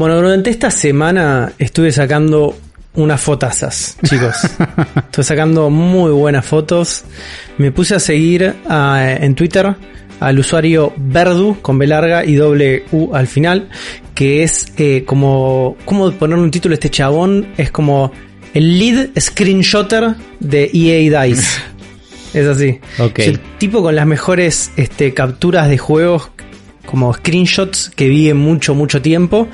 Bueno, durante esta semana estuve sacando unas fotazas, chicos. estuve sacando muy buenas fotos. Me puse a seguir a- en Twitter al usuario Verdu con B larga y doble U al final, que es eh, como, ¿cómo ponerle un título a este chabón? Es como el lead screenshotter de EA Dice. Es así. Ok. Es el tipo con las mejores este, capturas de juegos, como screenshots que vi en mucho, mucho tiempo.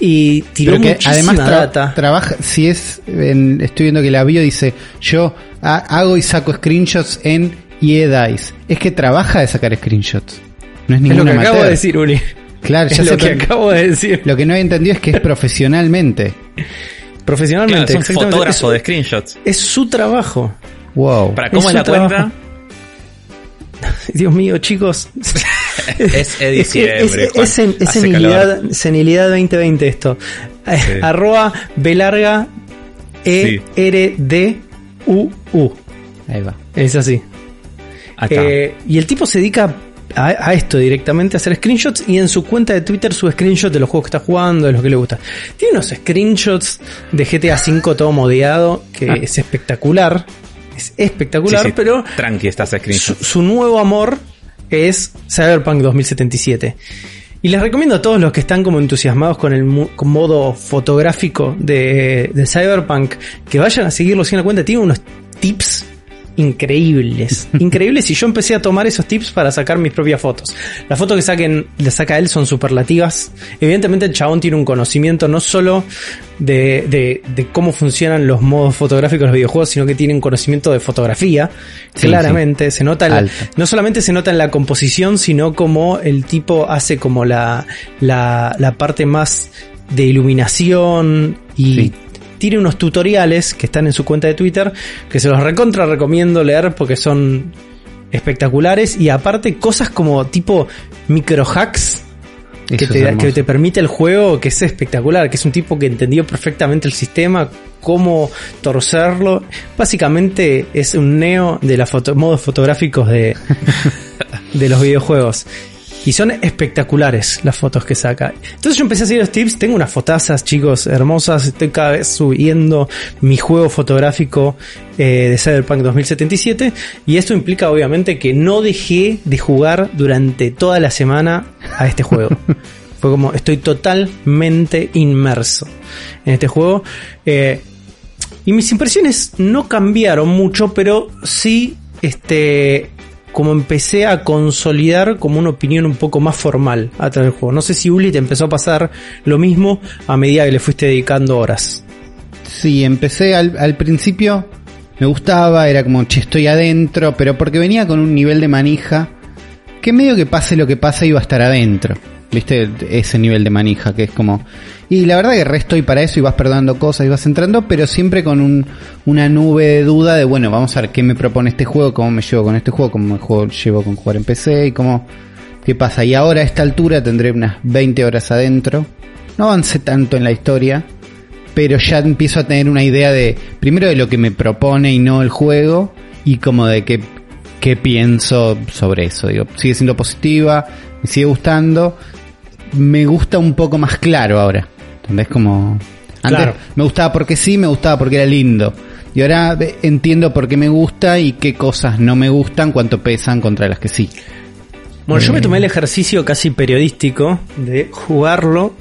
Y tiró Pero que muchísima además tra- data. trabaja, si es, en- estoy viendo que la bio dice, yo ha- hago y saco screenshots en EA Dice. Es que trabaja de sacar screenshots. No es Es lo ninguna que acabo de decir, Uli. Claro, Es lo que acabo de decir. lo que no he entendido es que es profesionalmente. Profesionalmente. Claro, es un fotógrafo de screenshots. Es su trabajo. Wow. ¿Para cómo Es la trabajo. cuenta? Dios mío, chicos. Es diciembre, Es, es- es senilidad, senilidad 2020 esto. Eh, Sí. Arroba B larga E R D U U. Ahí va. Es así. Acá. Eh, y el tipo se dedica a, a esto directamente, a hacer screenshots y en su cuenta de Twitter sube screenshots de los juegos que está jugando, de los que le gusta. Tiene unos screenshots de GTA V todo modeado, que Ah. es espectacular. Es espectacular, Sí, sí, pero Tranqui, estás su, screenshots. su nuevo amor es Cyberpunk 2077. Y les recomiendo a todos los que están como entusiasmados con el modo fotográfico de, de Cyberpunk que vayan a seguirlo sin la cuenta. Tiene unos tips increíbles. increíbles y yo empecé a tomar esos tips para sacar mis propias fotos. Las fotos que saquen, le saca él son superlativas. Evidentemente el chabón tiene un conocimiento no solo de, de, de cómo funcionan los modos fotográficos de los videojuegos, sino que tiene un conocimiento de fotografía. Sí, claramente, se nota la- no solamente se nota en la composición, sino como el tipo hace como la, la, la parte más de iluminación y Sí. Tiene unos tutoriales que están en su cuenta de Twitter que se los recontra recomiendo leer porque son espectaculares y aparte cosas como tipo micro hacks que te, que te permite el juego, que es espectacular, que es un tipo que entendió perfectamente el sistema, cómo torcerlo. Básicamente es un neo de los modos fotográficos de, de los videojuegos. Y son espectaculares las fotos que saca. Entonces yo empecé a seguir los tips. Tengo unas fotazas, chicos, hermosas. Estoy cada vez subiendo mi juego fotográfico eh, de Cyberpunk 2077. Y esto implica obviamente que no dejé de jugar durante toda la semana a este juego. Fue como estoy totalmente inmerso en este juego. Eh, y mis impresiones no cambiaron mucho, pero sí, este, como empecé a consolidar como una opinión un poco más formal a través del juego. No sé si Uli te empezó a pasar lo mismo a medida que le fuiste dedicando horas. Sí, empecé al, principio, me gustaba, era como, che, estoy adentro, pero porque venía con un nivel de manija que medio que pase lo que pase iba a estar adentro. ¿Viste? Ese nivel de manija que es como... Y la verdad que re estoy para eso y vas perdonando cosas y vas entrando, pero siempre con un, una nube de duda de, bueno, vamos a ver qué me propone este juego, cómo me llevo con este juego, cómo me llevo con jugar en PC y cómo... ¿Qué pasa? Y ahora a esta altura tendré unas 20 horas adentro. No avancé tanto en la historia, pero ya empiezo a tener una idea de, primero de lo que me propone y no el juego, y como de qué, qué pienso sobre eso. Digo, sigue siendo positiva, me sigue gustando, me gusta un poco más claro ahora. ¿Entendés? Como, antes Claro. me gustaba porque sí, me gustaba porque era lindo. Y ahora entiendo por qué me gusta y qué cosas no me gustan, cuánto pesan contra las que sí. Bueno, yo me tomé el ejercicio casi periodístico de jugarlo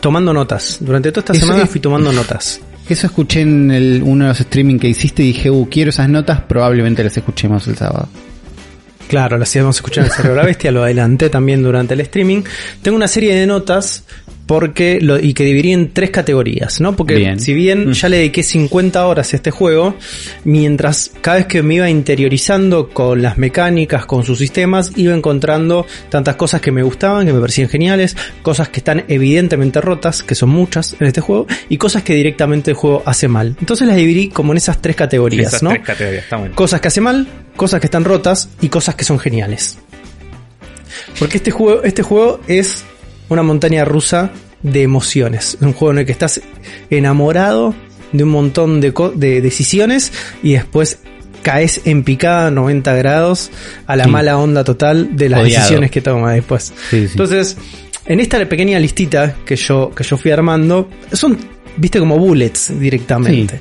tomando notas. Durante toda esta Eso semana es- fui tomando notas. Eso escuché en el- uno de los streaming que hiciste y dije, uh, quiero esas notas, probablemente las escuchemos el sábado. Claro, íbamos a escuchar en Cerebro la Bestia, lo adelanté también durante el streaming. Tengo una serie de notas porque lo, y que dividí en tres categorías, ¿no? Porque Bien. si bien ya le dediqué 50 horas a este juego, mientras cada vez que me iba interiorizando con las mecánicas, con sus sistemas, iba encontrando tantas cosas que me gustaban, que me parecían geniales, cosas que están evidentemente rotas, que son muchas en este juego, y cosas que directamente el juego hace mal. Entonces las dividí como en esas tres categorías, Esas ¿no? tres categorías, está bueno. Cosas que hace mal, cosas que están rotas y cosas que son geniales. Porque este juego, este juego es una montaña rusa de emociones. Es un juego en el que estás enamorado de un montón de, de decisiones y después caes en picada 90 grados a la Sí. mala onda total de las Odiado. decisiones que tomas después. Sí, sí. Entonces, en esta pequeña listita que yo, que yo fui armando, son, viste, como bullets directamente.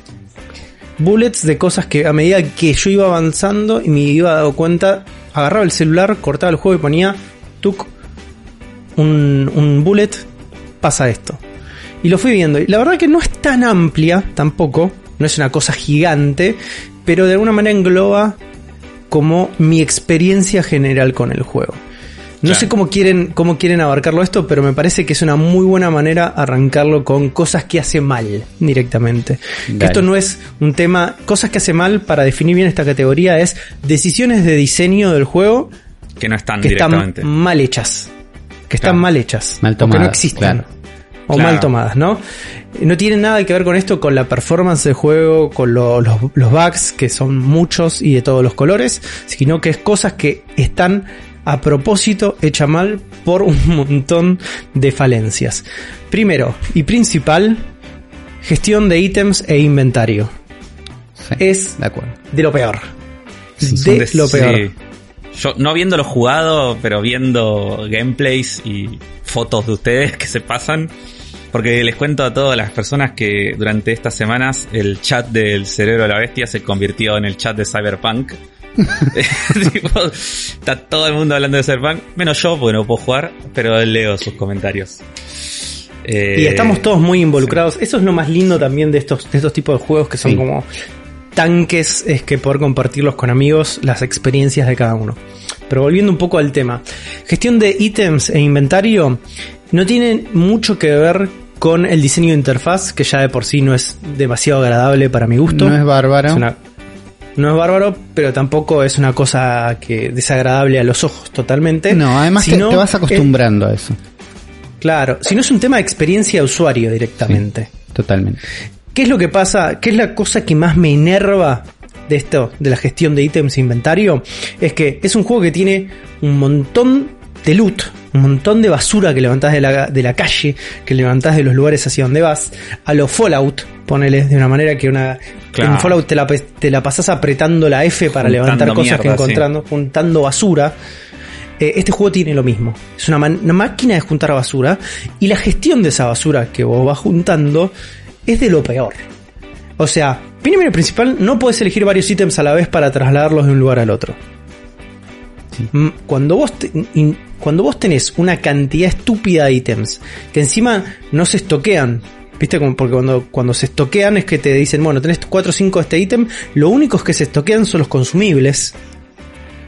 Bullets de cosas que a medida que yo iba avanzando y me iba dando cuenta, agarraba el celular, cortaba el juego y ponía, tuk, un, un bullet, pasa esto. Y lo fui viendo. Y la verdad que no es tan amplia tampoco, no es una cosa gigante, pero de alguna manera engloba como mi experiencia general con el juego. No sé cómo quieren, cómo quieren abarcarlo esto, pero me parece que es una muy buena manera arrancarlo con cosas que hace mal directamente. Esto no es un tema, cosas que hace mal para definir bien esta categoría es decisiones de diseño del juego que no están que directamente. están mal hechas, que están Claro. mal hechas, Mal o que no tomadas, existen. claro. O Claro. mal tomadas, ¿no? No tiene nada que ver con esto, con la performance del juego, con lo- los, los bugs, que son muchos y de todos los colores, sino que es cosas que están a propósito hecha mal por un montón de falencias. Primero y principal, gestión de ítems e inventario. Sí, Es de acuerdo. de lo peor. De lo peor. sí. Yo no viéndolo jugado, pero viendo gameplays y fotos de ustedes que se pasan. Porque les cuento a todas las personas que durante estas semanas el chat del cerebro de la bestia se convirtió en el chat de Cyberpunk. Tipo, está todo el mundo hablando de Cyberpunk, menos yo porque no puedo jugar, pero leo sus comentarios. Eh, Y estamos todos muy involucrados. Eso es lo más lindo también de estos, de estos tipos de juegos que son Sí. como tanques, es que poder compartirlos con amigos, las experiencias de cada uno. Pero volviendo un poco al tema. Gestión de ítems e inventario no tiene mucho que ver con el diseño de interfaz, que ya de por sí no es demasiado agradable para mi gusto. No es bárbaro. Es una- no es bárbaro, pero tampoco es una cosa que desagradable a los ojos totalmente. No, además te, Sino te vas acostumbrando a eso. Claro, si no es un tema de experiencia de usuario directamente. Totalmente. ¿Qué es lo que pasa? ¿Qué es la cosa que más me enerva de esto, de la gestión de ítems e inventario? Es que es un juego que tiene un montón de loot, un montón de basura que levantás de la, de la calle, que levantás de los lugares hacia donde vas, a los Fallout, ponele de una manera que una Claro. en Fallout te la, te la pasás apretando la F para Juntando levantar cosas que sí. encontrando, juntando basura. Eh, este juego tiene lo mismo. Es una máquina de juntar basura y la gestión de esa basura que vos vas juntando es de lo peor. O sea, y principal, no puedes elegir varios ítems a la vez para trasladarlos de un lugar al otro. Mm, Cuando vos, te- in- cuando vos tenés una cantidad estúpida de ítems que encima no se estoquean, ¿viste? Como porque cuando, cuando se estoquean es que te dicen, bueno, tenés 4 o 5 de este ítem, lo únicos que se estoquean son los consumibles,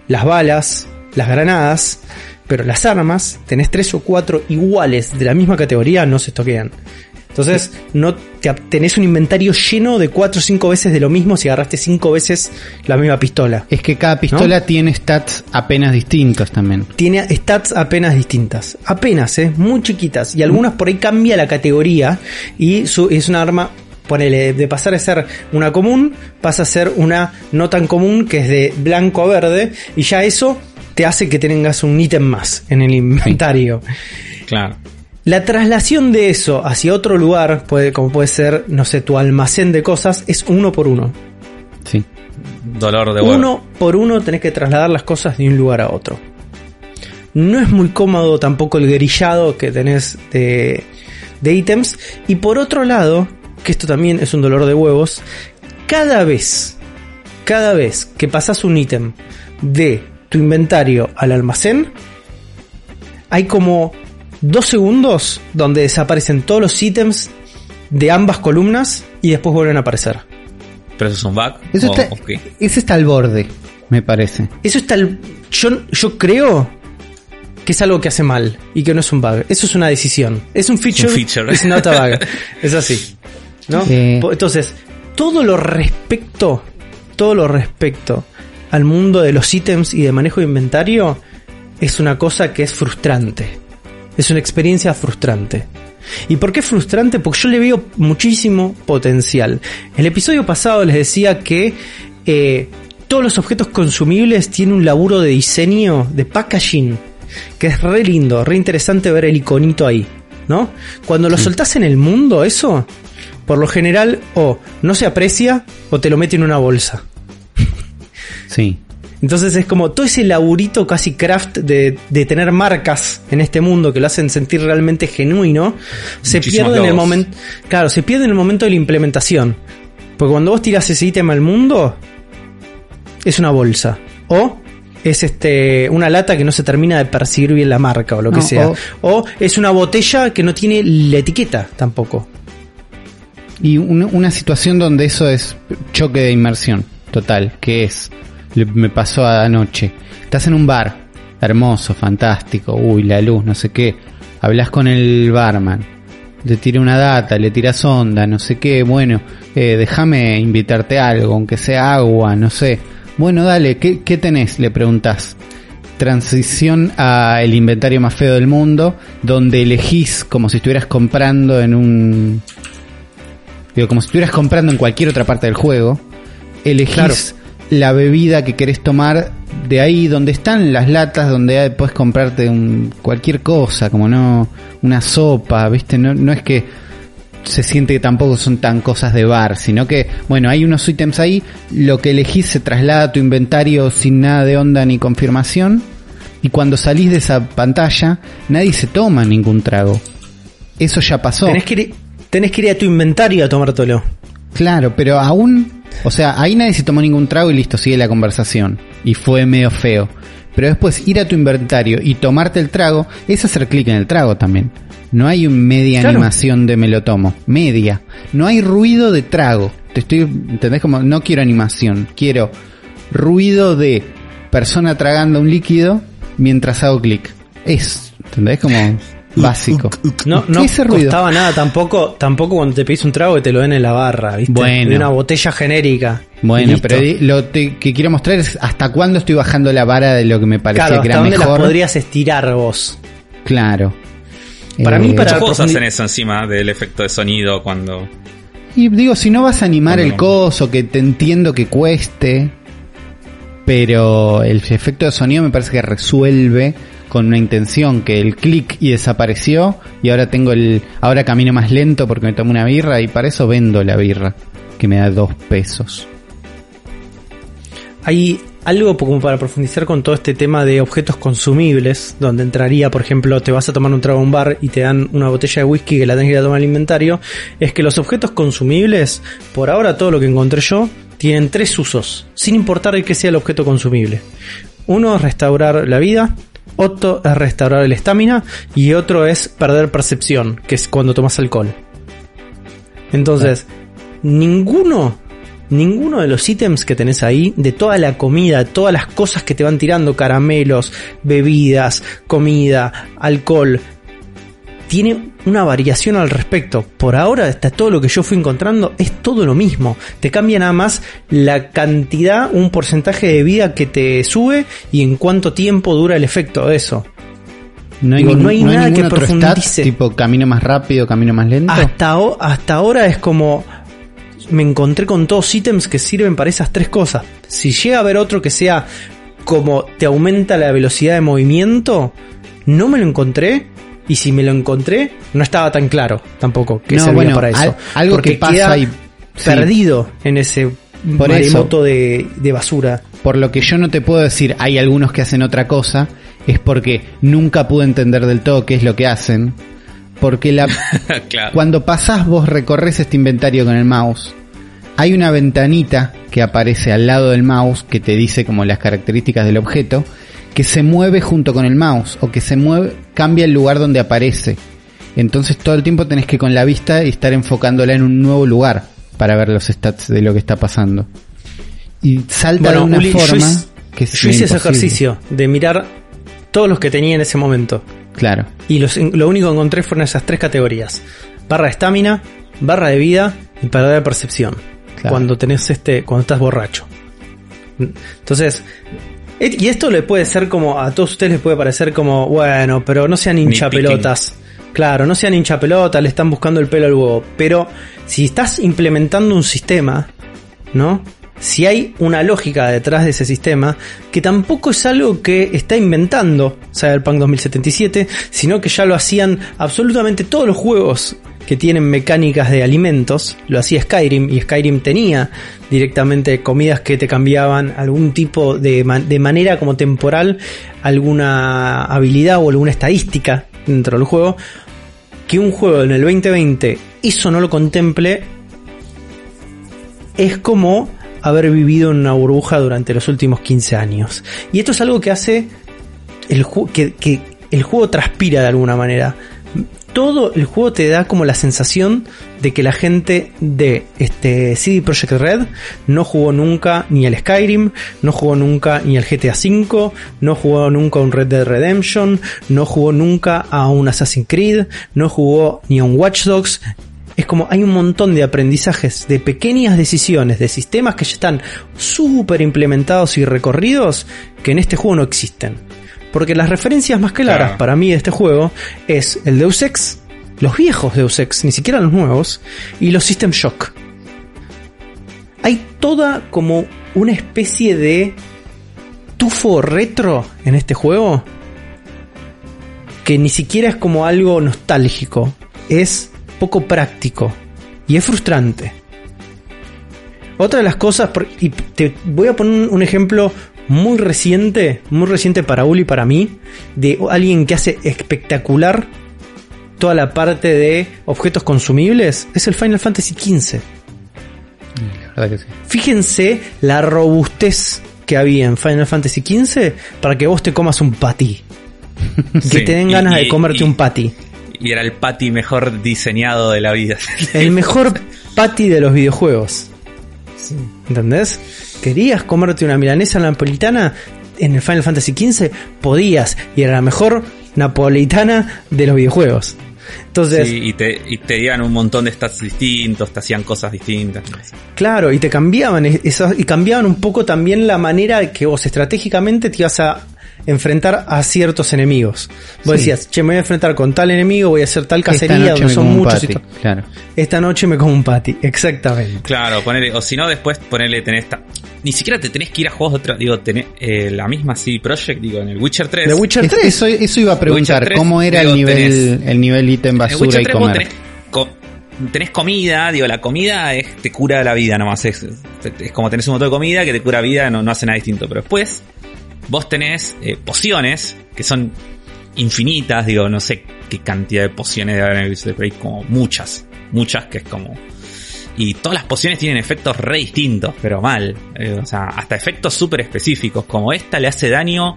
las balas, las granadas, pero las armas, tenés 3 o 4 iguales de la misma categoría, no se estoquean. Entonces, no te, tenés un inventario lleno de 4 o 5 veces de lo mismo si agarraste 5 veces la misma pistola. Es que cada pistola tiene stats apenas distintos también. Tiene stats apenas distintas. Apenas, ¿eh? Muy chiquitas. Y algunas por ahí cambia la categoría y su- es un arma, ponele, de pasar a ser una común, pasa a ser una no tan común que es de blanco a verde y ya eso te hace que tengas un ítem más en el inventario. Claro. La traslación de eso hacia otro lugar, puede, como puede ser, no sé, tu almacén de cosas, es uno por uno. Sí. Dolor de huevo. Uno por uno tenés que trasladar las cosas de un lugar a otro. No es muy cómodo tampoco el grillado que tenés de, de ítems. Y por otro lado, que esto también es un dolor de huevos, cada vez, cada vez que pasas un ítem de tu inventario al almacén, hay como dos segundos donde desaparecen todos los ítems de ambas columnas y después vuelven a aparecer. Pero eso es un bug. Eso o- está, al borde, me parece. Eso está el- yo, yo creo que es algo que hace mal y que no es un bug. Eso es una decisión. Es un feature. Es un feature. It's not a bug. es así. ¿No? Eh. Entonces, todo lo respecto, todo lo respecto al mundo de los ítems y de manejo de inventario es una cosa que es frustrante. Es una experiencia frustrante. ¿Y por qué frustrante? Porque yo le veo muchísimo potencial. El episodio pasado les decía que eh, todos los objetos consumibles tienen un laburo de diseño, de packaging, que es re lindo, re interesante ver el iconito ahí, ¿no? Cuando lo soltás en el mundo, eso, por lo general, o no se aprecia o te lo mete en una bolsa. Sí. Entonces es como todo ese laburito casi craft de, de tener marcas en este mundo que lo hacen sentir realmente genuino, se pierde en el momento. Claro, se pierde en el momento de la implementación. Porque cuando vos tirás ese ítem al mundo, es una bolsa. O es este una lata que no se termina de percibir bien la marca o lo que No, sea. o- O, es una botella que no tiene la etiqueta tampoco. Y una, una situación donde eso es choque de inmersión total, que es, me pasó anoche, estás en un bar, hermoso, fantástico, uy, la luz, no sé qué, hablas con el barman, le tira una data, le tiras onda, no sé qué, bueno, eh, déjame invitarte algo, aunque sea agua, no sé. Bueno, dale, ¿qué, qué tenés? Le preguntas. Transición a el inventario más feo del mundo, donde elegís como si estuvieras comprando en un Digo, como si estuvieras comprando en cualquier otra parte del juego, elegís. La bebida que querés tomar de ahí donde están las latas, donde puedes comprarte un, cualquier cosa, como no una sopa, ¿viste? No, no es que se siente que tampoco son tan cosas de bar, sino que, bueno, hay unos ítems ahí, lo que elegís se traslada a tu inventario sin nada de onda ni confirmación, y cuando salís de esa pantalla, nadie se toma ningún trago. Eso ya pasó. Tenés que, ir, tenés que ir a tu inventario a tomártelo. Claro, pero aún, o sea, ahí nadie se tomó ningún trago y listo, sigue la conversación. Y fue medio feo. Pero después ir a tu inventario y tomarte el trago es hacer clic en el trago también. No hay un media Claro. animación de me lo tomo. Media. No hay ruido de trago. Te estoy, ¿entendés? Como no quiero animación. Quiero ruido de persona tragando un líquido mientras hago clic. Es, ¿entendés? Como básico. No, ¿Qué no ese ruido? costaba nada tampoco, tampoco cuando te pedís un trago que te lo den en la barra, ¿viste? Bueno. De una botella genérica. Bueno, Listo. pero lo te- que quiero mostrar es hasta cuándo estoy bajando la vara de lo que me parecía Claro, que era dónde mejor. la podrías estirar vos. Claro. Para mí, para- Muchos juegos hacen eso encima del efecto de sonido cuando. Y digo, si no vas a animar Cuando el coso, que te entiendo que cueste, pero el efecto de sonido me parece que resuelve con una intención que el clic y desapareció y ahora tengo el ahora camino más lento porque me tomo una birra y para eso vendo la birra que me da dos pesos. Hay algo como para profundizar con todo este tema de objetos consumibles, donde entraría, por ejemplo, te vas a tomar un trago un bar y te dan una botella de whisky que la tenés que ir a tomar al inventario, es que los objetos consumibles, por ahora todo lo que encontré yo, tienen tres usos, sin importar el que sea el objeto consumible. Uno es restaurar la vida, otro es restaurar el estamina y otro es perder percepción, que es cuando tomas alcohol. Entonces, ninguno, ninguno de los ítems que tenés ahí, de toda la comida, todas las cosas que te van tirando, caramelos, bebidas, comida, alcohol, tiene una variación al respecto. Por ahora, hasta todo lo que yo fui encontrando es todo lo mismo. Te cambia nada más la cantidad, un porcentaje de vida que te sube y en cuánto tiempo dura el efecto de eso. No hay, Digo, ningún- no hay nada que profundice. stat, tipo camino más rápido, camino más lento. Hasta, hasta ahora es como me encontré con todos ítems que sirven para esas tres cosas. Si llega a haber otro que sea como te aumenta la velocidad de movimiento, no me lo encontré. Y si me lo encontré, no estaba tan claro tampoco que No, servía bueno, para eso. al- algo Porque que pasa queda y- sí. perdido en ese Por maremoto de, de basura. Por lo que yo no te puedo decir, hay algunos que hacen otra cosa, es porque nunca pude entender del todo qué es lo que hacen. Porque la, claro. cuando pasás vos recorres este inventario con el mouse, hay una ventanita que aparece al lado del mouse que te dice como las características del objeto, que se mueve junto con el mouse o que se mueve, cambia el lugar donde aparece. Entonces todo el tiempo tenés que con la vista estar enfocándola en un nuevo lugar para ver los stats de lo que está pasando. Y salta Bueno, de una Uli, yo forma hice- que es Yo hice ese ejercicio de mirar todos los que tenía en ese momento. Claro. Y los, lo único que encontré fueron esas tres categorías. Barra de estamina, barra de vida y barra de percepción. Claro. Cuando tenés este, cuando estás borracho. Entonces, y esto le puede ser como, a todos ustedes les puede parecer como, bueno, pero no sean hinchapelotas. Claro, no sean hinchapelotas, le están buscando el pelo al huevo. Pero si estás implementando un sistema, ¿no? Si hay una lógica detrás de ese sistema, que tampoco es algo que está inventando Cyberpunk 2077, sino que ya lo hacían absolutamente todos los juegos que tienen mecánicas de alimentos, lo hacía Skyrim y Skyrim tenía directamente comidas que te cambiaban algún tipo de, de manera como temporal, alguna habilidad o alguna estadística dentro del juego, que un juego en el 2020 eso no lo contemple, es como haber vivido en una burbuja durante los últimos 15 años. Y esto es algo que hace el que, que el juego transpira de alguna manera. Todo el juego te da como la sensación de que la gente de este CD Projekt Red no jugó nunca ni al Skyrim, no jugó nunca ni al GTA V, no jugó nunca a un Red Dead Redemption, no jugó nunca a un Assassin's Creed, no jugó ni a un Watch Dogs, es como hay un montón de aprendizajes, de pequeñas decisiones, de sistemas que ya están súper implementados y recorridos que en este juego no existen. Porque las referencias más claras Claro. para mí de este juego es el Deus Ex, los viejos Deus Ex, ni siquiera los nuevos, y los System Shock. Hay toda como una especie de tufo retro en este juego que ni siquiera es como algo nostálgico, es poco práctico y es frustrante. Otra de las cosas, y te voy a poner un ejemplo muy reciente, muy reciente para Uli y para mí, de alguien que hace espectacular toda la parte de objetos consumibles, es el Final Fantasy XV. La verdad que sí. Fíjense la robustez que había en Final Fantasy XV para que vos te comas un patty. Que Sí, te den y- ganas y- de comerte y- un patty. Y era el patty mejor diseñado de la vida. El mejor patty de los videojuegos. ¿Entendés? Querías comerte una milanesa napolitana en el Final Fantasy XV, podías. Y era la mejor napolitana de los videojuegos. Entonces, Sí, y te, y te dieron un montón de stats distintos, te hacían cosas distintas. Claro, y te cambiaban esas, y cambiaban un poco también la manera que vos estratégicamente te ibas a enfrentar a ciertos enemigos. Vos Sí. decías, che, me voy a enfrentar con tal enemigo, voy a hacer tal Esta cacería noche donde me son como un muchos. y patty, Claro. Esta noche me como un patty, exactamente. Claro, ponele, o si no, después ponerle, tenés esta. Ni siquiera te tenés que ir a juegos de otra. Digo, tenés eh, la misma CD Projekt, digo, en el Witcher 3. The Witcher Es- 3. Eso, eso iba a preguntar, Witcher 3, ¿cómo era el nivel, tenés- el nivel ítem basura Witcher y 3 vos comer? tenés, co- tenés comida, digo, la comida es, te cura la vida nomás. Es, es como tenés un montón de comida que te cura vida, no, no hace nada distinto. Pero después, vos tenés eh, pociones que son infinitas, digo, no sé qué cantidad de pociones de haber en el Witcher 3, pero hay como muchas, muchas que es como. Y todas las pociones tienen efectos re distintos, pero mal. Eh, o sea, hasta efectos súper específicos, como esta le hace daño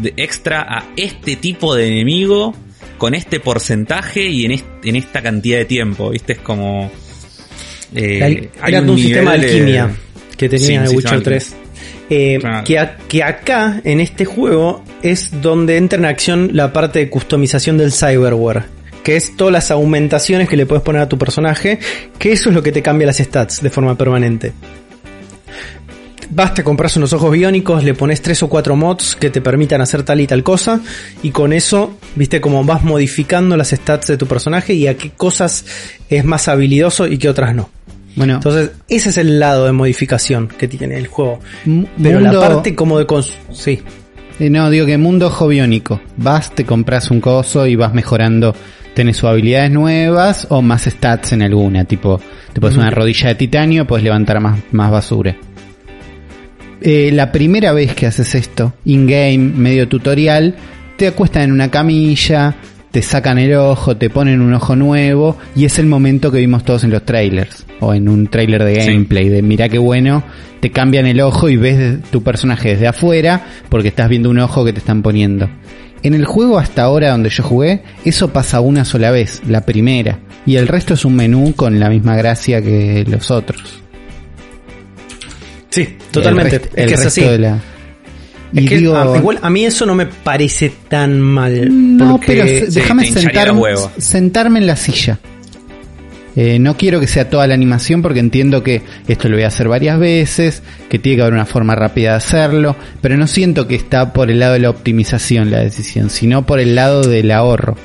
de extra a este tipo de enemigo con este porcentaje y en, en esta cantidad de tiempo, ¿viste? Es como... eh, hay un, sistema de alquimia que tenía Sí, el Witcher de 3. Eh, Claro. que, a- que acá, en este juego, es donde entra en acción la parte de customización del cyberware. Que es todas las aumentaciones que le puedes poner a tu personaje. Que eso es lo que te cambia las stats de forma permanente. Basta compras unos ojos biónicos, le pones tres o cuatro mods que te permitan hacer tal y tal cosa. Y con eso, viste cómo vas modificando las stats de tu personaje y a qué cosas es más habilidoso y qué otras no. Bueno, Entonces, ese es el lado de modificación que tiene el juego. Pero mundo- la parte como de sí. eh, no, digo que mundo ojo biónico. Vas, te compras un coso y vas mejorando. Tenés o habilidades nuevas o más stats en alguna. Tipo, te pones Ujú. una rodilla de titanio, puedes levantar más, más basura. Eh, la primera vez que haces esto, in-game, medio tutorial, te acuestan en una camilla, te sacan el ojo, te ponen un ojo nuevo y es el momento que vimos todos en los trailers o en un trailer de Sí. gameplay de mira qué bueno, te cambian el ojo y ves tu personaje desde afuera porque estás viendo un ojo que te están poniendo. En el juego hasta ahora donde yo jugué, eso pasa una sola vez, la primera, y el resto es un menú con la misma gracia que los otros. Sí, totalmente. El rest- es que es resto así. de la- Es que, digo- a, igual a mí eso no me parece tan mal. No, pero se- déjame huevos. sentarme en la silla. Eh, no quiero que sea toda la animación porque entiendo que esto lo voy a hacer varias veces, que tiene que haber una forma rápida de hacerlo, pero no siento que está por el lado de la optimización la decisión, sino por el lado del ahorro.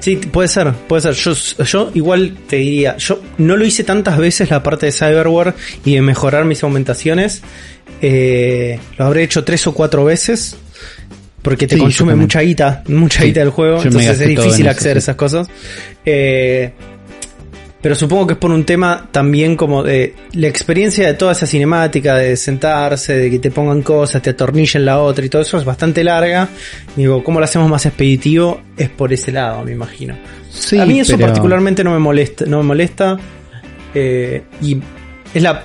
Sí, puede ser, puede ser. Yo, yo igual te diría, yo no lo hice tantas veces la parte de cyberware y de mejorar mis aumentaciones. Eh, lo habré hecho tres o cuatro veces. porque te Sí, consume mucha guita, mucha Sí, guita del juego, entonces es difícil en acceder a esas cosas. Eh, pero supongo que es por un tema también como de la experiencia de toda esa cinemática, de sentarse, de que te pongan cosas, te atornillen la otra y todo eso es bastante larga. Digo, ¿cómo lo hacemos más expeditivo? Es por ese lado, me imagino. Sí, a mí eso pero- particularmente no me molesta, no me molesta. eh, y es la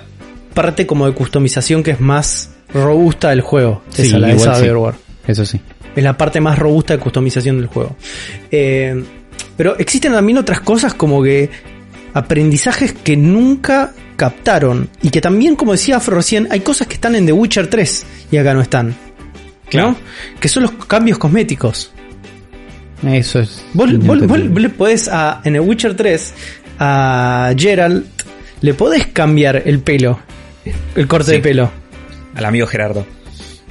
parte como de customización que es más robusta del juego. Sí, esa, la de igual sí. Eso sí. Es la parte más robusta de customización del juego. Eh, pero existen también otras cosas como que aprendizajes que nunca captaron. Y que también, como decía Afro recién, hay cosas que están en The Witcher 3 y acá no están. Claro. ¿No? Que son los cambios cosméticos. Eso es. Vos, le podés a, en el Witcher 3 a Geralt le podés cambiar el pelo, el corte Sí. de pelo. Al amigo Gerardo.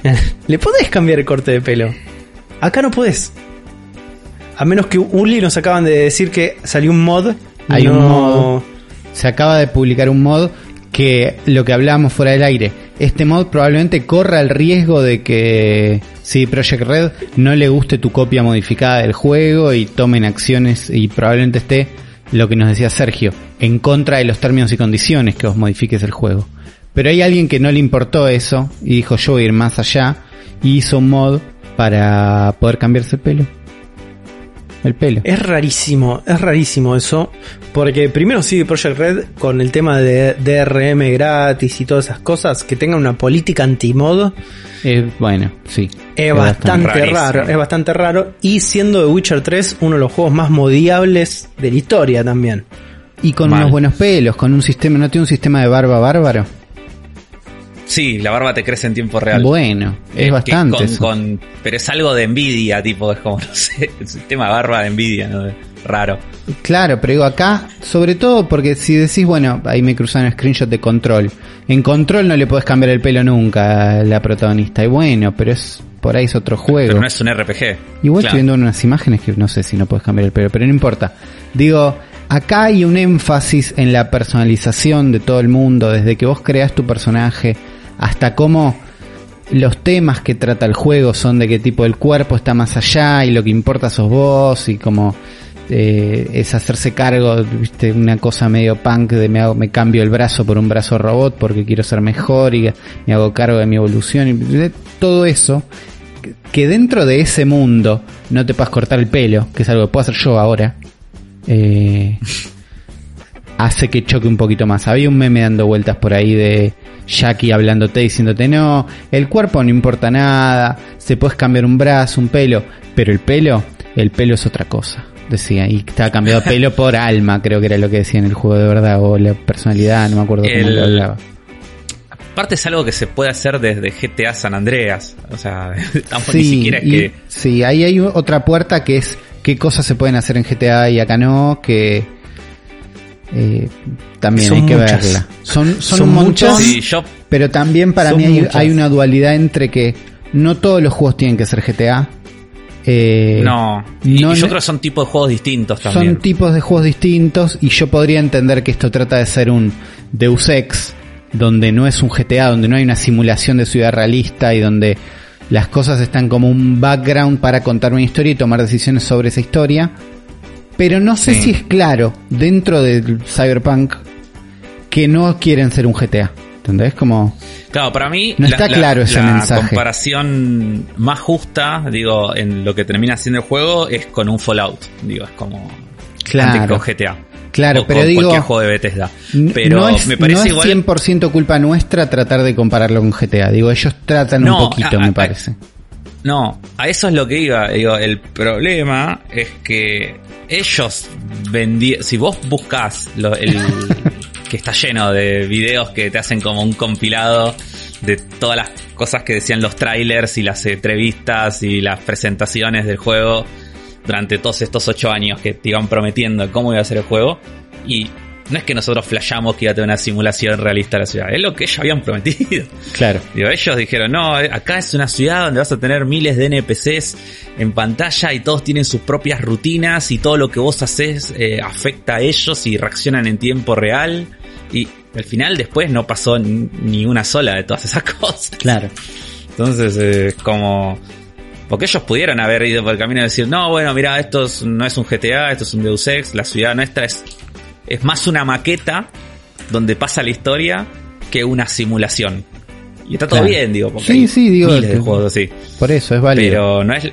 le podés cambiar el corte de pelo. Acá no podés. A menos que Uli nos acaban de decir que salió un mod. Hay no- un mod. Se acaba de publicar un mod que lo que hablábamos fuera del aire. Este mod probablemente corra el riesgo de que si Project Red no le guste tu copia modificada del juego y tomen acciones y probablemente esté lo que nos decía Sergio, en contra de los términos y condiciones que os modifiques el juego. Pero hay alguien que no le importó eso y dijo yo voy a ir más allá y hizo un mod para poder cambiarse el pelo. El pelo. Es rarísimo, es rarísimo eso. Porque primero sigue Project Red con el tema de DRM gratis y todas esas cosas. Que tenga una política anti-mod. Eh, bueno, sí. Es bastante rarísimo. raro, es bastante raro. Y siendo The Witcher 3 uno de los juegos más modiables de la historia también. Y con Mal. unos buenos pelos, con un sistema, ¿no tiene un sistema de barba bárbaro? Sí, la barba te crece en tiempo real. Bueno, es Que bastante. con- eso. con- pero es algo de envidia, tipo, es como, no sé, el sistema de barba de envidia, ¿no? Raro. Claro, pero digo acá, sobre todo porque si decís, bueno, ahí me cruzan un screenshot de control. En control no le podés cambiar el pelo nunca a la protagonista. Y bueno, pero es por ahí es otro juego. Pero no es un RPG. Igual Claro. estoy viendo unas imágenes que no sé si no puedes cambiar el pelo, pero no importa. Digo, acá hay un énfasis en la personalización de todo el mundo, desde que vos creas tu personaje hasta cómo los temas que trata el juego son de qué tipo el cuerpo está más allá y lo que importa sos vos y como eh, es hacerse cargo, viste, una cosa medio punk de me, hago, me cambio el brazo por un brazo robot porque quiero ser mejor y me hago cargo de mi evolución y de todo eso que- dentro de ese mundo no te puedas cortar el pelo, que es algo que puedo hacer yo ahora, eh, hace que choque un poquito más. Había un meme dando vueltas por ahí de Jackie hablándote, diciéndote, no, el cuerpo no importa nada, se puedes cambiar un brazo, un pelo, pero el pelo, el pelo es otra cosa. Decía, y estaba cambiado pelo por alma, creo que era lo que decía en el juego de verdad, o la personalidad, no me acuerdo cómo El- lo hablaba. Aparte es algo que se puede hacer desde GTA San Andreas. O sea, tampoco ni siquiera es y- que... sí, ahí hay otra puerta que es qué cosas se pueden hacer en GTA y acá no, que eh, también Son hay que muchas. verla. Son, son, Son un montón, muchas. Sí, yo pero también para mí hay, una dualidad entre que no todos los juegos tienen que ser GTA. eh, no. Y, no y yo ne- creo que son tipos de juegos distintos también. son tipos de juegos distintos y yo podría entender que esto trata de ser un Deus Ex, donde no es un GTA, donde no hay una simulación de ciudad realista y donde las cosas están como un background para contar una historia y tomar decisiones sobre esa historia. Pero no sé Sí. si es claro dentro del Cyberpunk que no quieren ser un GTA. ¿Entendés? Como... Claro, para mí No está claro ese la mensaje. comparación más justa, digo, en lo que termina siendo el juego es con un Fallout. Digo, es como antes Claro. con GTA. Claro, O pero digo... cualquier juego de Bethesda. Pero no es, me parece no es igual 100% culpa nuestra tratar de compararlo con GTA. Digo, ellos tratan No, un poquito, a- me parece. No, a eso es lo que iba. Digo, el problema es que ellos vendieron. Si vos buscas lo- el que está lleno de videos que te hacen como un compilado de todas las cosas que decían los trailers y las entrevistas y las presentaciones del juego durante todos estos ocho años que te iban prometiendo cómo iba a ser el juego. Y no es que nosotros flashamos que iba a tener una simulación realista de la ciudad, es lo que ellos habían prometido. Claro. Digo, ellos dijeron, no, eh, acá es una ciudad donde vas a tener miles de NPCs en pantalla y todos tienen sus propias rutinas y todo lo que vos haces eh, afecta a ellos y reaccionan en tiempo real. Y al final después no pasó ni una sola de todas esas cosas. Claro. Entonces eh, es como... Porque ellos pudieron haber ido por el camino y decir, no, bueno, mira, esto es- no es un GTA, esto es un Deus Ex, la ciudad nuestra es, es más una maqueta donde pasa la historia que una simulación. Y está todo Claro. bien, digo, porque Sí, hay sí, digo, miles de que- juegos así. Por eso es válido. Pero no es,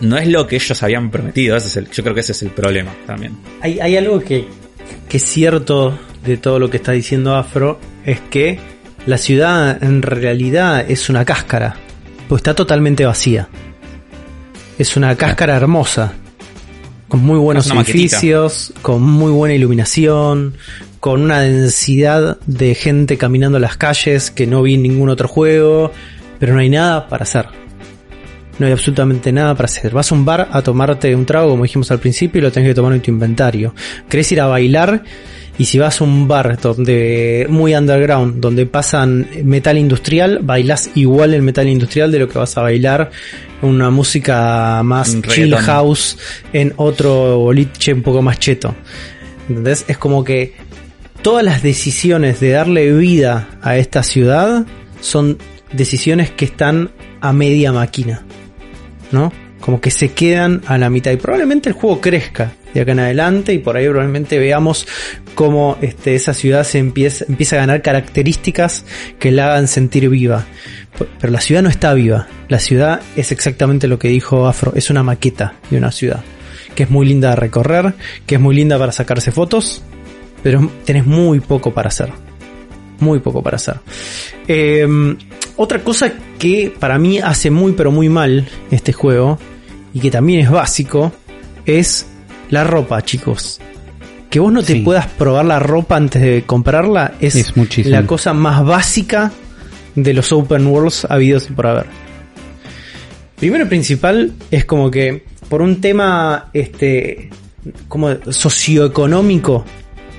no es lo que ellos habían prometido, ese es el, yo creo que ese es el problema también. Hay, hay algo que, que es cierto de todo lo que está diciendo Afro, es que la ciudad en realidad es una cáscara, pues está totalmente vacía. Es una cáscara hermosa, con muy buenos maquetita. edificios, con muy buena iluminación, con una densidad de gente caminando las calles que no vi en ningún otro juego, pero no hay nada para hacer. No hay absolutamente nada para hacer. Vas a un bar a tomarte un trago, como dijimos al principio, y lo tenés que tomar en tu inventario. Querés ir a bailar, y si vas a un bar donde muy underground, donde pasan metal industrial, bailás igual el metal industrial de lo que vas a bailar una música más chill house en otro boliche un poco más cheto. ¿Entendés? Es como que todas las decisiones de darle vida a esta ciudad son decisiones que están a media máquina. ¿No? Como que se quedan a la mitad. Y probablemente el juego crezca de acá en adelante. Y por ahí probablemente veamos cómo este, esa ciudad se empieza, empieza a ganar características que la hagan sentir viva. Pero la ciudad no está viva. La ciudad es exactamente lo que dijo Afro. Es una maqueta de una ciudad. Que es muy linda de recorrer. Que es muy linda para sacarse fotos. Pero tenés muy poco para hacer. Muy poco para hacer. Eh, otra cosa que para mí hace muy pero muy mal este juego. Y que también es básico. Es la ropa, chicos. Que vos no te Sí. puedas probar la ropa antes de comprarla es, la cosa más básica de los open worlds habidos y por haber. Primero y principal es como que por un tema este como socioeconómico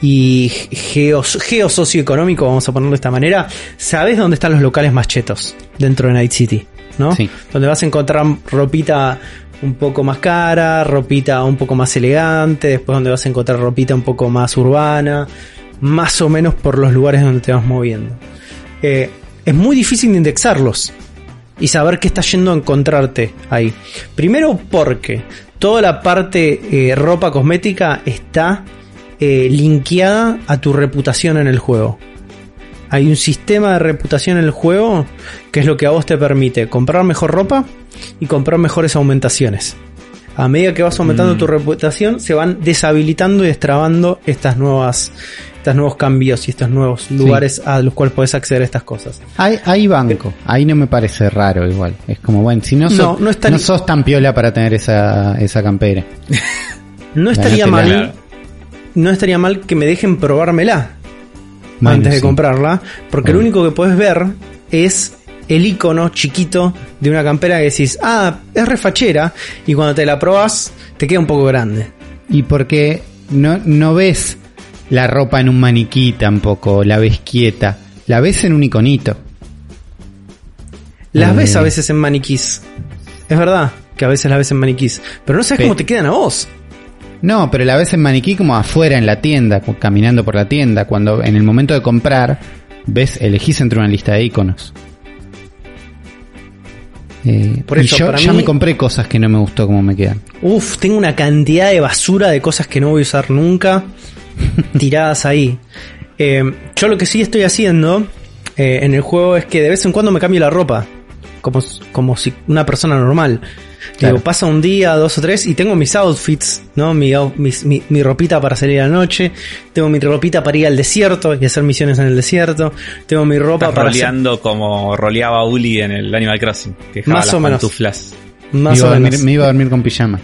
y geo, geosocioeconómico, vamos a ponerlo de esta manera, sabes dónde están los locales más chetos dentro de Night City, ¿no? Sí. Donde vas a encontrar ropita un poco más cara, ropita un poco más elegante, después donde vas a encontrar ropita un poco más urbana, más o menos por los lugares donde te vas moviendo. Eh, es muy difícil de indexarlos y saber qué está yendo a encontrarte ahí. Primero porque toda la parte eh, ropa cosmética está eh, linkeada a tu reputación en el juego. Hay un sistema de reputación en el juego que es lo que a vos te permite comprar mejor ropa y comprar mejores aumentaciones. A medida que vas aumentando Mm. tu reputación, se van deshabilitando y destrabando estas nuevas, estos nuevos cambios y estos nuevos lugares a los cuales puedes acceder a estas cosas. Ahí, ahí banco. Ahí no me parece raro igual. Es como, bueno, si no, sos, No, no tan- sos tan piola para tener esa, esa campera. No estaría no mal, no estaría mal que me dejen probármela Antes de sí. comprarla, porque lo Bueno. único que puedes ver es el icono chiquito de una campera que decís, ah, es refachera, y cuando te la probas te queda un poco grande. Y porque no, no ves la ropa en un maniquí tampoco, la ves quieta. La ves en un iconito. Las Eh. ves a veces en maniquís. Es verdad que a veces las ves en maniquís, pero no sabes Pe- cómo te quedan a vos. No, pero la ves en maniquí como afuera en la tienda, caminando por la tienda. Cuando en el momento de comprar, ves, elegís entre una lista de iconos. Eh, Por y eso, yo para ya mí- me compré cosas que no me gustó como me quedan. Uf, tengo una cantidad de basura de cosas que no voy a usar nunca tiradas ahí. Eh, yo lo que sí estoy haciendo eh, en el juego es que de vez en cuando me cambio la ropa. Como, como si una persona normal. Claro. Digo, pasa un día, dos o tres y tengo mis outfits, ¿no? Mi, out- mis- mi, mi ropita para salir a la noche. Tengo mi ropita para ir al desierto y hacer misiones en el desierto. Tengo mi ropa Estás para hacer- roleando como roleaba Uli en el Animal Crossing, que Más las o menos. pantuflas. Me Más iba, o a menos. dormir, me iba a dormir con pijama.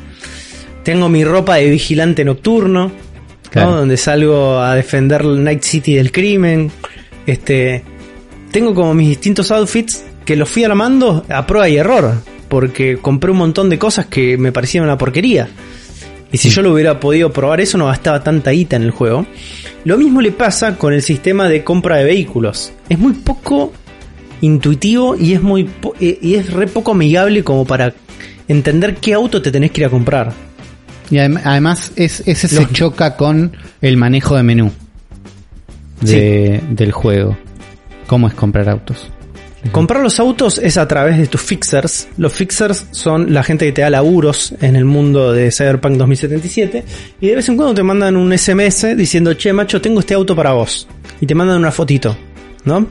Tengo mi ropa de vigilante nocturno, Claro. ¿no? donde salgo a defender Night City del crimen. Este, tengo como mis distintos outfits que los fui armando a prueba y error, porque compré un montón de cosas que me parecían una porquería. Y si yo lo hubiera podido probar eso, no gastaba tanta guita en el juego. Lo mismo le pasa con el sistema de compra de vehículos. Es muy poco intuitivo y es muy po- eh, y es re poco amigable como para entender qué auto te tenés que ir a comprar. Y adem- además es, ese se choca con el manejo de menú de, del juego. ¿Cómo es comprar autos? Comprar los autos es a través de tus fixers. Los fixers son la gente que te da laburos en el mundo de Cyberpunk 2077 y de vez en cuando te mandan un SMS diciendo, che macho, tengo este auto para vos. Y te mandan una fotito, ¿no?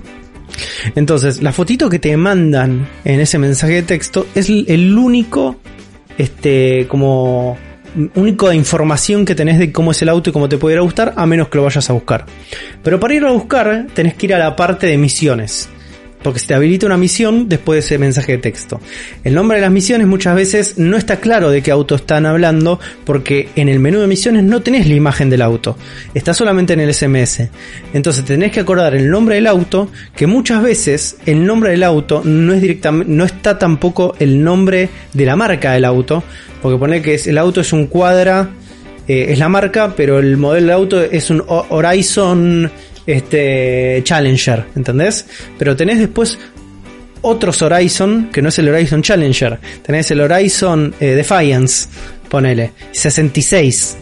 Entonces, la fotito que te mandan en ese mensaje de texto es el único, este, como única información que tenés de cómo es el auto y cómo te pudiera gustar, a menos que lo vayas a buscar. Pero para ir a buscar, tenés que ir a la parte de misiones porque se te habilita una misión después de ese mensaje de texto. El nombre de las misiones muchas veces no está claro de qué auto están hablando porque en el menú de misiones no tenés la imagen del auto, está solamente en el SMS. Entonces tenés que acordar el nombre del auto, que muchas veces el nombre del auto no es directamente no está tampoco el nombre de la marca del auto, porque pone que el auto es un cuadra eh, es la marca, pero el modelo de auto es un Horizon este Challenger, ¿entendés? Pero tenés después otros Horizon, que no es el Horizon Challenger, tenés el Horizon eh, Defiance, ponele, 66.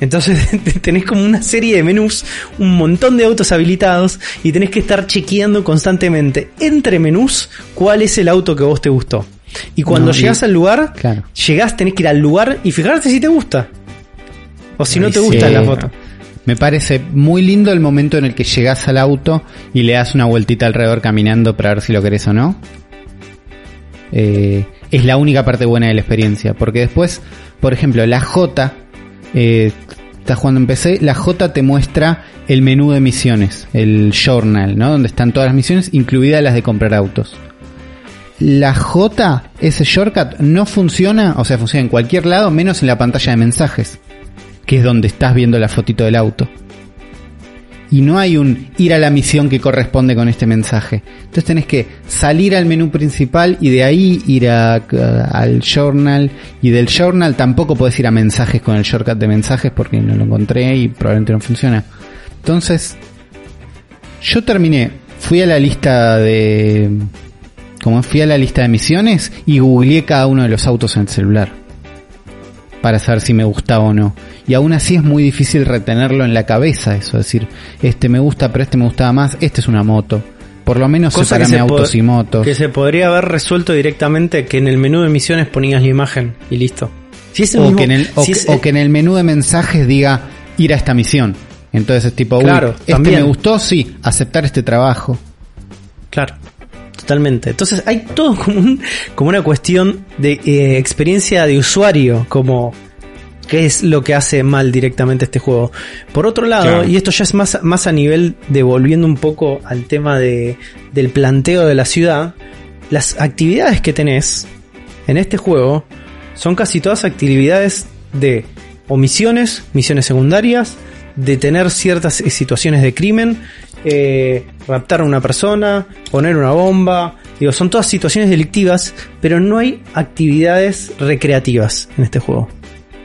Entonces tenés como una serie de menús, un montón de autos habilitados y tenés que estar chequeando constantemente entre menús cuál es el auto que vos te gustó. Y cuando llegas al lugar, llegás, tenés que ir al lugar y fijarte si te gusta. O si no te gusta la foto. Me parece muy lindo el momento en el que llegas al auto y le das una vueltita alrededor caminando para ver si lo querés o no. Eh, es la única parte buena de la experiencia. Porque después, por ejemplo, la J, eh, estás jugando en PC, la J te muestra el menú de misiones, el journal, ¿no? Donde están todas las misiones, incluidas las de comprar autos. La J, ese shortcut, no funciona, o sea, funciona en cualquier lado, menos en la pantalla de mensajes que es donde estás viendo la fotito del auto. Y no hay un ir a la misión que corresponde con este mensaje. Entonces tenés que salir al menú principal y de ahí ir al journal. Y del journal tampoco podés ir a mensajes con el shortcut de mensajes porque no lo encontré y probablemente no funciona. Entonces, yo terminé, fui a la lista de... Como fui a la lista de misiones y googleé cada uno de los autos en el celular. Para saber si me gustaba o no y aún así es muy difícil retenerlo en la cabeza eso, decir, este me gusta, pero este me gustaba más, este es una moto. Por lo menos Cosa separame autos y motos. Que se podría haber resuelto directamente que en el menú de misiones ponías la imagen y listo. Si es o, que en el, o, que en el menú de mensajes diga ir a esta misión. Entonces es tipo, claro, este me gustó, sí, aceptar este trabajo. Claro, totalmente. Entonces hay todo como, como una cuestión de eh, experiencia de usuario, como qué es lo que hace mal directamente este juego. Por otro lado, y esto ya es más, más a nivel de volviendo un poco al tema de, del planteo de la ciudad, las actividades que tenés en este juego son casi todas actividades de o misiones, misiones secundarias, de tener ciertas situaciones de crimen, eh, raptar a una persona, poner una bomba, digo, son todas situaciones delictivas, pero no hay actividades recreativas en este juego.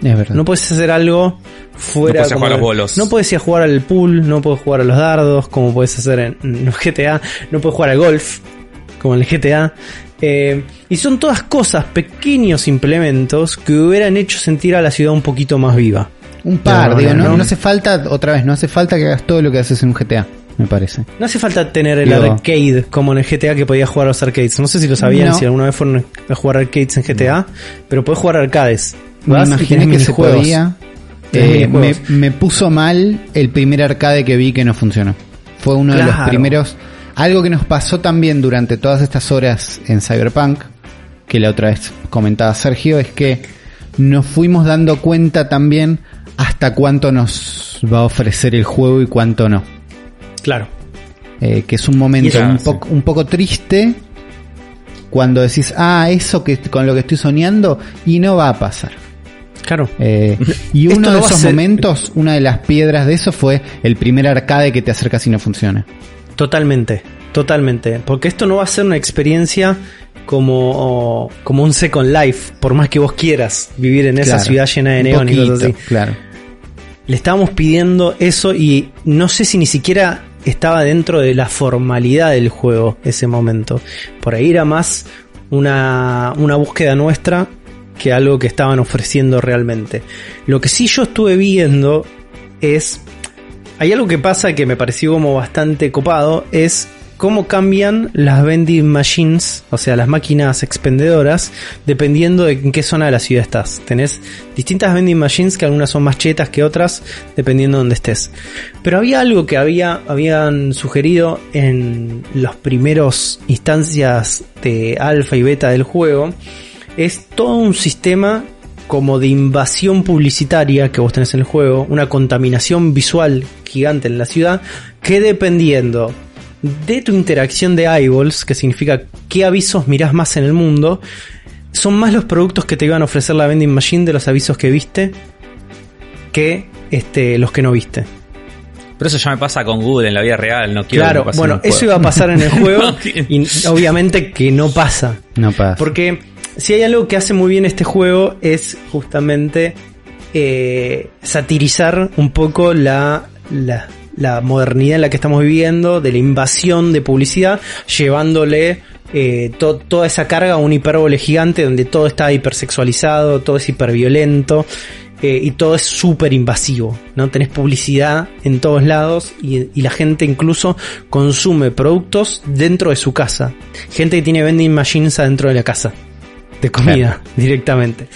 No puedes hacer algo fuera. No puedes jugar No puedes ir a jugar al pool, no puedes jugar a los dardos, como puedes hacer en, los GTA. No puedes jugar al golf, como en el GTA. Eh, y son todas cosas, pequeños implementos que hubieran hecho sentir a la ciudad un poquito más viva. Un par, digo, no, no, hace falta, otra vez, no hace falta que hagas todo lo que haces en un GTA, me parece. No hace falta tener el arcade como en el GTA que podías jugar a los arcades. No sé si lo sabían, si alguna vez fueron a jugar arcades en GTA, pero puedes jugar arcades. Me imaginé que se podía. Eh, me, puso mal el primer arcade que vi que no funcionó. Fue uno de los primeros. Algo que nos pasó también durante todas estas horas en Cyberpunk, que la otra vez comentaba Sergio, es que nos fuimos dando cuenta también hasta cuánto nos va a ofrecer el juego y cuánto no. Claro. Eh, que es un momento un, poco, un poco triste cuando decís, ah, eso que con lo que estoy soñando, y no va a pasar. Claro. Eh, y uno de esos momentos, una de las piedras de eso fue el primer arcade que te acercas y no funciona. Totalmente, totalmente. Porque esto no va a ser una experiencia como, como un Second Life, por más que vos quieras vivir en esa ciudad llena de neón y cosas así. Claro. Le estábamos pidiendo eso y no sé si ni siquiera estaba dentro de la formalidad del juego ese momento. Por ahí era más una, una búsqueda nuestra que algo que estaban ofreciendo realmente. Lo que sí yo estuve viendo es... Hay algo que pasa que me pareció como bastante copado, es cómo cambian las vending machines, o sea, las máquinas expendedoras, dependiendo de en qué zona de la ciudad estás. Tenés distintas vending machines que algunas son más chetas que otras, dependiendo de dónde estés. Pero había algo que había, habían sugerido en los primeros instancias de alfa y beta del juego, es todo un sistema como de invasión publicitaria que vos tenés en el juego, una contaminación visual gigante en la ciudad, que dependiendo de tu interacción de eyeballs, que significa qué avisos mirás más en el mundo, son más los productos que te iban a ofrecer la vending machine de los avisos que viste que este, los que no viste. Pero eso ya me pasa con Google en la vida real, no quiero Claro, que me pase bueno, en un eso iba a pasar en el juego y obviamente que no pasa. No pasa. Porque si hay algo que hace muy bien este juego es justamente eh, satirizar un poco la, la, la modernidad en la que estamos viviendo, de la invasión de publicidad, llevándole eh, to- toda esa carga a un hipérbole gigante donde todo está hipersexualizado, todo es hiperviolento. eh, y todo es súper invasivo, ¿no? Tenés publicidad en todos lados y, y la gente incluso consume productos dentro de su casa. Gente que tiene vending machines adentro de la casa de comida directamente.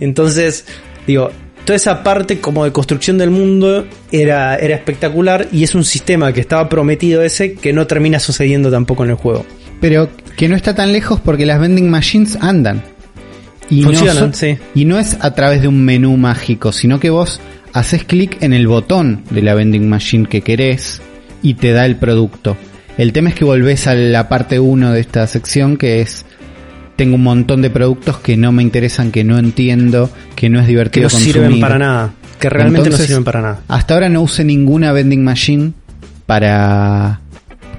Entonces, digo, toda esa parte como de construcción del mundo era, era espectacular y es un sistema que estaba prometido ese que no termina sucediendo tampoco en el juego. Pero que no está tan lejos porque las vending machines andan. Y Funcionan, no sí. Y no es a través de un menú mágico, sino que vos haces clic en el botón de la vending machine que querés y te da el producto. El tema es que volvés a la parte 1 de esta sección que es tengo un montón de productos que no me interesan, que no entiendo, que no es Que divertido no sirven para nada. Que realmente Entonces, no sirven para nada. Hasta ahora no usé ninguna vending machine para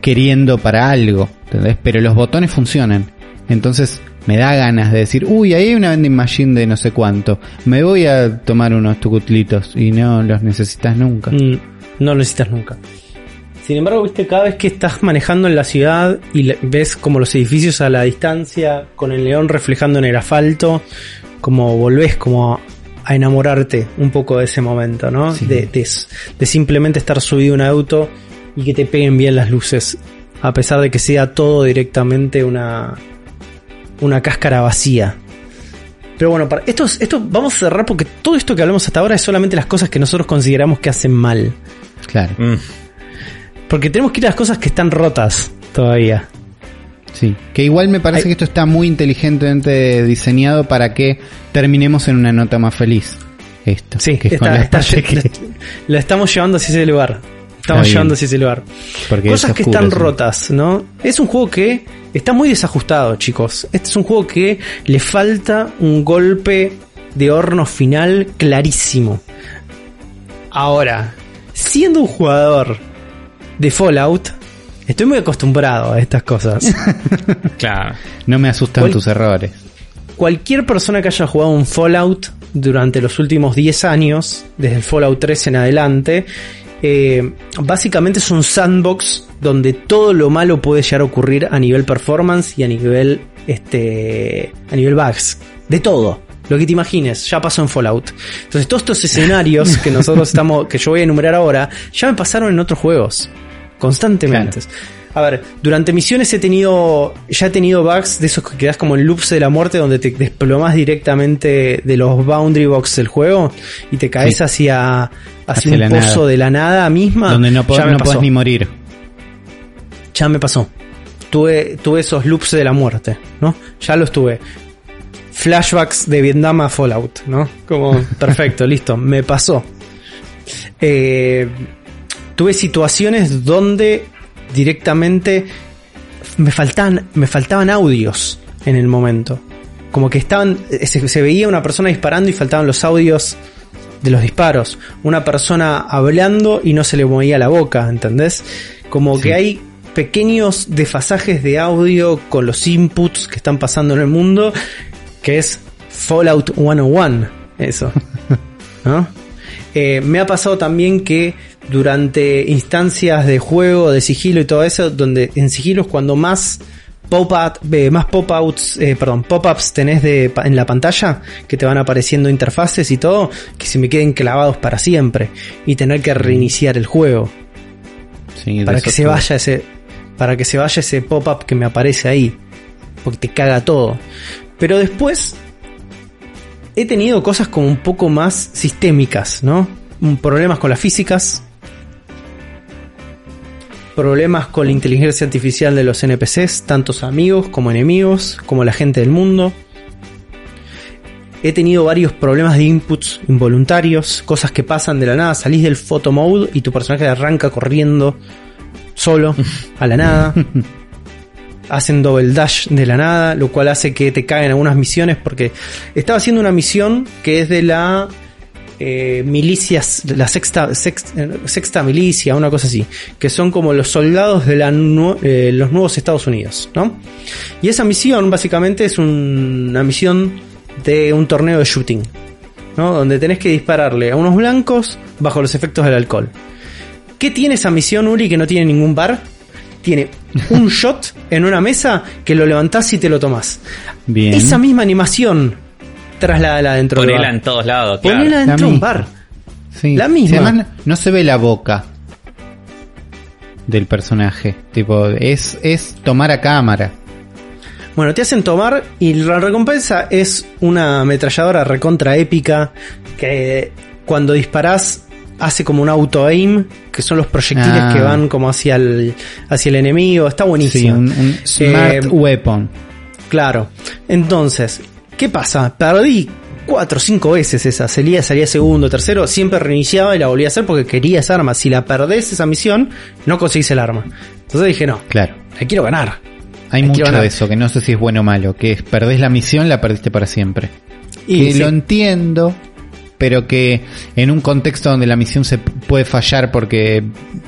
queriendo para algo, ¿entendés? Pero los botones funcionan. Entonces me da ganas de decir, uy, ahí hay una vending machine de no sé cuánto. Me voy a tomar unos tucutlitos y no los necesitas nunca. Mm, no lo necesitas nunca. Sin embargo, viste, cada vez que estás manejando en la ciudad y ves como los edificios a la distancia, con el león reflejando en el asfalto, como volvés como a enamorarte un poco de ese momento, ¿no? Sí. De, de, de simplemente estar subido a un auto y que te peguen bien las luces, a pesar de que sea todo directamente una, una cáscara vacía. Pero bueno, para esto, esto vamos a cerrar porque todo esto que hablamos hasta ahora es solamente las cosas que nosotros consideramos que hacen mal. Claro, Mm. Porque tenemos que ir a las cosas que están rotas todavía. sí. Que igual me parece Ay. que esto está muy inteligentemente diseñado para que terminemos en una nota más feliz. Esto. Sí, que es con está- la está- que- la, estamos llevando hacia ese lugar. Estamos llevando hacia ese lugar. porque Cosas es que están sí. rotas, ¿no? Es un juego que está muy desajustado, chicos. Este es un juego que le falta un golpe de horno final clarísimo. Ahora, siendo un jugador de Fallout, estoy muy acostumbrado a estas cosas. Claro. No me asustan ¿Cuál- tus errores. cualquier persona que haya jugado un Fallout durante los últimos 10 años, desde el Fallout 3 en adelante, eh, básicamente es un sandbox donde todo lo malo puede llegar a ocurrir a nivel performance y a nivel este a nivel bugs, de todo. Lo que te imagines, ya pasó en Fallout. Entonces, todos estos escenarios que nosotros estamos, que yo voy a enumerar ahora, ya me pasaron en otros juegos. Constantemente. A ver, durante misiones he tenido, ya he tenido bugs de esos que quedas como en loops de la muerte donde te desplomas directamente de los boundary box del juego y te caes Sí. hacia, hacia, Hacia un la pozo nada. de la nada misma. donde no, ya me no pasó. podés ni morir. Ya me pasó. Tuve, tuve esos loops de la muerte, ¿no? Ya los tuve. Flashbacks de Vietnam a Fallout, ¿no? Como, perfecto, listo, me pasó. Eh, tuve situaciones donde directamente me faltaban, me faltaban audios en el momento. Como que estaban, eh, se, se veía una persona disparando y faltaban los audios de los disparos. Una persona hablando y no se le movía la boca, ¿entendés? Como Sí. que hay pequeños desfasajes de audio con los inputs que están pasando en el mundo, que es Fallout 101, eso. ¿No? Eh, me ha pasado también que durante instancias de juego, de sigilo y todo eso, donde en sigilo es cuando más pop más pop-outs, eh, perdón, pop-ups tenés de, en la pantalla, que te van apareciendo interfaces y todo, que se me queden clavados para siempre y tener que reiniciar el juego Sí, para que se vaya ese para que se vaya ese pop-up que me aparece ahí. Porque te caga todo. Pero después he tenido cosas como un poco más sistémicas, ¿no? Problemas con las físicas. Problemas con la inteligencia artificial de los NPCs, tantos amigos como enemigos, como la gente del mundo. He tenido varios problemas de inputs involuntarios, cosas que pasan de la nada, salís del photo mode y tu personaje arranca corriendo solo, a la nada. Hacen double dash de la nada, lo cual hace que te caigan algunas misiones porque estaba haciendo una misión que es de la eh, milicias, la sexta, sexta, milicia, una cosa así, que son como los soldados de la eh, los nuevos Estados Unidos, ¿no? Y esa misión básicamente es una misión de un torneo de shooting, ¿no? Donde tenés que dispararle a unos blancos bajo los efectos del alcohol. ¿Qué tiene esa misión, Uri, que no tiene ningún bar? Tiene un shot en una mesa que lo levantás y te lo tomás. Bien. Esa misma animación, trasládala dentro Ponela en todos lados, claro. Ponela dentro de un bar. Sí. La misma. además, no se ve la boca del personaje. Tipo, es, es tomar a cámara. Bueno, te hacen tomar y la recompensa es una ametralladora recontra épica que cuando disparás hace como un auto aim, que son los proyectiles Ah. que van como hacia el, hacia el enemigo. Está Sí, buenísimo. un, un smart Eh, weapon. Claro. Entonces, ¿qué pasa? Perdí cuatro o cinco veces esa. Salía, salía segundo, tercero, siempre reiniciaba y la volvía a hacer porque quería esa arma. Si la perdés esa misión, no conseguís el arma. Entonces dije, no, Claro. la quiero ganar. Hay mucho ganar. de eso, que no sé si es bueno o malo, que es perdés la misión, la perdiste para siempre. Y que sí, lo entiendo, pero que en un contexto donde la misión se puede fallar porque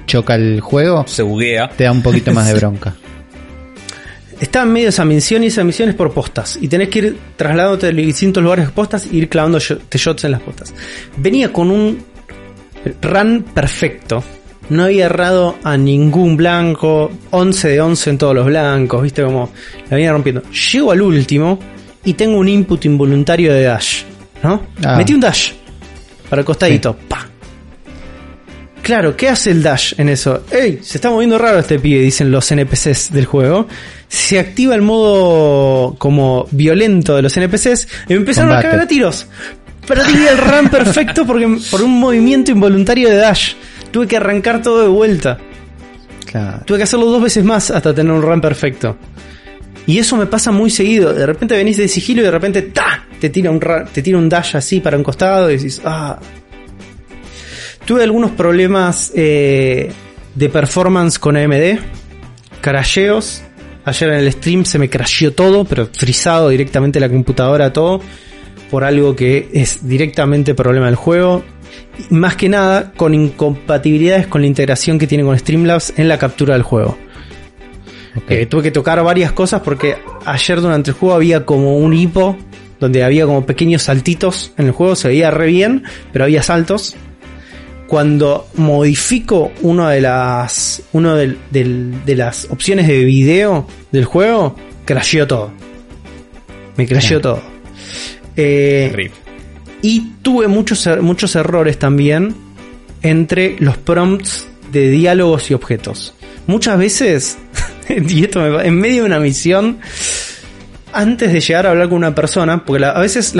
choca el juego, Se buguea. te da un poquito más de bronca. Está en medio de esa misión y esa misión es por postas. Y tenés que ir trasladándote de distintos lugares de postas e ir clavando shots en las postas. Venía con un run perfecto. No había errado a ningún blanco. 11 de 11 en todos los blancos. Viste como la venía rompiendo. Llego al último y tengo un input involuntario de dash. ¿No? Ah. Metí un dash para el costadito. Pa. Claro, ¿qué hace el dash en eso? ¡Ey! Se está moviendo raro este pibe, dicen los NPCs del juego. Se activa el modo como violento de los NPCs empezaron Combate. a cagar a tiros. Perdí el run perfecto porque por un movimiento involuntario de dash. Tuve que arrancar todo de vuelta. Claro. Tuve que hacerlo dos veces más hasta tener un run perfecto. Y eso me pasa muy seguido. De repente venís de sigilo y de repente ¡ta! te tira un te tira un dash así para un costado y decís, ah. Tuve algunos problemas eh, de performance con AMD. Crasheos. Ayer en el stream se me crasheó todo, pero frisado directamente la computadora todo. Por algo que es directamente problema del juego. Y Más que nada con incompatibilidades con la integración que tiene con Streamlabs en la captura del juego. Eh, tuve que tocar varias cosas porque ayer durante el juego había como un hipo donde había como pequeños saltitos en el juego, se veía re bien, pero había saltos. Cuando modifico una de las uno del- de las opciones de video del juego, crasheó todo. Me crasheó todo. Eh, y tuve muchos, er- muchos errores también entre los prompts de diálogos y objetos. Muchas veces, y esto me en medio de una misión, antes de llegar a hablar con una persona, porque la- a veces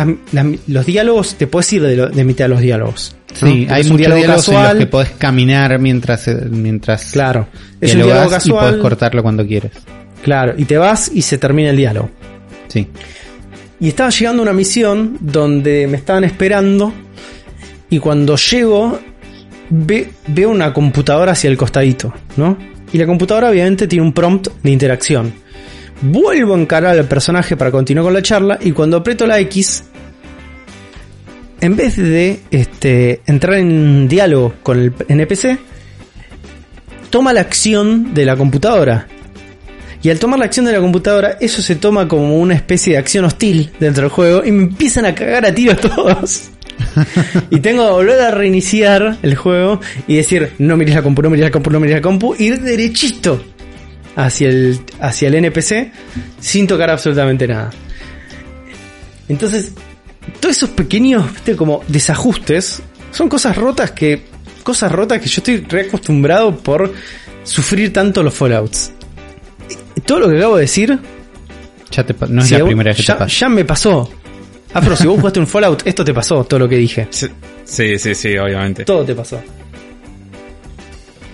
los diálogos te puedes ir de, lo- de mitad de los diálogos. ¿no? Sí, hay muchos diálogos en los que podés caminar mientras, eh, mientras Claro, es un diálogo dialogás y podés casual. cortarlo cuando quieres. Claro, y te vas y se termina el diálogo. Sí. Y estaba llegando a una misión donde me estaban esperando. Y cuando llego, ve- veo una computadora hacia el costadito, ¿no? Y la computadora obviamente tiene un prompt de interacción. Vuelvo a encarar al personaje para continuar con la charla. Y cuando aprieto la X, en vez de este, entrar en diálogo con el NPC, toma la acción de la computadora. Y al tomar la acción de la computadora, eso se toma como una especie de acción hostil dentro del juego y me empiezan a cagar a tiros todos. y tengo que volver a reiniciar el juego y decir, no mires la compu, no mires la compu, no mires la compu, ir derechito hacia el, hacia el NPC sin tocar absolutamente nada. Entonces, todos esos pequeños, viste, como desajustes, son cosas rotas que, cosas rotas que yo estoy reacostumbrado por sufrir tanto los Fallouts. todo lo que acabo de decir, Ya te no es si la vos- primera vez que ya, te pasa. ya me pasó. Afro, si vos jugaste un Fallout, esto te pasó, todo lo que dije. Sí, sí, sí, obviamente. Todo te pasó.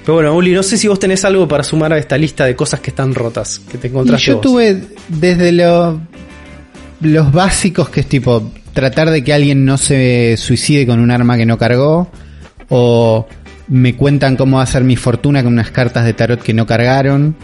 Pero bueno, Uli, no sé si vos tenés algo para sumar a esta lista de cosas que están rotas, que te Y encontraste yo vos. tuve desde lo- los básicos que es tipo tratar de que alguien no se suicide con un arma que no cargó o me cuentan cómo hacer mi fortuna con unas cartas de tarot que no cargaron.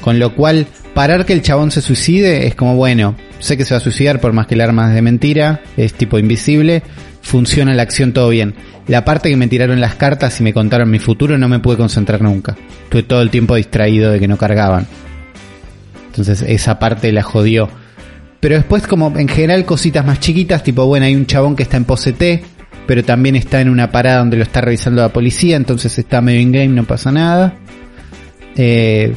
Con lo cual, parar que el chabón se suicide es como, bueno, sé que se va a suicidar por más que el arma es de mentira, es tipo invisible, funciona la acción todo bien. La parte que me tiraron las cartas y me contaron mi futuro no me pude concentrar nunca. Estuve todo el tiempo distraído de que no cargaban. Entonces esa parte la jodió. Pero después como en general cositas más chiquitas, tipo bueno, hay un chabón que está en pose pero también está en una parada donde lo está revisando la policía, entonces está medio in game, no pasa nada. Eh,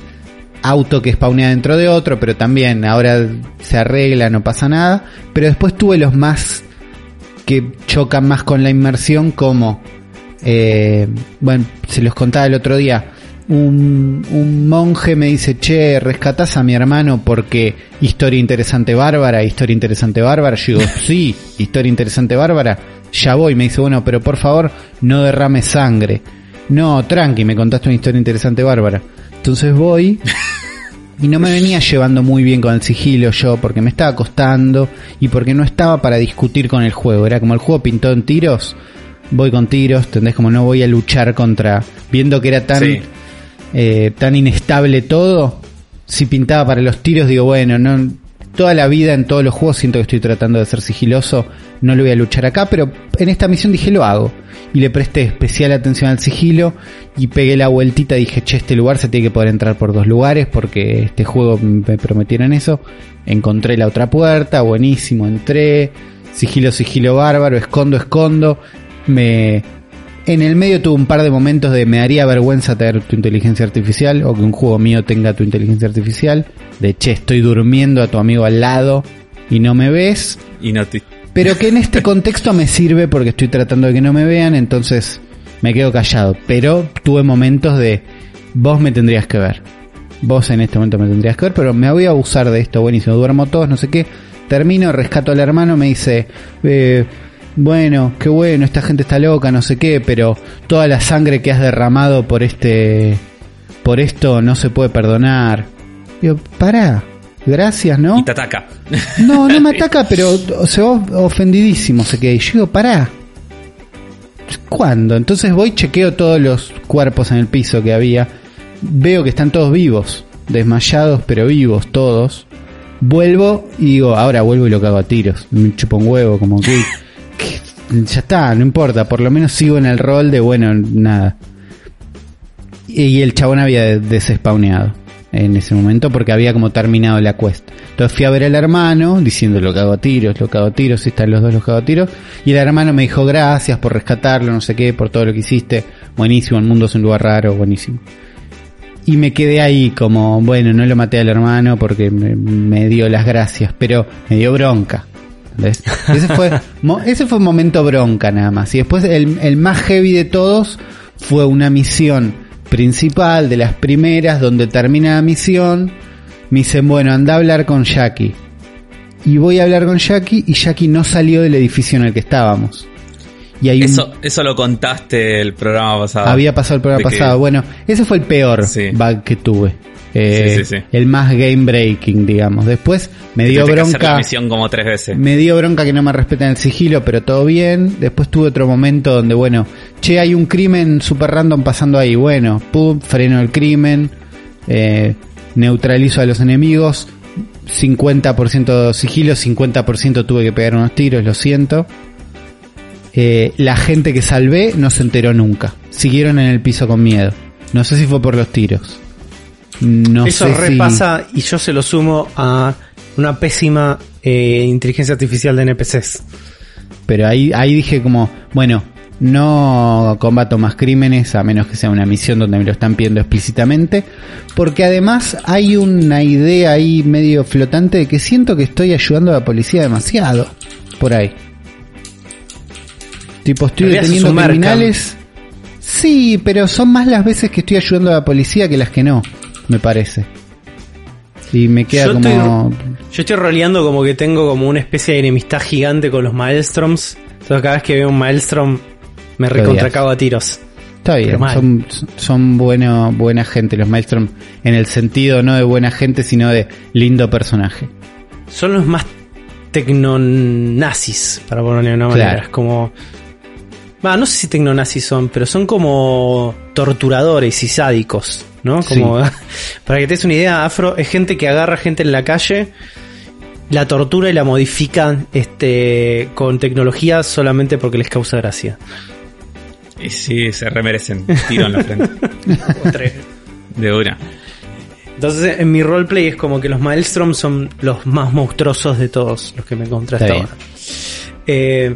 auto que spawnea dentro de otro, pero también ahora se arregla, no pasa nada. Pero después tuve los más que chocan más con la inmersión como eh, bueno, se los contaba el otro día. Un, un monje me dice, che, rescatás a mi hermano porque historia interesante bárbara, historia interesante bárbara. Yo digo, sí, historia interesante bárbara. Ya voy, me dice, bueno, pero por favor, no derrame sangre. No, tranqui, me contaste una historia interesante bárbara. Entonces voy y no me venía llevando muy bien con el sigilo yo porque me estaba costando y porque no estaba para discutir con el juego. Era como el juego pintó en tiros, voy con tiros, ¿entendés? Como no voy a luchar contra... Viendo que era tan, Sí. eh, tan inestable todo, si pintaba para los tiros digo, bueno, no... Toda la vida en todos los juegos siento que estoy tratando de ser sigiloso, no lo voy a luchar acá, pero en esta misión dije lo hago. Y le presté especial atención al sigilo y pegué la vueltita, dije, che, este lugar se tiene que poder entrar por dos lugares porque este juego me prometieron eso. Encontré la otra puerta, buenísimo, entré, sigilo, sigilo bárbaro, escondo, escondo. Me... En el medio tuve un par de momentos de me daría vergüenza tener tu inteligencia artificial o que un juego mío tenga tu inteligencia artificial. De che, estoy durmiendo a tu amigo al lado y no me ves. Y no te- Pero que en este contexto me sirve porque estoy tratando de que no me vean, entonces me quedo callado. Pero tuve momentos de vos me tendrías que ver. Vos en este momento me tendrías que ver, pero me voy a abusar de esto. Buenísimo, duermo todos, no sé qué. Termino, rescato al hermano, me dice, eh, bueno, qué bueno, esta gente está loca, no sé qué, pero toda la sangre que has derramado por este, por esto no se puede perdonar. Digo, pará, gracias, ¿no? Y te ataca. No, no me ataca, pero o sea, of- ofendidísimo se queda. Y yo digo, pará. ¿Cuándo? Entonces voy, chequeo todos los cuerpos en el piso que había. Veo que están todos vivos. Desmayados, pero vivos todos. Vuelvo y digo, ahora vuelvo y lo cago a tiros. Me chupo un huevo, como que... ya está, no importa. Por lo menos sigo en el rol de, bueno, nada. Y el chabón había desespawneado en ese momento porque había como terminado la quest. Entonces fui a ver al hermano diciendo lo cago a tiros, lo cago a tiros, si están los dos los cago a tiros. Y el hermano me dijo gracias por rescatarlo, no sé qué, por todo lo que hiciste. Buenísimo, el mundo es un lugar raro, buenísimo. Y me quedé ahí como, bueno, no lo maté al hermano porque me dio las gracias, pero me dio bronca. Ese fue, ese fue un momento bronca nada más. Y después el, el más heavy de todos fue una misión principal de las primeras donde termina la misión. Me dicen, bueno, anda a hablar con Jackie. Y voy a hablar con Jackie y Jackie no salió del edificio en el que estábamos. Y hay un- Eso, eso lo contaste el programa pasado. había pasado el programa que- pasado. Bueno, ese fue el peor Sí. bug que tuve. Eh, Sí, sí, sí. El más game breaking, digamos. Después me dio Tuviste que hacer la bronca. misión como tres veces. Me dio bronca que no me respeten el sigilo, pero todo bien. Después tuve otro momento donde, bueno, che, hay un crimen super random pasando ahí. Bueno, pum, freno el crimen, eh, neutralizo a los enemigos. 50% sigilo, 50% tuve que pegar unos tiros, lo siento. Eh, la gente que salvé no se enteró nunca. Siguieron en el piso con miedo. No sé si fue por los tiros. No Eso sé si- repasa y yo se lo sumo a una pésima eh, inteligencia artificial de NPCs. Pero ahí, ahí dije como, bueno, no combato más crímenes a menos que sea una misión donde me lo están pidiendo explícitamente. Porque además hay una idea ahí medio flotante de que siento que estoy ayudando a la policía demasiado. Por ahí. Tipo, estoy deteniendo criminales. Sí, pero son más las veces que estoy ayudando a la policía que las que no, me parece. Y me queda Yo como... Yo estoy roleando como que tengo como una especie de enemistad gigante con los Maelstroms. Entonces cada vez que veo un Maelstrom me recontracago a tiros. Está bien, son, son bueno, buena gente los Maelstrom en el sentido no de buena gente, sino de lindo personaje. Son los más tecnonazis, para ponerle una manera. Claro. Es como... Va, no sé si tecnonazis son, pero son como torturadores y sádicos, ¿no? Como, para que te des una idea, Afro es gente que agarra gente en la calle, la tortura y la modifica este, con tecnología solamente porque les causa gracia. Y sí, se remerecen. Tiro en la frente. O tres. De una. Entonces, en mi roleplay es como que los Maelstrom son los más monstruosos de todos los que me encontré hasta ahora. Eh,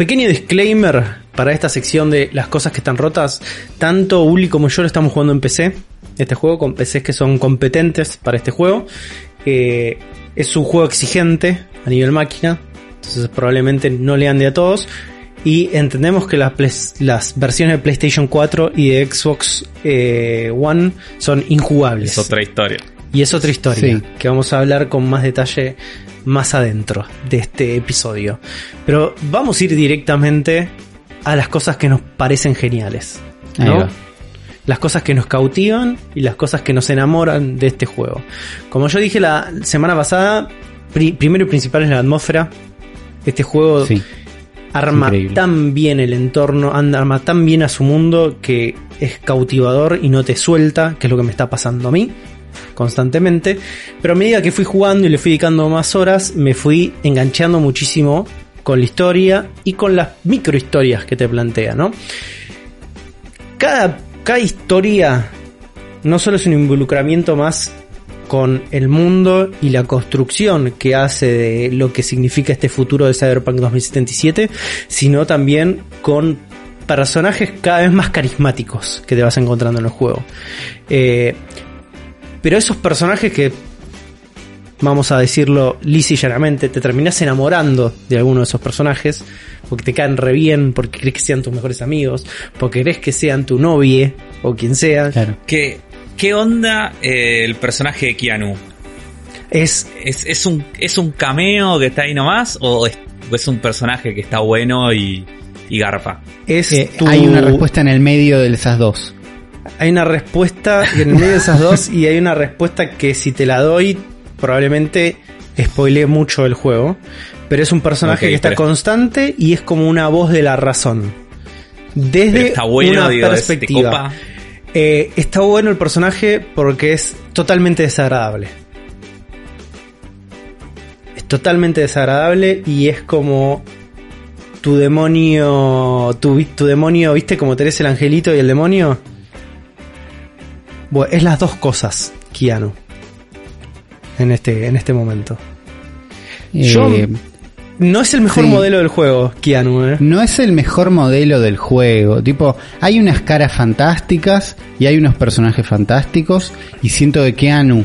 pequeño disclaimer para esta sección de las cosas que están rotas. Tanto Uli como yo lo estamos jugando en PC. Este juego, con PCs que son competentes para este juego. Eh, es un juego exigente a nivel máquina. Entonces probablemente no le ande a todos. Y entendemos que las, versiones de PlayStation 4 y de Xbox eh, One son injugables. Es otra historia. Y es otra historia Sí. que vamos a hablar con más detalle más adentro de este episodio. Pero vamos a ir directamente a las cosas que nos parecen geniales. ¿no? Las cosas que nos cautivan y las cosas que nos enamoran de este juego. Como yo dije la semana pasada, pri- primero y principal es la atmósfera. Este juego Sí. arma increíble. tan bien el entorno, arma tan bien a su mundo que es cautivador y no te suelta, que es lo que me está pasando a mí constantemente. Pero a medida que fui jugando y le fui dedicando más horas, me fui enganchando muchísimo con la historia y con las microhistorias que te plantea. Cada, cada historia no solo es un involucramiento más con el mundo y la construcción que hace de lo que significa este futuro de Cyberpunk 2077, sino también con personajes cada vez más carismáticos que te vas encontrando en el juego. Eh, pero esos personajes que, vamos a decirlo lisa y llanamente, te terminas enamorando de alguno de esos personajes, porque te caen re bien, porque crees que sean tus mejores amigos, porque crees que sean tu novia o quien sea. Claro. ¿Qué, qué onda eh, el personaje de Keanu? Es ¿Es, es, un, ¿Es un cameo que está ahí nomás? ¿O es, o es un personaje que está bueno y, y garpa? es Eh, tu- Hay una respuesta en el medio de esas dos. Hay una respuesta en el medio de esas dos y hay una respuesta que si te la doy probablemente spoilee mucho el juego pero es un personaje que está constante y es como una voz de la razón. Desde está bueno, una digo, perspectiva. Eh, está bueno el personaje porque es totalmente desagradable. Es totalmente desagradable y es como tu demonio tu, tu demonio viste como tenés el angelito y el demonio bueno, es las dos cosas, Keanu. En este, en este momento. Yo- Eh, No es el mejor Sí. modelo del juego, Keanu, ¿eh? no es el mejor modelo del juego. Tipo, hay unas caras fantásticas y hay unos personajes fantásticos. Y siento que Keanu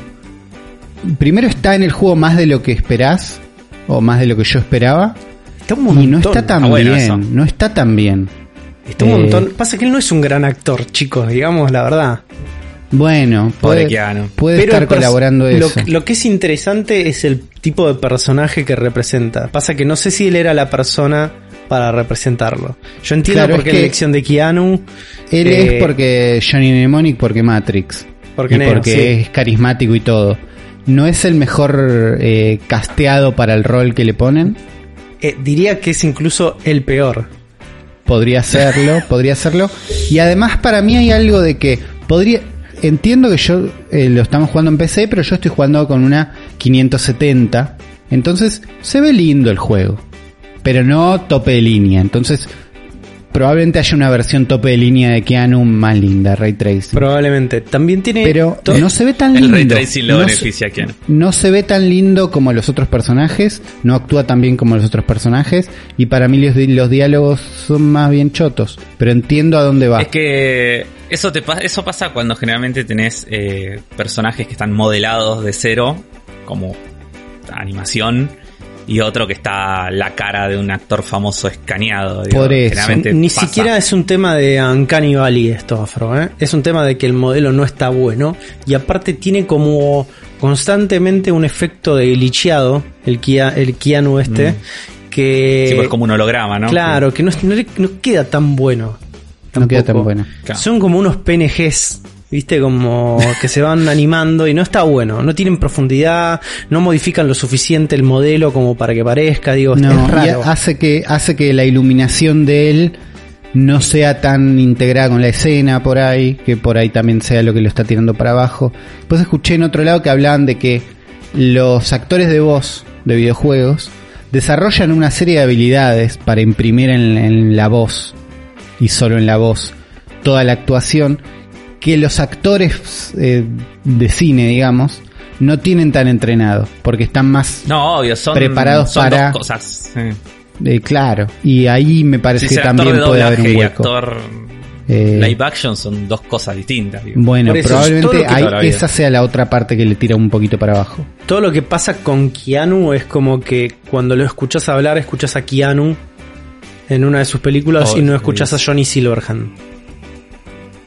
primero está en el juego más de lo que esperás. O más de lo que yo esperaba. Está un montón. Y no está tan Ah, bueno, bien. eso. No está tan bien. Está un eh, montón. Pasa que él no es un gran actor, chicos, digamos la verdad. Bueno, puede, puede Pero estar colaborando lo, eso. lo que es interesante es el tipo de personaje que representa. Pasa que no sé si él era la persona para representarlo. Yo entiendo Claro, por qué la elección de Keanu. Él eh, es porque Johnny Mnemonic, porque Matrix. Porque y Neo, porque sí. es carismático y todo. No es el mejor eh, casteado para el rol que le ponen. eh, diría que es incluso el peor. Podría serlo, podría serlo. Y además para mí hay algo de que podría... Entiendo que yo eh, lo estamos jugando en PC, pero yo estoy jugando con una 570. Entonces se ve lindo el juego. Pero no tope de línea. Entonces probablemente haya una versión tope de línea de Keanu más linda, Ray Tracing. Probablemente. También tiene. Pero no se ve tan El lindo. ray tracing lo No se- beneficia a Keanu. no se ve tan lindo como los otros personajes, no actúa tan bien como los otros personajes y para mí los, di- los diálogos son más bien chotos, pero entiendo a dónde va. Es que eso te pa- eso pasa cuando generalmente tenés eh, personajes que están modelados de cero, como animación, y otro que está la cara de un actor famoso escaneado. digo, Por eso. Ni pasa. siquiera es un tema de Uncanny Valley esto, Afro. ¿eh? Es un tema de que el modelo no está bueno. Y aparte tiene como constantemente un efecto de glitcheado, el, Kia, el Keanu este, que... Mm. Sí, pues como un holograma, ¿no? Claro, que no, no queda tan bueno. No queda tan bueno. Claro. Son como unos PNGs, viste, como que se van animando y no está bueno. No tienen profundidad, no modifican lo suficiente el modelo como para que parezca, digo, No, es raro. hace que, hace que la iluminación de él no sea tan integrada con la escena por ahí, que por ahí también sea lo que lo está tirando para abajo. Pues escuché en otro lado que hablaban de que los actores de voz de videojuegos desarrollan una serie de habilidades para imprimir en, en la voz y solo en la voz toda la actuación que los actores eh, de cine, digamos, no tienen tan entrenado, porque están más No, obvio, son, Preparados son para- dos cosas. sí. eh, claro, y ahí me parece Sí, que también de puede haber un hueco. actor Eh, live action son dos cosas distintas. digo. bueno, eso, probablemente vida. esa sea la otra parte que le tira un poquito para abajo. Todo lo que pasa con Keanu es como que cuando lo escuchas hablar, escuchas a Keanu en una de sus películas Oh, y no escuchas a Johnny Silverhand.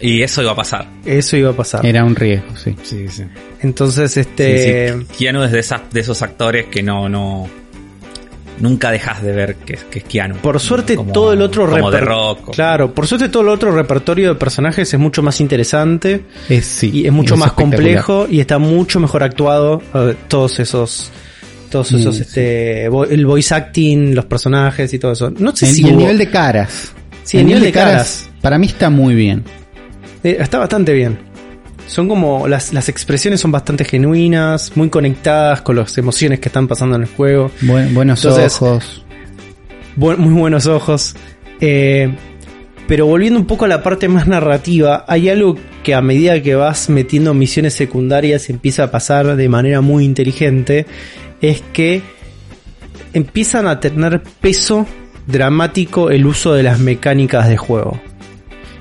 Y eso iba a pasar. Eso iba a pasar. Era un riesgo, sí. Sí, sí. Entonces, este... Sí, sí. Keanu es de, esas, de esos actores que no, no. Nunca dejas de ver que, es- que es Keanu. Por suerte Como- todo el otro como de reper- rock. o- Claro, por suerte todo el otro repertorio de personajes es mucho más interesante Es, sí, y es mucho más complejo y está mucho mejor actuado eh, todos esos todos Mm, esos sí. este vo- el voice acting, los personajes y todo eso. No sé El- si y el hubo- nivel de caras. Sí, el nivel de caras. Para mí está muy bien. Eh, está bastante bien. Son como las, las expresiones son bastante genuinas, muy conectadas con las emociones que están pasando en el juego. Buen- buenos Entonces, ojos. Bu- muy buenos ojos. Eh, pero volviendo un poco a la parte más narrativa, hay algo que a medida que vas metiendo misiones secundarias empieza a pasar de manera muy inteligente, es que empiezan a tener peso dramático el uso de las mecánicas de juego.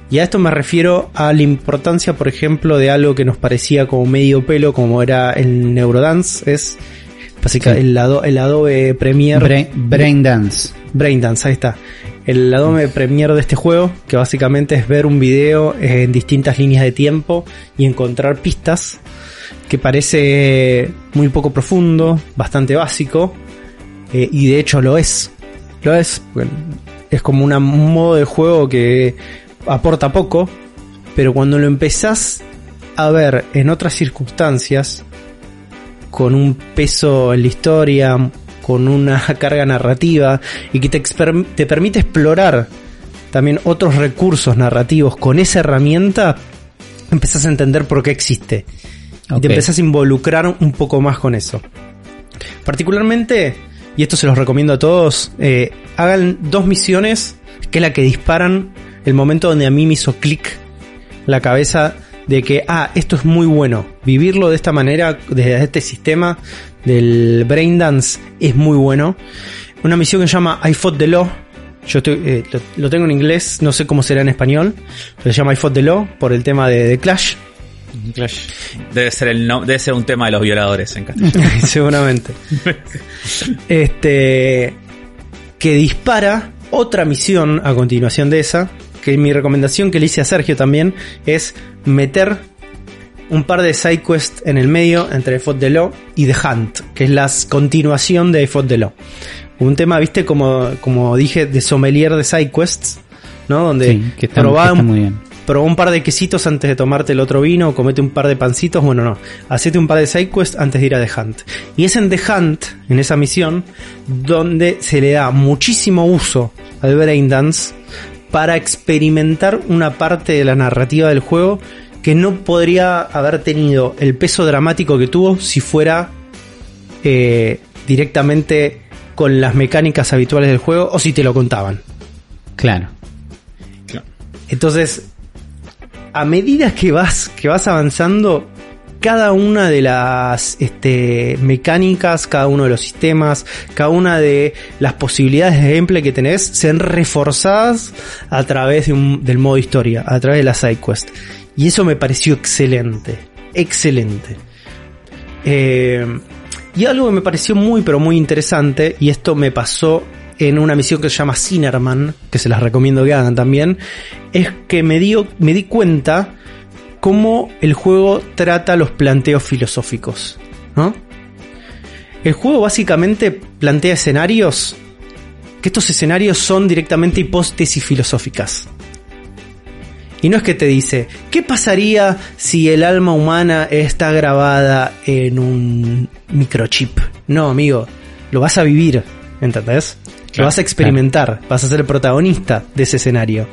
Y a esto me refiero a la importancia, por ejemplo, de algo que nos parecía como medio pelo, como era el Neurodance, es básicamente Sí. el, ado- el Adobe Premiere Brain, Brain Dance. Braindance, ahí está. El Adobe Premiere de este juego, que básicamente es ver un video en distintas líneas de tiempo y encontrar pistas, que parece muy poco profundo, bastante básico, eh, y de hecho lo es. Lo es. Bueno, es como una- un modo de juego que aporta poco, pero cuando lo empezás a ver en otras circunstancias, con un peso en la historia, con una carga narrativa y que te, te permite explorar también otros recursos narrativos con esa herramienta, empezás a entender por qué existe. Y te empezás a involucrar un poco más con eso. Particularmente, y esto se los recomiendo a todos, eh, hagan dos misiones, que es la que disparan el momento donde a mí me hizo clic la cabeza de que, ah, esto es muy bueno. Vivirlo de esta manera, desde este sistema del Braindance, es muy bueno. Una misión que se llama I Fought the Law. Yo estoy- eh, lo, lo tengo en inglés, no sé cómo será en español. Pero se llama I Fought the Law por el tema de, de Clash. Debe ser, el no- debe ser un tema de los violadores en castellano. Seguramente. Este. Que dispara otra misión a continuación de esa. Que mi recomendación que le hice a Sergio también es meter un par de side quests en el medio entre Fought the Law y The Hunt, que es la continuación de Fought the Law. Un tema, viste, como, como dije, de sommelier de side quests, ¿no? Donde Sí, que está, probá que está un- muy bien. probá un par de quesitos antes de tomarte el otro vino, comete un par de pancitos, bueno, no, hacete un par de sidequests antes de ir a The Hunt. Y es en The Hunt, en esa misión, donde se le da muchísimo uso al Braindance para experimentar una parte de la narrativa del juego que no podría haber tenido el peso dramático que tuvo si fuera eh, directamente con las mecánicas habituales del juego o si te lo contaban. Claro. Entonces, a medida que vas, que vas avanzando, cada una de las este, mecánicas, cada uno de los sistemas, cada una de las posibilidades de gameplay que tenés, se ven reforzadas a través de un- del modo historia, a través de la sidequest. Y eso me pareció excelente, excelente. Eh, Y algo que me pareció muy, pero muy interesante, y esto me pasó en una misión que se llama Cinerman, que se las recomiendo que hagan también, es que me, dio, me di cuenta cómo el juego trata los planteos filosóficos. ¿no? El juego básicamente plantea escenarios, que estos escenarios son directamente hipótesis filosóficas. Y no es que te dice, ¿qué pasaría si el alma humana está grabada en un microchip? No, amigo, lo vas a vivir, ¿entendés? Lo vas a experimentar, vas a ser el protagonista de ese escenario.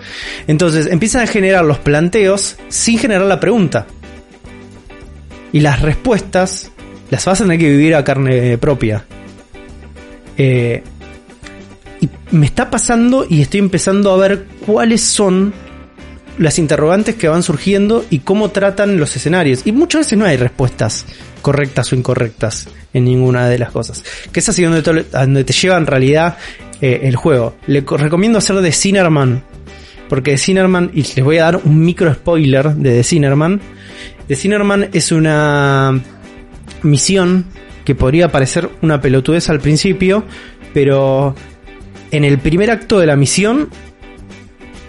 Entonces empiezan a generar los planteos sin generar la pregunta. Y las respuestas las vas a tener que vivir a carne propia. Eh, y me está pasando y estoy empezando a ver cuáles son las interrogantes que van surgiendo y cómo tratan los escenarios. Y muchas veces no hay respuestas correctas o incorrectas en ninguna de las cosas. Que es así donde te, donde te lleva en realidad eh, el juego. Le recomiendo hacer de Cinerman. Porque de y les voy a dar un micro spoiler de The Cinerman. The Cinerman es una misión que podría parecer una pelotudez al principio, pero en el primer acto de la misión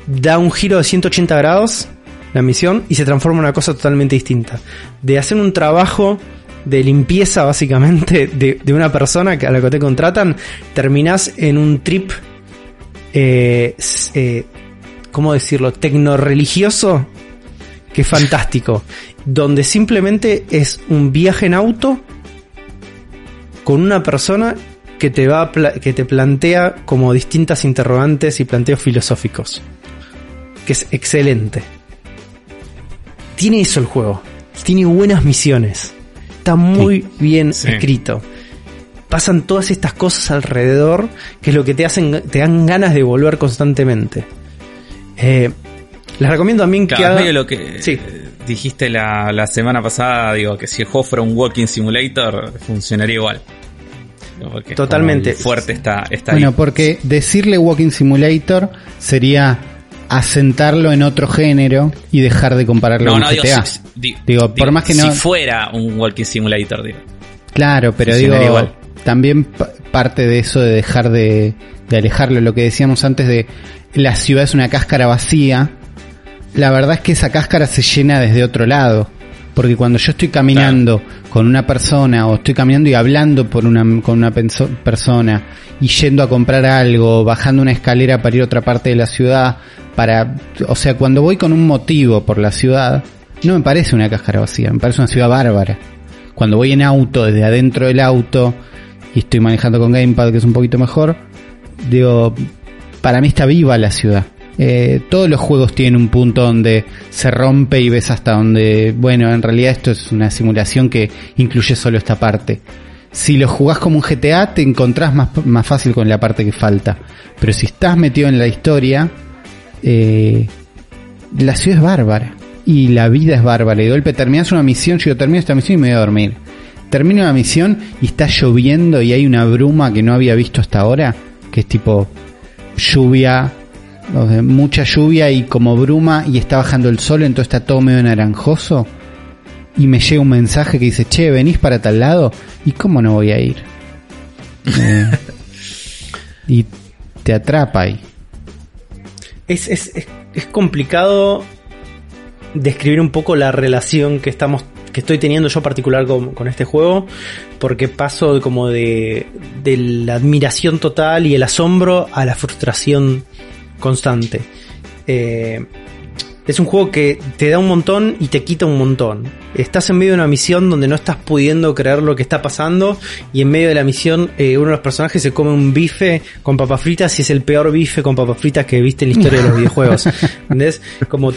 da un giro de 180 grados la misión y se transforma en una cosa totalmente distinta. De hacer un trabajo de limpieza básicamente de, una persona a la que te contratan, terminás en un trip, eh, eh, ¿cómo decirlo?, tecno-religioso, que es fantástico, donde simplemente es un viaje en auto con una persona que te va que te plantea como distintas interrogantes y planteos filosóficos que es excelente. Tiene eso el juego. Tiene buenas misiones. Está muy bien escrito. Pasan todas estas cosas alrededor que es lo que te hacen, te dan ganas de volver constantemente. Eh, les recomiendo también que hagan... lo que dijiste la, semana pasada, digo, que si el juego fuera un walking simulator, funcionaría igual. Totalmente. Fuerte está, está Bueno, porque decirle walking simulator sería asentarlo en otro género y dejar de compararlo con GTA. Digo, por más que no. Si fuera un Walking Simulator, digo. Claro, pero digo, también parte de eso de dejar de, alejarlo, lo que decíamos antes de la ciudad es una cáscara vacía. La verdad es que esa cáscara se llena desde otro lado. Porque cuando yo estoy caminando con una persona o estoy caminando y hablando por una, con una persona y yendo a comprar algo, bajando una escalera para ir a otra parte de la ciudad, para, o sea, cuando voy con un motivo por la ciudad, no me parece una cáscara vacía, me parece una ciudad bárbara. Cuando voy en auto, desde adentro del auto, y estoy manejando con Gamepad, que es un poquito mejor, digo, para mí está viva la ciudad. Eh, todos los juegos tienen un punto donde se rompe y ves hasta donde, bueno, en realidad esto es una simulación que incluye solo esta parte. Si lo jugás como un GTA, te encontrás más, más fácil con la parte que falta. Pero si estás metido en la historia, eh, la ciudad es bárbara y la vida es bárbara. Y de golpe terminas una misión, yo termino esta misión y me voy a dormir. Termino la misión y está lloviendo y hay una bruma que no había visto hasta ahora, que es tipo lluvia, mucha lluvia y como bruma y está bajando el sol, entonces está todo medio naranjoso. Y me llega un mensaje que dice, che, venís para tal lado. ¿Y cómo no voy a ir? Eh, y te atrapa ahí es, es, es, complicado describir un poco la relación que estamos que estoy teniendo yo particular con, este juego porque paso como de, de la admiración total y el asombro a la frustración constante eh, es un juego que te da un montón y te quita un montón. Estás en medio de una misión donde no estás pudiendo creer lo que está pasando y en medio de la misión eh, uno de los personajes se come un bife con papas fritas y es el peor bife con papas fritas que viste en la historia de los videojuegos. ¿Entendés? Como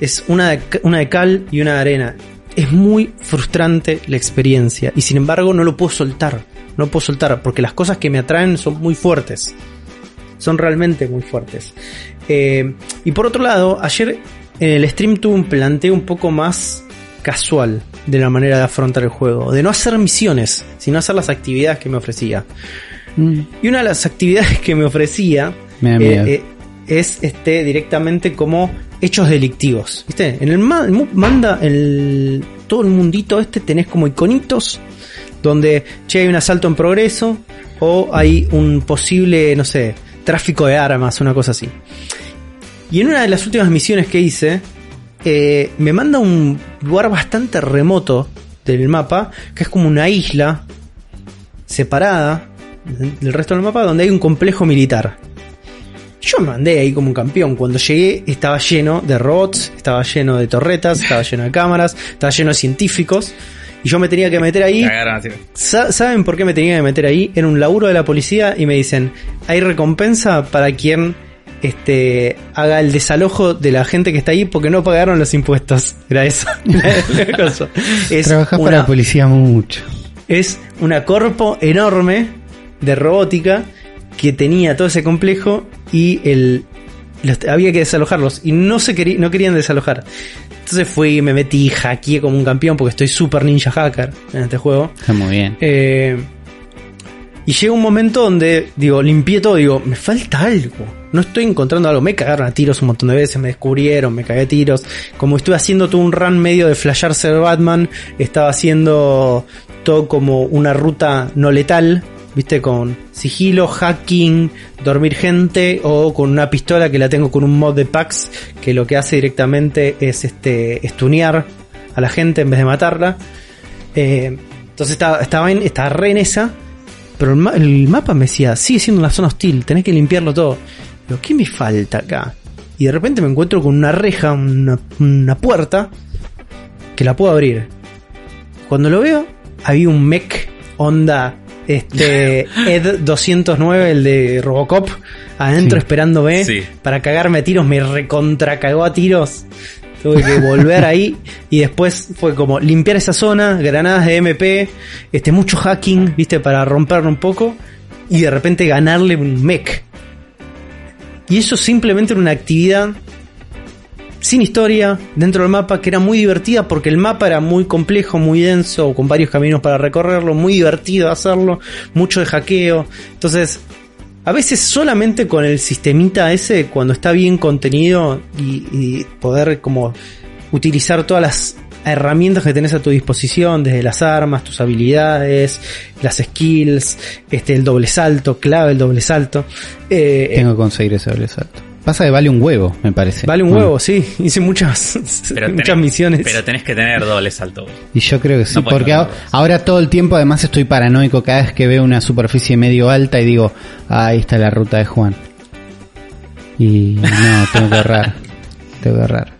es una de, una de cal y una de arena. Es muy frustrante la experiencia y sin embargo no lo puedo soltar. No lo puedo soltar porque las cosas que me atraen son muy fuertes son realmente muy fuertes. Eh, y por otro lado, ayer en el stream tuve un planteo un poco más casual de la manera de afrontar el juego, de no hacer misiones, sino hacer las actividades que me ofrecía. Mm. Y una de las actividades que me ofrecía eh, eh, es este directamente como hechos delictivos. ¿Viste? En el manda, el, todo el mundito este tenés como iconitos donde, che, hay un asalto en progreso o hay un posible, no sé, tráfico de armas, una cosa así. Y en una de las últimas misiones que hice, eh, me manda a un lugar bastante remoto del mapa, que es como una isla separada del resto del mapa, donde hay un complejo militar. Yo me mandé ahí como un campeón. Cuando llegué estaba lleno de robots, estaba lleno de torretas, estaba lleno de cámaras, estaba lleno de científicos. Y yo me tenía que meter ahí. ¿Saben por qué me tenía que meter ahí? Era un laburo de la policía y me dicen, hay recompensa para quien este haga el desalojo de la gente que está ahí porque no pagaron los impuestos. Era eso. Es, Trabajás para una, la policía mucho. es una corpo enorme de robótica que tenía todo ese complejo y el los- había que desalojarlos y no se querí- no querían desalojar. Entonces fui, me metí, hackeé como un campeón porque estoy super ninja hacker en este juego. Está muy bien. Eh, y llega un momento donde, digo, limpié todo, digo, me falta algo. No estoy encontrando algo. Me cagaron a tiros un montón de veces, me descubrieron, me cagué a tiros. Como estuve haciendo todo un run medio de flashear ser Batman, estaba haciendo todo como una ruta no letal, viste, con sigilo, hacking, dormir gente, o con una pistola que la tengo con un mod de PAX, que lo que hace directamente es este estunear a la gente en vez de matarla. Eh, entonces estaba, estaba, en, estaba re en esa. Pero el, ma- el mapa me decía, sigue siendo una zona hostil, tenés que limpiarlo todo. Digo, ¿qué me falta acá? Y de repente me encuentro con una reja, una, una puerta, que la puedo abrir. Cuando lo veo, había un mech Honda este Ed 209, el de Robocop, adentro Sí. esperándome Sí. para cagarme a tiros, me recontra cagó a tiros. Tuve que volver ahí y después fue como limpiar esa zona, granadas de MP, este mucho hacking, viste, para romperlo un poco y de repente ganarle un mech. Y eso simplemente era una actividad sin historia dentro del mapa que era muy divertida porque el mapa era muy complejo, muy denso, con varios caminos para recorrerlo, muy divertido hacerlo, mucho de hackeo. Entonces, a veces solamente con el sistemita ese, cuando está bien contenido y, y poder como utilizar todas las herramientas que tenés a tu disposición, desde las armas, tus habilidades, las skills, este el doble salto, clave el doble salto. eh, Tengo que conseguir ese doble salto. Pasa que vale un huevo, me parece. Vale un Bueno, huevo, sí. Hice muchas, Pero muchas tenés- misiones. Pero tenés que tener doble salto. Y yo creo que sí, No porque ahora todo el tiempo además estoy paranoico cada vez que veo una superficie medio alta y digo, ah, ahí está la ruta de Juan. Y no, tengo que errar. tengo que errar.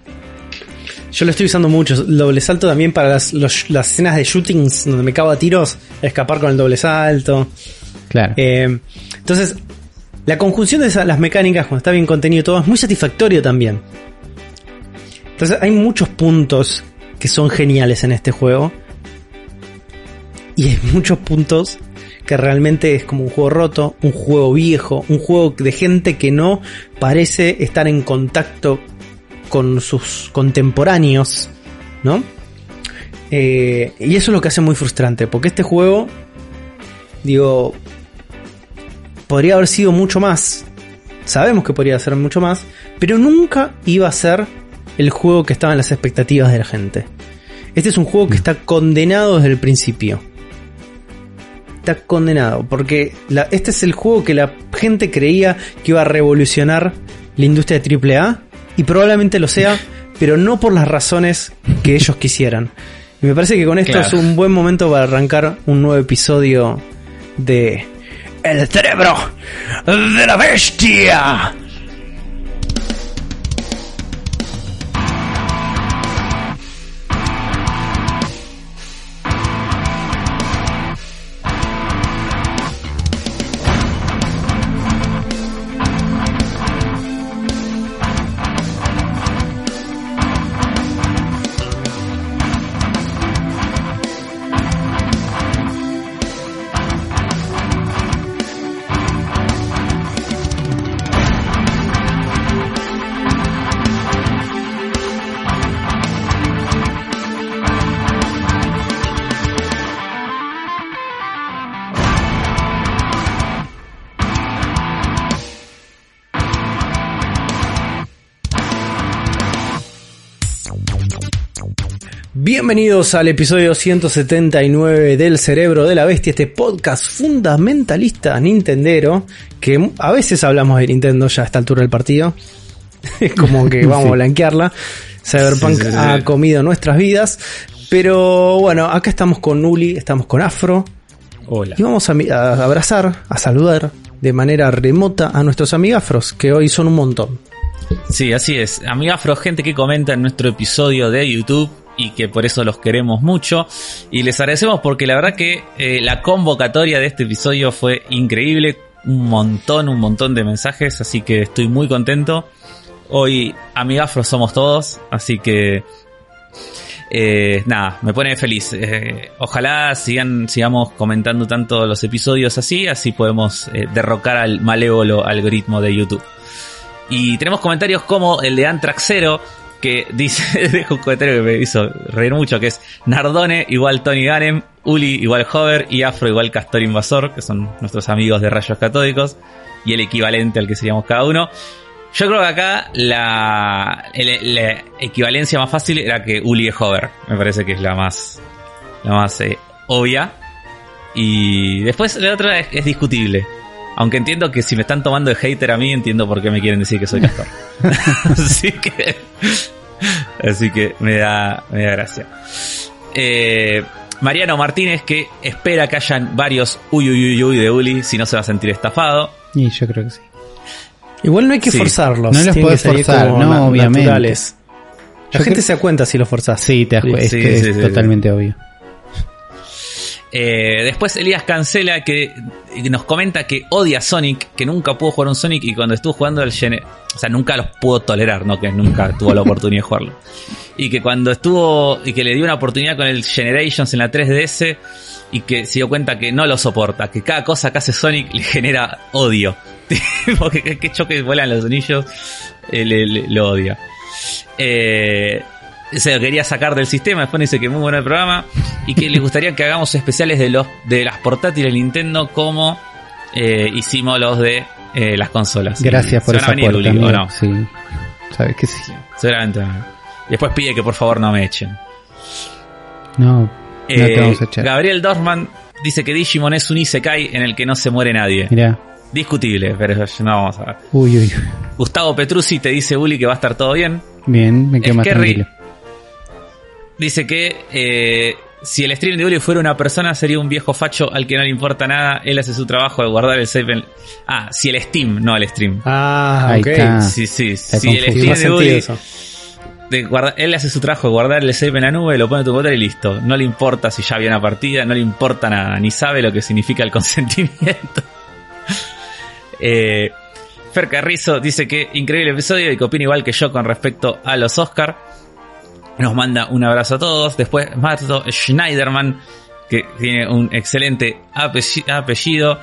Yo lo estoy usando mucho. El doble salto también para las, los- las escenas de shootings donde me cago a tiros, escapar con el doble salto. Claro. Eh, entonces, la conjunción de esas, las mecánicas, cuando está bien contenido todo, es muy satisfactorio también. Entonces, hay muchos puntos que son geniales en este juego. Y hay muchos puntos que realmente es como un juego roto, un juego viejo, un juego de gente que no parece estar en contacto con sus contemporáneos, ¿no? Eh, y eso es lo que hace muy frustrante, porque este juego, digo, podría haber sido mucho más. Sabemos que podría ser mucho más, pero nunca iba a ser el juego que estaba en las expectativas de la gente. Este es un juego que está condenado desde el principio. Está condenado, porque la- este es el juego que la gente creía que iba a revolucionar la industria de AAA, y probablemente lo sea, pero no por las razones que ellos quisieran. Y me parece que con esto Claro. es un buen momento para arrancar un nuevo episodio de El cerebro de la bestia. Bienvenidos al episodio 179 del Cerebro de la Bestia, este podcast fundamentalista nintendero, que a veces hablamos de Nintendo ya a esta altura del partido, es como que vamos Sí. a blanquearla, Cyberpunk Sí, sí, sí. ha comido nuestras vidas, pero bueno, acá estamos con Uli, estamos con Afro, Hola. y vamos a, a abrazar, a saludar de manera remota a nuestros amigafros, que hoy son un montón. Sí, así es. Amigafro, gente que comenta en nuestro episodio de YouTube y que por eso los queremos mucho. Y les agradecemos porque la verdad que eh, la convocatoria de este episodio fue increíble. Un montón, un montón de mensajes, así que estoy muy contento. Hoy Amigafro somos todos, así que eh, nada, me pone feliz. Eh, ojalá sigan, sigamos comentando tanto los episodios así, así podemos derrocar al malévolo algoritmo de YouTube. Y tenemos comentarios como el de Antraxero, que dice, deja un comentario que me hizo reír mucho, que es Nardone igual Tony Ganem, Uli igual Hover y Afro igual Castor Invasor, que son nuestros amigos de rayos catódicos, y el equivalente al que seríamos cada uno. Yo creo que acá la, equivalencia más fácil era que Uli es Hover. Me parece que es la más, la más eh, obvia. Y después la otra es discutible. Aunque entiendo que si me están tomando de hater a mí, entiendo por qué me quieren decir que soy castor. así que. Así que me da, me da gracia. Eh, Mariano Martínez que espera que hayan varios uy uy uy uy de Uli, si no se va a sentir estafado. Y yo creo que sí. Igual no hay que Sí. forzarlos. No los salir forzar, no, obviamente. naturales. La Yo gente se da cuenta si lo forzás. Sí, te das cu- es, Sí, que sí, es sí, totalmente obvio. Eh, después Elías Cancela que nos comenta que odia Sonic, que nunca pudo jugar un Sonic y cuando estuvo jugando el Gene... O sea, nunca los pudo tolerar, ¿no? Que nunca tuvo la oportunidad de jugarlo. Y que cuando estuvo... Y que le dio una oportunidad con el Generations en la 3DS y que se dio cuenta que no lo soporta, que cada cosa que hace Sonic le genera odio. Porque que- que choque vuelan los anillos, eh, le- le- lo odia. Eh, se lo quería sacar del sistema, después dice que muy bueno el programa y que le gustaría que hagamos especiales de los de las portátiles Nintendo como eh, hicimos los de eh, las consolas. Gracias Y por se van ese a venir, Uli, ¿o amigo. no? Sí. Sabes que sí. Seguramente. después pide que por favor no me echen. No, no Eh, te vamos a echar. Gabriel Dorfman dice que Digimon es un Isekai en el que no se muere nadie. Mirá. Discutible, pero no vamos a ver. Uy, uy. Gustavo Petruzzi te dice Uli que va a estar todo bien. Bien, me quedo Es más tranquilo. Dice que eh, si el stream de Uli fuera una persona, sería un viejo facho al que no le importa nada. Él hace su trabajo de guardar el save en... Ah, si el Steam, no el stream. Ah, ok. Sí, sí. Si el Steam de Uli, de guarda- él hace su trabajo de guardar el save en la nube, lo pone en tu computadora y listo. No le importa si ya había una partida, no le importa nada, ni sabe lo que significa el consentimiento. eh, Fer Carrizo dice que increíble episodio y que opina igual que yo con respecto a los Oscar. Nos manda un abrazo a todos. Después Marto Schneiderman, que tiene un excelente apelli- apellido.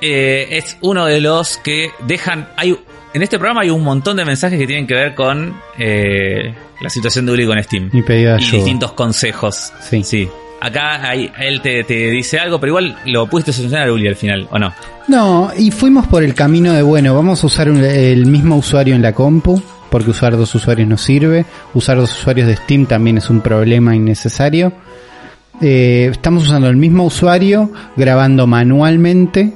Eh, es uno de los que dejan. Hay, en este programa hay un montón de mensajes que tienen que ver con eh, la situación de Uli con Steam. Y ayuda. distintos consejos. Sí. Acá hay- él te, te dice algo, pero igual lo pudiste solucionar Uli al final, ¿o no? No, y fuimos por el camino de, bueno, vamos a usar un- el mismo usuario en la compu, porque usar dos usuarios no sirve. Usar dos usuarios de Steam también es un problema innecesario. Eh, estamos usando el mismo usuario, grabando manualmente,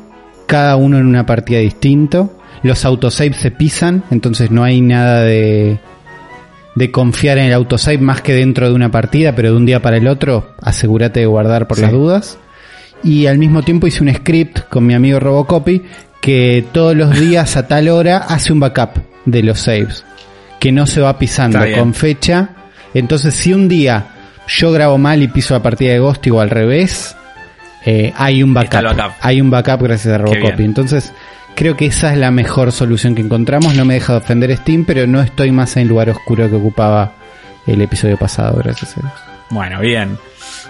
cada uno en una partida distinto. Los autosaves se pisan, entonces no hay nada de, de confiar en el autosave más que dentro de una partida, pero de un día para el otro, asegúrate de guardar por Sí. las dudas. Y al mismo tiempo hice un script con mi amigo Robocopy que todos los días a tal hora hace un backup de los saves. Que no se va pisando con fecha. Entonces si un día yo grabo mal y piso la partida de Ghost o al revés, eh, hay un backup. Hay un backup gracias a Robocopy. Entonces creo que esa es la mejor solución que encontramos. No me deja de ofender Steam, pero no estoy más en el lugar oscuro que ocupaba el episodio pasado, gracias a Dios. Bueno, bien.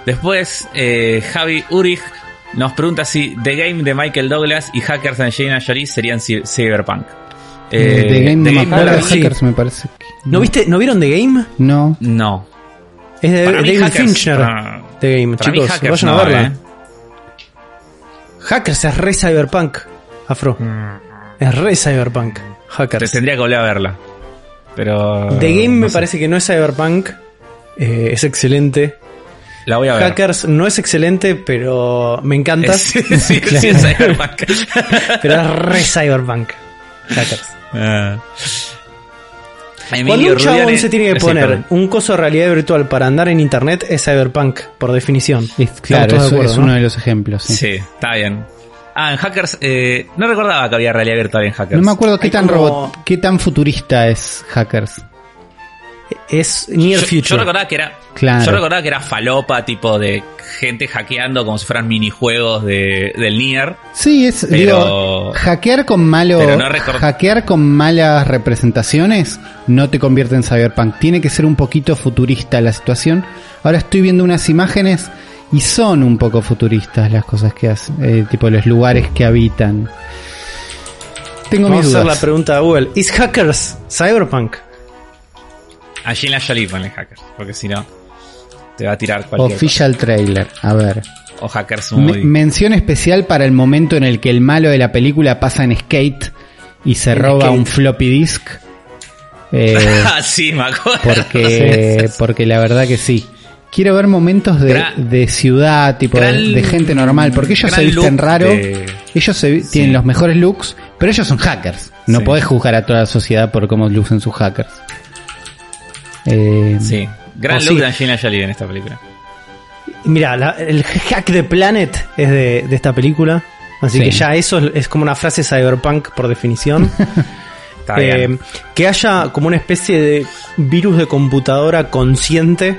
Después, eh, Javi Urich nos pregunta si The Game de Michael Douglas y Hackers de Angelina Jolie serían Cyberpunk. Eh, The Game no me Game acuerdo, sí. Hackers me parece que... ¿No viste, no vieron The Game? No, No. Es de Para David Hackers- Fincher. para- The Game, para chicos, Hackers vayan no, a verla. eh. Hackers es re cyberpunk, Afro. Es re cyberpunk. Te Hackers. tendría que volver a verla. Pero. The Game no me sé. parece que no es cyberpunk. Eh, es excelente. La voy a ver. Hackers no es excelente, pero me encanta. Sí, sí, sí, es Cyberpunk. pero es re cyberpunk. Hackers. Ah. Cuando un chabón se tiene que poner un coso de realidad virtual para andar en internet, es cyberpunk, por definición. Claro, eso acuerdo, es ¿no? uno de los ejemplos. sí. Sí, está bien. Ah, en Hackers, eh, no recordaba que había realidad virtual en Hackers. No me acuerdo qué Hay tan como- robot, qué tan futurista es Hackers. Es near yo, future. yo recordaba que era Claro. yo recordaba que era falopa tipo de gente hackeando como si fueran minijuegos de, del Nier Sí, es Pero- digo, hackear con malo pero no hackear con malas representaciones no te convierte en cyberpunk. Tiene que ser un poquito futurista la situación. Ahora estoy viendo unas imágenes y son un poco futuristas las cosas que hacen, eh, tipo los lugares que habitan. Tengo Vamos a hacer la pregunta a Google. ¿Is Hackers cyberpunk? Angelina Jolie ponle Hackers porque si no te va a tirar cualquier Official trailer, a ver. cosa. o Hackers Me- mención especial para el momento en el que el malo de la película pasa en skate y se roba skate. un floppy disk. Eh, ah sí me acuerdo porque, porque la verdad que sí. Quiero ver momentos de, Gran- de ciudad, tipo de, gran- de gente normal, porque ellos se visten raro, de- ellos se Sí. tienen los mejores looks, pero ellos son hackers. No Sí. podés juzgar a toda la sociedad por cómo lucen sus hackers. Eh, sí gran look sí. de Angelina Jolie en esta película Mira, la- el hack de Planet es de, de esta película. Así Sí. que ya eso es, es como una frase cyberpunk por definición. está Eh, bien que haya como una especie de virus de computadora consciente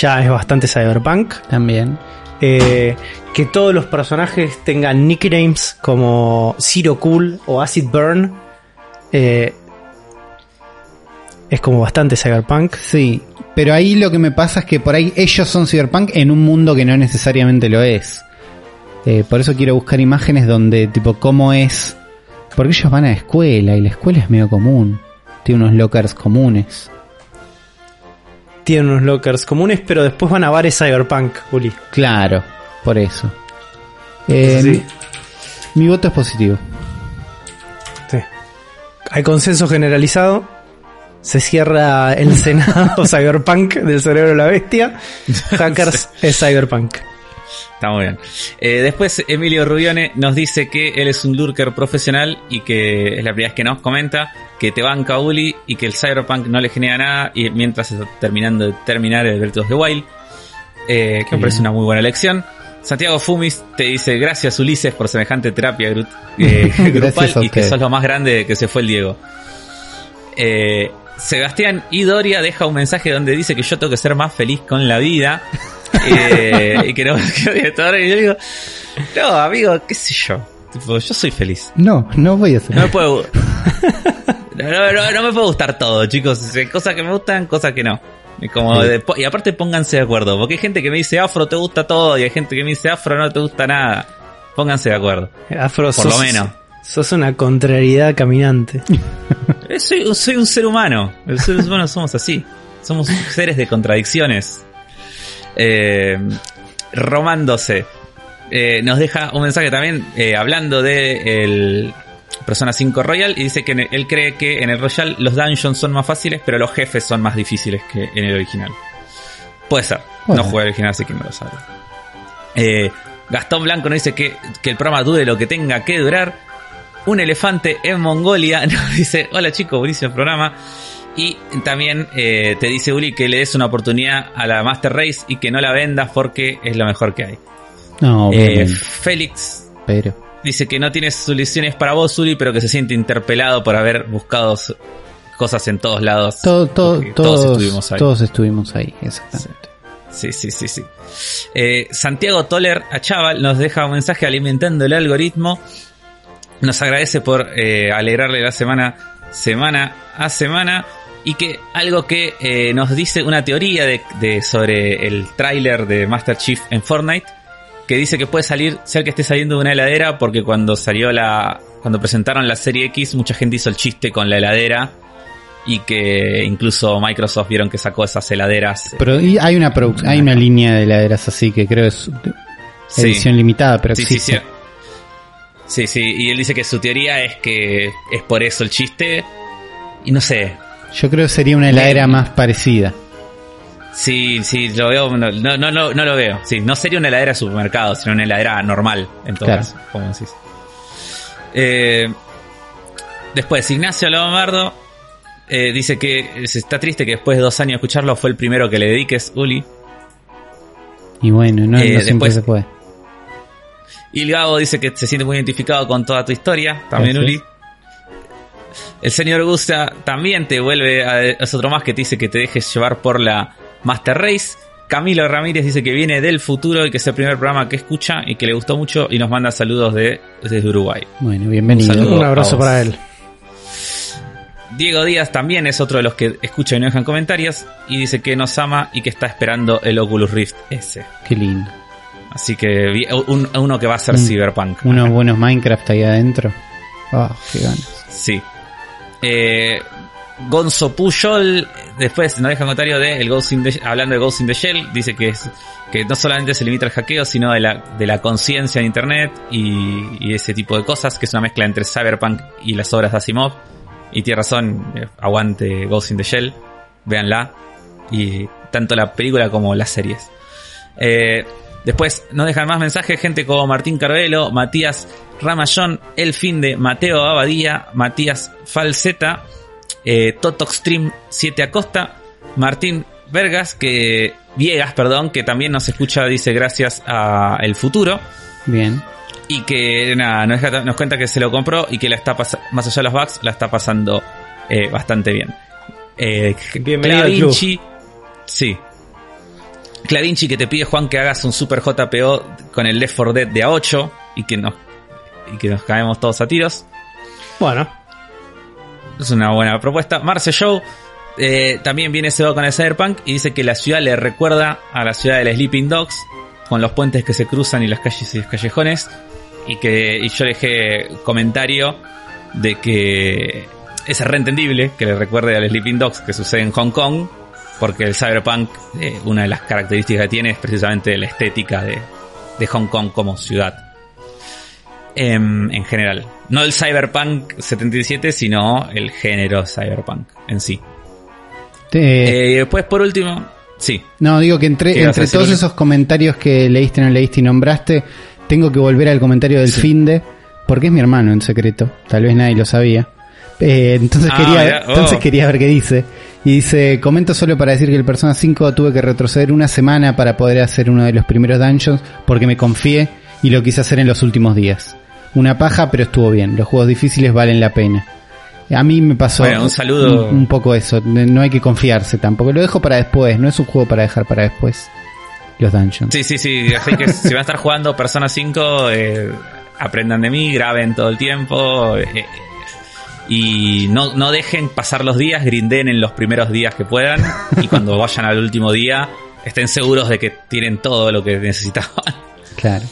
ya es bastante cyberpunk. También. Eh, que todos los personajes tengan nicknames como Zero Cool o Acid Burn. eh, es como bastante cyberpunk. Sí, pero ahí lo que me pasa es que por ahí ellos son cyberpunk en un mundo que no necesariamente lo es. Eh, por eso quiero buscar imágenes donde, tipo, cómo es. Porque ellos van a la escuela y la escuela es medio común. Tiene unos lockers comunes. Tienen unos lockers comunes, pero después van a bares cyberpunk, Uli. Claro, por eso. Eh, Sí. mi, mi voto es positivo. Sí. Hay consenso generalizado. Se cierra el Senado Cyberpunk del cerebro de la bestia. Hackers es Cyberpunk. Está muy bien. Eh, después Emilio Rubione nos dice que él es un lurker profesional y que es la primera vez que nos comenta que te banca Uli y que el Cyberpunk no le genera nada y mientras está terminando de terminar el of the Wild. Eh, que me parece una muy buena elección. Santiago Fumis te dice gracias Ulises por semejante terapia eh, grupal y que sos lo más grande que se fue el Diego. Eh, Sebastián Idoria deja un mensaje donde dice que yo tengo que ser más feliz con la vida. eh, y que no, que todo- y yo digo, no, amigo, qué sé yo. Tipo, yo soy feliz. No, no voy a hacer. No me puede, gu- no, no, no, no me puede gustar todo, chicos. Hay Cosas que me gustan, cosas que no. Y, como Sí. de- y aparte pónganse de acuerdo, porque hay gente que me dice afro te gusta todo y hay gente que me dice afro no te gusta nada. Pónganse de acuerdo. Afro, Por sos, lo menos. Sos una contrariedad caminante. Eh, Soy, soy un ser humano. Los seres humanos somos así. Somos seres de contradicciones. Eh, Romándose. eh, nos deja un mensaje también eh, hablando de el Persona 5 Royal y dice que el- él cree que en el Royal los dungeons son más fáciles, pero los jefes son más difíciles que en el original. Puede ser. Bueno. No jugué el original, así que no lo sabe. Eh, Gastón Blanco nos dice que, que el programa dure lo que tenga que durar. Un elefante en Mongolia nos dice, hola chicos, buenísimo programa. Y también eh, te dice Uli que le des una oportunidad a la Master Race y que no la vendas porque es lo mejor que hay. No, Eh, Félix pero. dice que no tiene soluciones para vos, Uli, pero que se siente interpelado por haber buscado cosas en todos lados. Todo, todos, todos estuvimos ahí. todos estuvimos ahí, exactamente. Sí, sí, sí, sí. Eh, Santiago Toller a Chaval nos deja un mensaje alimentando el algoritmo. Nos agradece por eh, alegrarle la semana, semana a semana. Y que algo que eh, nos dice una teoría de, de- sobre el tráiler de Master Chief en Fortnite. Que dice que puede salir, ser que esté saliendo de una heladera. Porque cuando salió la. Cuando presentaron la serie X, mucha gente hizo el chiste con la heladera. Y que incluso Microsoft vieron que sacó esas heladeras. Pero y hay una hay una línea de heladeras así que creo es Sí. edición limitada, pero Sí, sí, existe. sí. Sí, sí, y él dice que su teoría es que es por eso el chiste. Y no sé. Yo creo que sería una heladera más parecida. Sí, sí, lo veo, no, no, no, no lo veo. Sí, no sería una heladera de supermercado, sino una heladera normal, en todo Claro. caso, como decís. Eh, después, Ignacio Lombardo eh, dice que está triste que después de dos años de escucharlo fue el primero que le dediques, Uli. Y bueno, no, Eh, no siempre después- se puede. Y el Gabo dice que se siente muy identificado con toda tu historia, también Gracias. Uli. El señor Gusta también te vuelve a, es otro más que te dice que te dejes llevar por la Master Race. Camilo Ramírez dice que viene del futuro y que es el primer programa que escucha y que le gustó mucho y nos manda saludos de, desde Uruguay. Bueno, bienvenido. Un saludo. Un abrazo para él. Diego Díaz también es otro de los que escucha y no dejan comentarios y dice que nos ama y que está esperando el Oculus Rift S. Qué lindo. Así que un- uno que va a ser Mm. Cyberpunk. Unos buenos Minecraft ahí adentro. Ah, qué ganas. Sí. Eh, Gonzo Puyol, después nos deja un comentario de el Ghost in the- hablando de Ghost in the Shell, dice que es que no solamente se limita al hackeo, sino de la, de la conciencia en internet y, y ese tipo de cosas, que es una mezcla entre Cyberpunk y las obras de Asimov. Y tiene razón, eh, aguante Ghost in the Shell, véanla. Y tanto la película como las series. Eh, después nos dejan más mensajes, gente como Martín Carvelo, Matías Ramallón, El Finde, Mateo Abadía, Matías Falseta, eh, Totoxstream 7 Acosta, Martín Vergas, que Viegas, perdón, que también nos escucha, dice gracias a El Futuro. Bien. Y que nada, nos, deja- nos cuenta que se lo compró y que la está más allá de los bugs, la está pasando eh, bastante bien. Eh, Bienvenido al sí. Clavinci que te pide Juan que hagas un super JPO con el Left 4 Dead de A8 y que nos y que nos caemos todos a tiros. Bueno, Es una buena propuesta. Marce Show eh, también viene cebado con el Cyberpunk y dice que la ciudad le recuerda a la ciudad de los Sleeping Dogs, con los puentes que se cruzan y las calles y los callejones. Y que y yo dejé comentario de que es reentendible que le recuerde a los Sleeping Dogs que sucede en Hong Kong, porque el Cyberpunk, eh, una de las características que tiene es precisamente la estética de, de Hong Kong como ciudad em, en general. No el Cyberpunk 77, sino el género Cyberpunk en sí. Te- Eh, y después, por último, sí. no, digo que entre, ¿qué ibas a entre todos esos comentarios que leíste, no leíste y nombraste, tengo que volver al comentario del Sí. finde, porque es mi hermano en secreto. Tal vez nadie lo sabía. Eh, entonces Ah, quería, mirá, oh. entonces quería ver qué dice. Y dice, comento solo para decir que el Persona 5 tuve que retroceder una semana para poder hacer uno de los primeros dungeons porque me confié y lo quise hacer en los últimos días. Una paja, pero estuvo bien. Los juegos difíciles valen la pena. A mí me pasó Bueno, un saludo. un, un poco eso. No hay que confiarse tampoco. Lo dejo para después. No es un juego para dejar para después. Los dungeons. Sí, sí, sí. Así que si van a estar jugando Persona 5, eh, aprendan de mí, graben todo el tiempo. eh, y no, no dejen pasar los días, grinden en los primeros días que puedan. Y cuando vayan al último día, estén seguros de que tienen todo lo que necesitaban. Claro.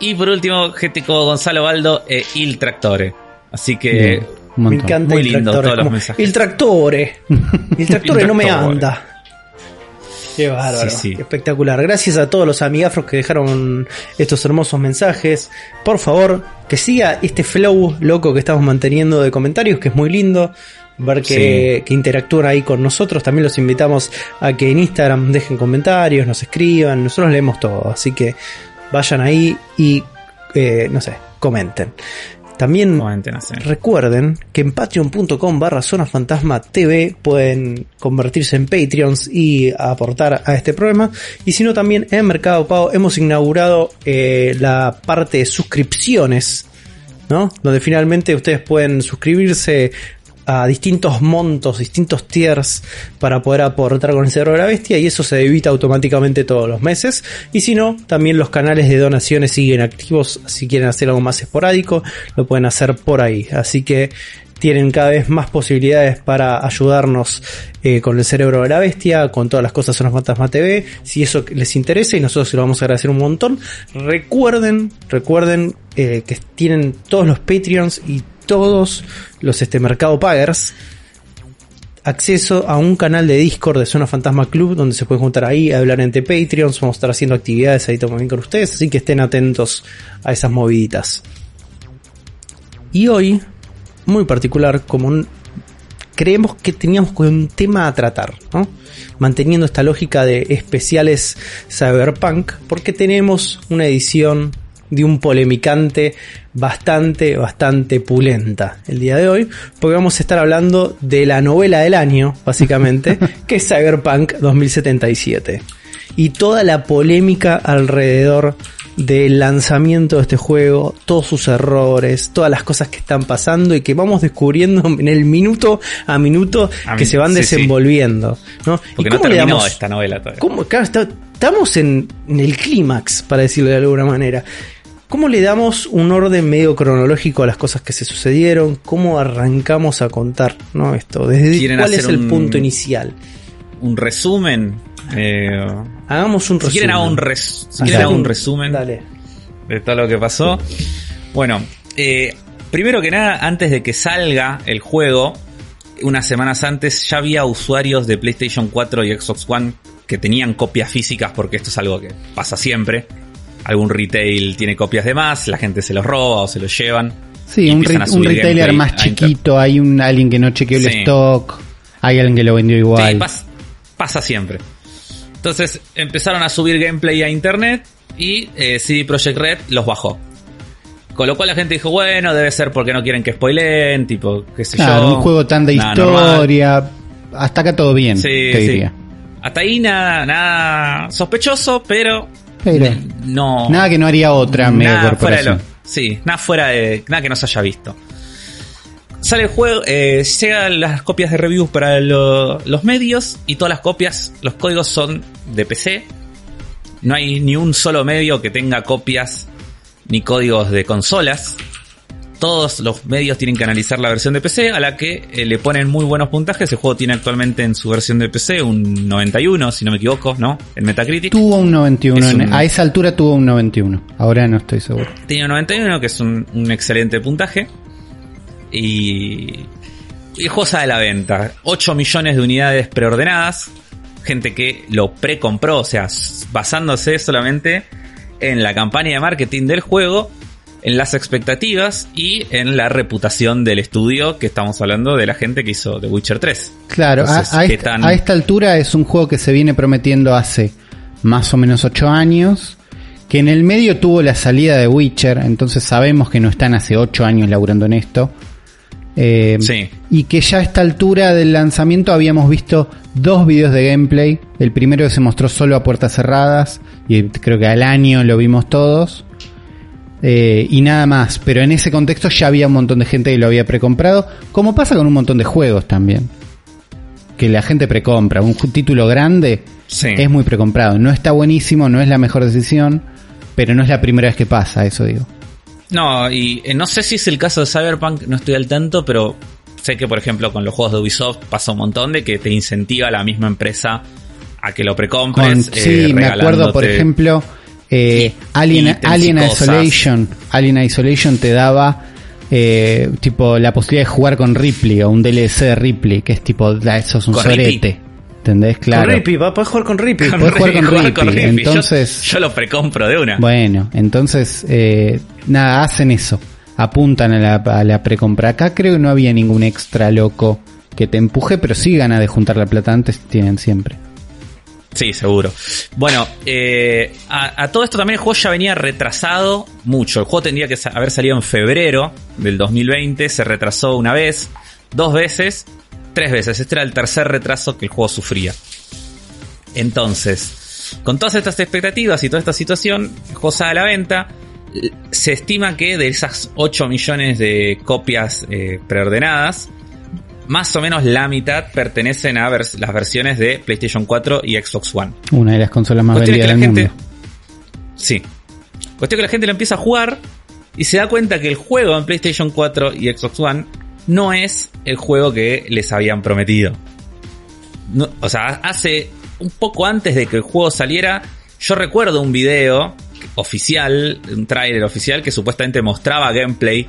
Y por último, gente como Gonzalo Baldo e Il Tractore. Así que Bien, un me encanta Muy el lindo tractore, todos los mensajes. El tractore. El tractore no me anda. Qué bárbaro. Sí, sí. Qué espectacular. Gracias a todos los amigafros que dejaron estos hermosos mensajes. Por favor, que siga este flow loco que estamos manteniendo de comentarios, que es muy lindo. Ver que, que interactúan ahí con nosotros. También los invitamos a que en Instagram dejen comentarios, nos escriban. Nosotros leemos todo. Así que vayan ahí y, eh, no sé, comenten. También. Recuerden que en patreon.com barra zona fantasma TV pueden convertirse en Patreons y aportar a este programa. Y si no, también en Mercado Pago hemos inaugurado eh, la parte de suscripciones, ¿no? Donde finalmente ustedes pueden suscribirse a distintos montos, distintos tiers para poder aportar con el cerebro de la bestia y eso se debita automáticamente todos los meses. Y si no, también los canales de donaciones siguen activos. Si quieren hacer algo más esporádico, lo pueden hacer por ahí. Así que tienen cada vez más posibilidades para ayudarnos eh, con el cerebro de la bestia, con todas las cosas en los Fantasma TV. Si eso les interesa y nosotros se lo vamos a agradecer un montón. Recuerden, recuerden eh, que tienen todos los Patreons y todos los este mercado pagers acceso a un canal de Discord de Zona Fantasma Club donde se pueden juntar ahí, hablar entre Patreons, vamos a estar haciendo actividades ahí también con ustedes, así que estén atentos a esas moviditas. Y hoy, muy particular, como un creemos que teníamos un tema a tratar, ¿no? Manteniendo esta lógica de especiales cyberpunk, porque tenemos una edición de un polemicante bastante, bastante pulenta el día de hoy, porque vamos a estar hablando de la novela del año, básicamente, que es Cyberpunk 2077. Y toda la polémica alrededor del lanzamiento de este juego, todos sus errores, todas las cosas que están pasando y que vamos descubriendo en el minuto a minuto A que mí- se van sí, desenvolviendo. ¿no? Porque ¿Y no cómo le terminó damos- esta novela todavía. ¿Cómo? Claro, está- estamos en, en el clímax, para decirlo de alguna manera. ¿Cómo le damos un orden medio cronológico a las cosas que se sucedieron? ¿Cómo arrancamos a contar ¿no? esto? ¿Desde ¿Quieren cuál es el un- punto inicial? Un resumen. eh, Hagamos un si resumen. quieren hago un, res- si quieren dale. hago un resumen Dale. de todo lo que pasó. Bueno, eh, primero que nada, antes de que salga el juego, unas semanas antes ya había usuarios de PlayStation 4 y Xbox One que tenían copias físicas porque esto es algo que pasa siempre. Algún retail tiene copias de más, la gente se los roba o se los llevan. Sí, un, re- un retailer más chiquito, hay un alguien que no chequeó el Sí. stock, hay alguien que lo vendió Sí, igual. pas- pasa siempre. Entonces empezaron a subir gameplay a internet y eh, CD Projekt Red los bajó. Con lo cual la gente dijo, bueno, debe ser porque no quieren que spoileen, tipo, qué sé Claro, yo. un juego tan de Nada, normal. historia, hasta acá todo bien, Sí, te sí. diría. Hasta ahí nada, nada sospechoso, pero, Pero no. nada que no haría otra mega nada fuera de corporación. lo- sí, nada fuera de. Nada que no se haya visto. Sale el juego, eh, llegan las copias de reviews para lo- los medios y todas las copias, los códigos son de PC. No hay ni un solo medio que tenga copias ni códigos de consolas. Todos los medios tienen que analizar la versión de PC a la que eh, le ponen muy buenos puntajes. El juego tiene actualmente en su versión de PC un 91, si no me equivoco, ¿no? En Metacritic. Tuvo un 91, Es en- un- a esa altura tuvo un 91, ahora no estoy seguro. Tenía un 91, que es un, un excelente puntaje. Y, y el juego sale a la venta. 8 millones de unidades preordenadas. Gente que lo precompró, o sea, basándose solamente en la campaña de marketing del juego, en las expectativas y en la reputación del estudio, que estamos hablando de la gente que hizo The Witcher 3. Claro, a- Entonces, a, ¿qué esta, tan- a esta altura es un juego que se viene prometiendo hace más o menos 8 años, que en el medio tuvo la salida de Witcher, entonces sabemos que no están hace 8 años laburando en esto. Eh, Sí. Y que ya a esta altura del lanzamiento habíamos visto dos videos de gameplay. El primero que se mostró solo a puertas cerradas, y creo que al año lo vimos todos. Eh, y nada más, pero en ese contexto ya había un montón de gente que lo había precomprado, como pasa con un montón de juegos también. Que la gente precompra, un título grande Sí. es muy precomprado. No está buenísimo, no es la mejor decisión, pero no es la primera vez que pasa, eso digo. No, y eh, no sé si es el caso de Cyberpunk, no estoy al tanto, pero sé que, por ejemplo, con los juegos de Ubisoft pasa un montón de que te incentiva la misma empresa a que lo Con- precompres. eh, sí, me acuerdo, por ejemplo, eh, Alien, Alien. Isolation. Alien Isolation te daba eh, tipo la posibilidad de jugar con Ripley o un DLC de Ripley, que es tipo, eso es un ¿Con Ripley? sorete. ¿Entendés? Claro. Con Rippy, va, podés jugar con Rippy. Con podés jugar con Ripley, Ripley, Ripley. Yo- entonces- Yo, lo precompro de una. Bueno, entonces, eh, nada, hacen eso. Apuntan a la, a la precompra. Acá creo que no había ningún extra loco que te empuje, pero sí ganas de juntar la plata antes, tienen siempre. Sí, seguro. Bueno, eh, a, todo esto también el juego ya venía retrasado mucho. El juego tendría que haber salido en febrero del 2020, se retrasó una vez, dos veces, tres veces. Este era el tercer retraso que el juego sufría. Entonces, con todas estas expectativas y toda esta situación, el juego a la venta. Se estima que de esas 8 millones de copias eh, preordenadas, más o menos la mitad pertenecen a vers- las versiones de PlayStation 4 y Xbox One. Una de las consolas más Cuestión vendidas del la mundo. Sí. Cuestión que la gente lo empieza a jugar y se da cuenta que el juego en PlayStation 4 y Xbox One no es el juego que les habían prometido. No- o sea, hace un poco antes de que el juego saliera, yo recuerdo un video oficial, un trailer oficial que supuestamente mostraba gameplay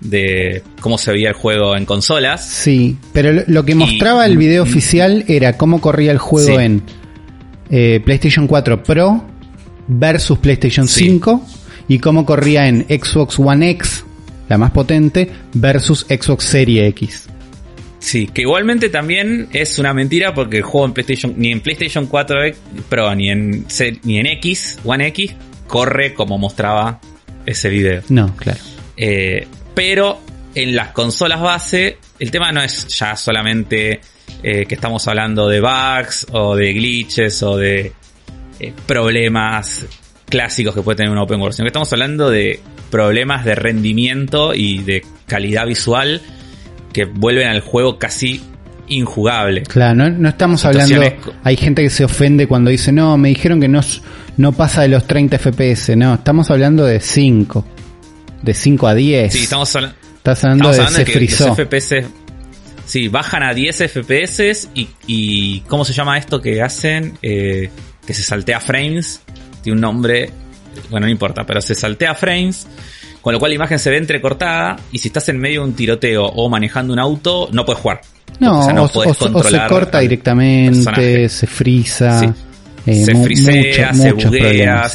de cómo se veía el juego en consolas. Sí, pero lo, que mostraba el video oficial era cómo corría el juego Sí. en eh, PlayStation 4 Pro versus PlayStation Sí. 5 y cómo corría en Xbox One X, la más potente, versus Xbox Series X. Sí, que igualmente también es una mentira porque el juego en PlayStation, ni en PlayStation 4 Pro ni en, ni en X, One X, corre como mostraba ese video. No, claro. Eh, pero en las consolas base, el tema no es ya solamente eh, que estamos hablando de bugs o de glitches o de eh, problemas clásicos que puede tener una open world, sino que estamos hablando de problemas de rendimiento y de calidad visual que vuelven al juego casi injugable. Claro, no, estamos hablando. Hay gente que se ofende cuando dice, no, me dijeron que no, no pasa de los 30 FPS. No, estamos hablando de 5. De 5 a 10. Sí, estamos, Estás hablando, de, se que los FPS. Sí, bajan a 10 FPS y, y. ¿Cómo se llama esto que hacen? Eh, que se saltea frames. Tiene un nombre. Bueno, no importa, pero se saltea frames con lo cual la imagen se ve entrecortada y si estás en medio de un tiroteo o manejando un auto, no puedes jugar. No, o, se corta directamente, se frisa. Eh, se frisea, se buguea,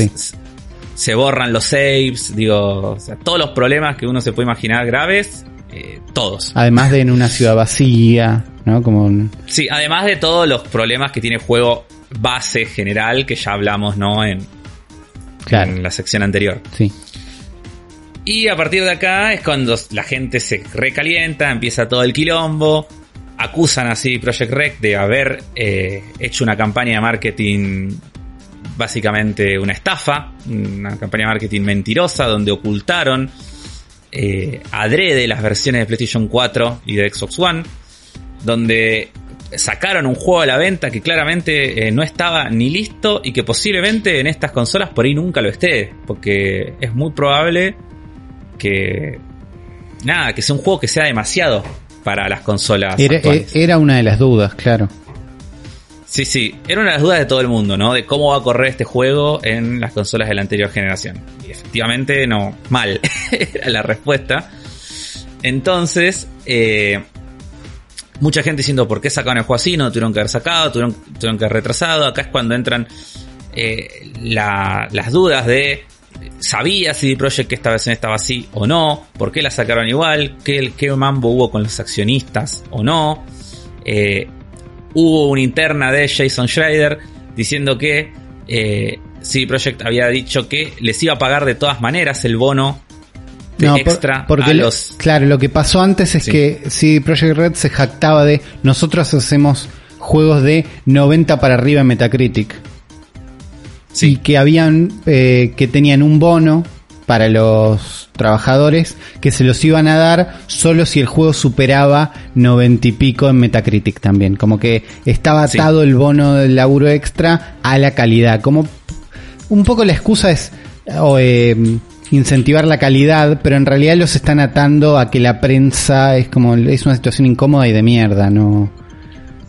se borran los saves, digo, o sea, todos los problemas que uno se puede imaginar graves, eh, todos. Además de en una ciudad vacía, ¿no? Como Sí, además de todos los problemas que tiene el juego base general que ya hablamos, ¿no? En, en la sección anterior. Sí. Y a partir de acá es cuando la gente se recalienta, empieza todo el quilombo, acusan así Project Rec de haber eh, hecho una campaña de marketing básicamente una estafa, una campaña de marketing mentirosa donde ocultaron eh, adrede las versiones de PlayStation 4 y de Xbox One, donde sacaron un juego a la venta que claramente eh, no estaba ni listo y que posiblemente en estas consolas por ahí nunca lo esté, porque es muy probable que. Nada, que sea un juego que sea demasiado para las consolas. Era, era una de las dudas, claro. Sí, sí, era una de las dudas de todo el mundo, ¿no? De cómo va a correr este juego en las consolas de la anterior generación. Y efectivamente, no, mal, era la respuesta. Entonces, eh, mucha gente diciendo por qué sacaron el juego así, no tuvieron que haber sacado, tuvieron, que haber retrasado. Acá es cuando entran eh, las dudas de sabía CD Projekt que esta versión estaba así o no, por qué la sacaron igual, qué, qué mambo hubo con los accionistas o no. Eh, hubo una interna de Jason Schreider diciendo que eh, CD Projekt había dicho que les iba a pagar de todas maneras el bono extra porque los... Claro, lo que pasó antes es que CD Projekt Red se jactaba de nosotros hacemos juegos de 90 para arriba en Metacritic y que habían eh, que tenían un bono para los trabajadores que se los iban a dar solo si el juego superaba 90 y pico en Metacritic también. Como que estaba atado el bono del laburo extra a la calidad. Como un poco la excusa es eh, incentivar la calidad, pero en realidad los están atando a que la prensa es como es una situación incómoda y de mierda, no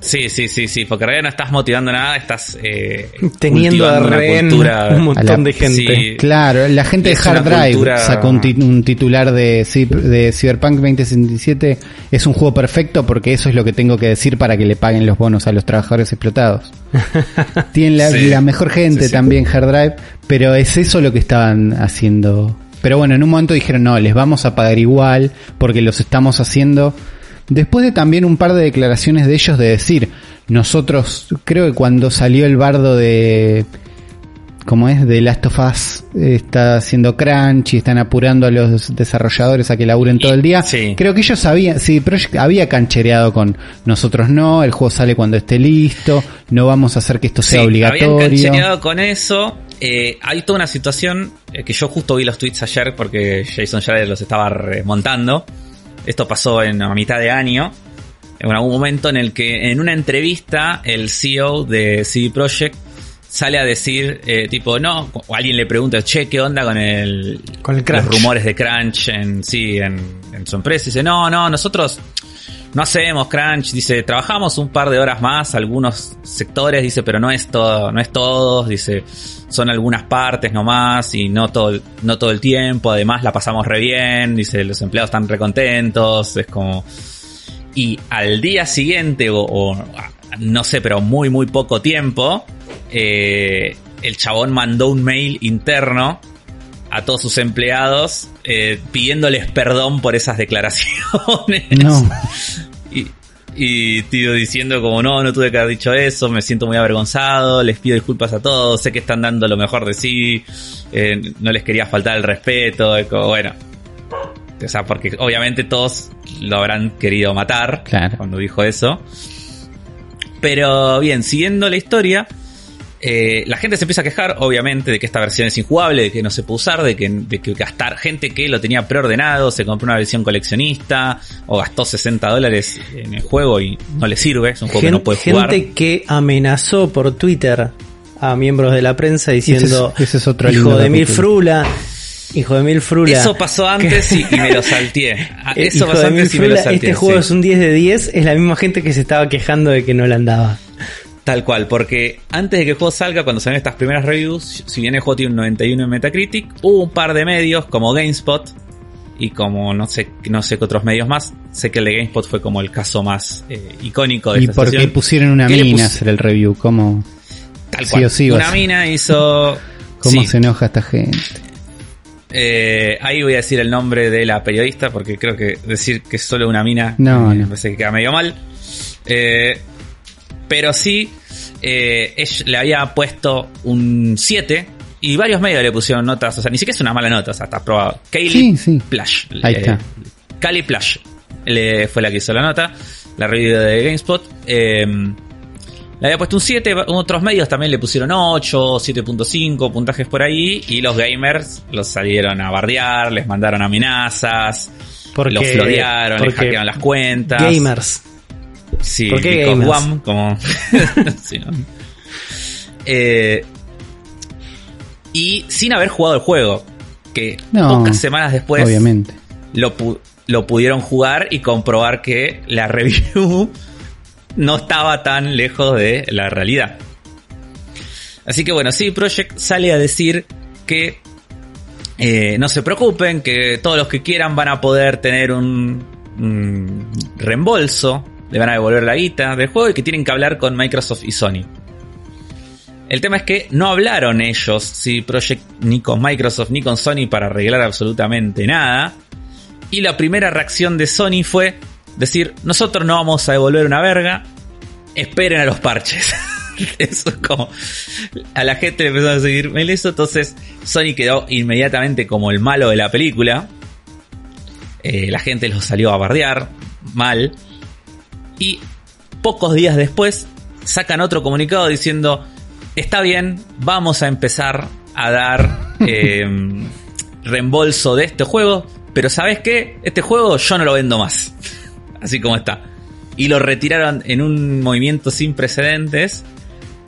Sí, sí, sí, sí, porque en realidad no estás motivando nada, estás eh, teniendo a cultura, un montón de gente. claro, la gente de Hard Drive sacó un, titular de, de Cyberpunk 2067, es un juego perfecto porque eso es lo que tengo que decir para que le paguen los bonos a los trabajadores explotados. Tienen la, mejor gente también Hard Drive, pero es eso lo que estaban haciendo. Pero bueno, en un momento dijeron, no, les vamos a pagar igual porque los estamos haciendo Después de también un par de declaraciones de ellos de decir, nosotros, creo que cuando salió el bardo de, como es, de Last of Us está haciendo crunch y están apurando a los desarrolladores a que laburen todo el día. Creo que ellos sabían, sí, Project había canchereado con nosotros no, el juego sale cuando esté listo, no vamos a hacer que esto sea obligatorio. Habían canchereado con eso. Eh, hay toda una situación eh, que yo justo vi los tweets ayer porque Jason Schreier los estaba remontando esto pasó en a mitad de año. En algún momento en el que en una entrevista el CEO de CD Projekt sale a decir, eh, tipo, no, o alguien le pregunta, che, ¿qué onda con el, con el los rumores de crunch en, sí, en, en su empresa? Y dice, no, no, nosotros no hacemos crunch, dice, trabajamos un par de horas más, algunos sectores, dice, pero no es todo, no es todos, dice, son algunas partes nomás y no todo, no todo el tiempo, además la pasamos re bien, dice, los empleados están recontentos, es como... Y al día siguiente, o, no sé, pero muy, muy poco tiempo, eh, el chabón mandó un mail interno a todos sus empleados eh, pidiéndoles perdón por esas declaraciones. No. Y tío diciendo como no, no tuve que haber dicho eso, me siento muy avergonzado, les pido disculpas a todos, sé que están dando lo mejor de sí, eh, no les quería faltar el respeto, como, bueno. O sea, porque obviamente todos lo habrán querido matar Claro. cuando dijo eso. Pero bien, siguiendo la historia, eh, la gente se empieza a quejar, obviamente, de que esta versión es injugable, de que no se puede usar, de que, de que gastar gente que lo tenía preordenado, se compró una versión coleccionista o gastó 60 dólares en el juego y no le sirve, es un juego que no puede gente jugar. que amenazó por Twitter a miembros de la prensa diciendo Ese es- ese es otro hijo de mil capítulo". frula, hijo de mil frula. Eso pasó antes y, y me lo salteé. Ah, Eh, Eso hijo pasó de mil antes y me lo salteé. este juego sí. es un 10 de 10, es la misma gente que se estaba quejando de que no le andaba. Tal cual, porque antes de que el juego salga, cuando salieron estas primeras reviews, si bien el juego tiene un 91 en Metacritic, hubo un par de medios como GameSpot y como no sé, no sé qué otros medios más. Sé que el de GameSpot fue como el caso más eh, icónico de ¿Y por qué pusieron una ¿Qué le mina a hacer el review? ¿Cómo, Tal sí cual. o sí Una mina hizo. cómo sí, se enoja esta gente? eh, ahí voy a decir el nombre de la periodista porque creo que decir que es solo una mina No, eh, no. me parece que queda medio mal. Eh, pero sí, eh, ella le había puesto un 7 y varios medios le pusieron notas, o sea, ni siquiera es una mala nota, o sea, está probado. Kaylee Sí, sí. Plash. Ahí está. Kali Plash le, fue la que hizo la nota, la review de GameSpot. eh, le había puesto un 7, otros medios también le pusieron 8, 7.5, puntajes por ahí, y los gamers los salieron a bardear, les mandaron amenazas, Porque, los florearon, les hackearon las cuentas. Gamers. Sí, ¿Por qué because gamers? one, como... Sí, ¿no? Eh, y sin haber jugado el juego, que No, pocas semanas después Obviamente. lo, pu- lo pudieron jugar y comprobar que la review no estaba tan lejos de la realidad. Así que bueno, sí, Project sale a decir que eh, no se preocupen, que todos los que quieran van a poder tener un, un reembolso, le van a devolver la guita del juego y que tienen que hablar con Microsoft y Sony. El tema es que no hablaron ellos, sí, Project, ni con Microsoft ni con Sony para arreglar absolutamente nada. Y la primera reacción de Sony fue decir, nosotros no vamos a devolver una verga, esperen a los parches. Eso es como... A la gente le empezó a seguir eso, entonces Sony quedó inmediatamente como el malo de la película. Eh, la gente los salió a bardear, mal. Y pocos días después sacan otro comunicado diciendo, está bien, vamos a empezar a dar eh, reembolso de este juego, pero ¿sabes qué? Este juego yo no lo vendo más. Así como está. Y lo retiraron en un movimiento sin precedentes.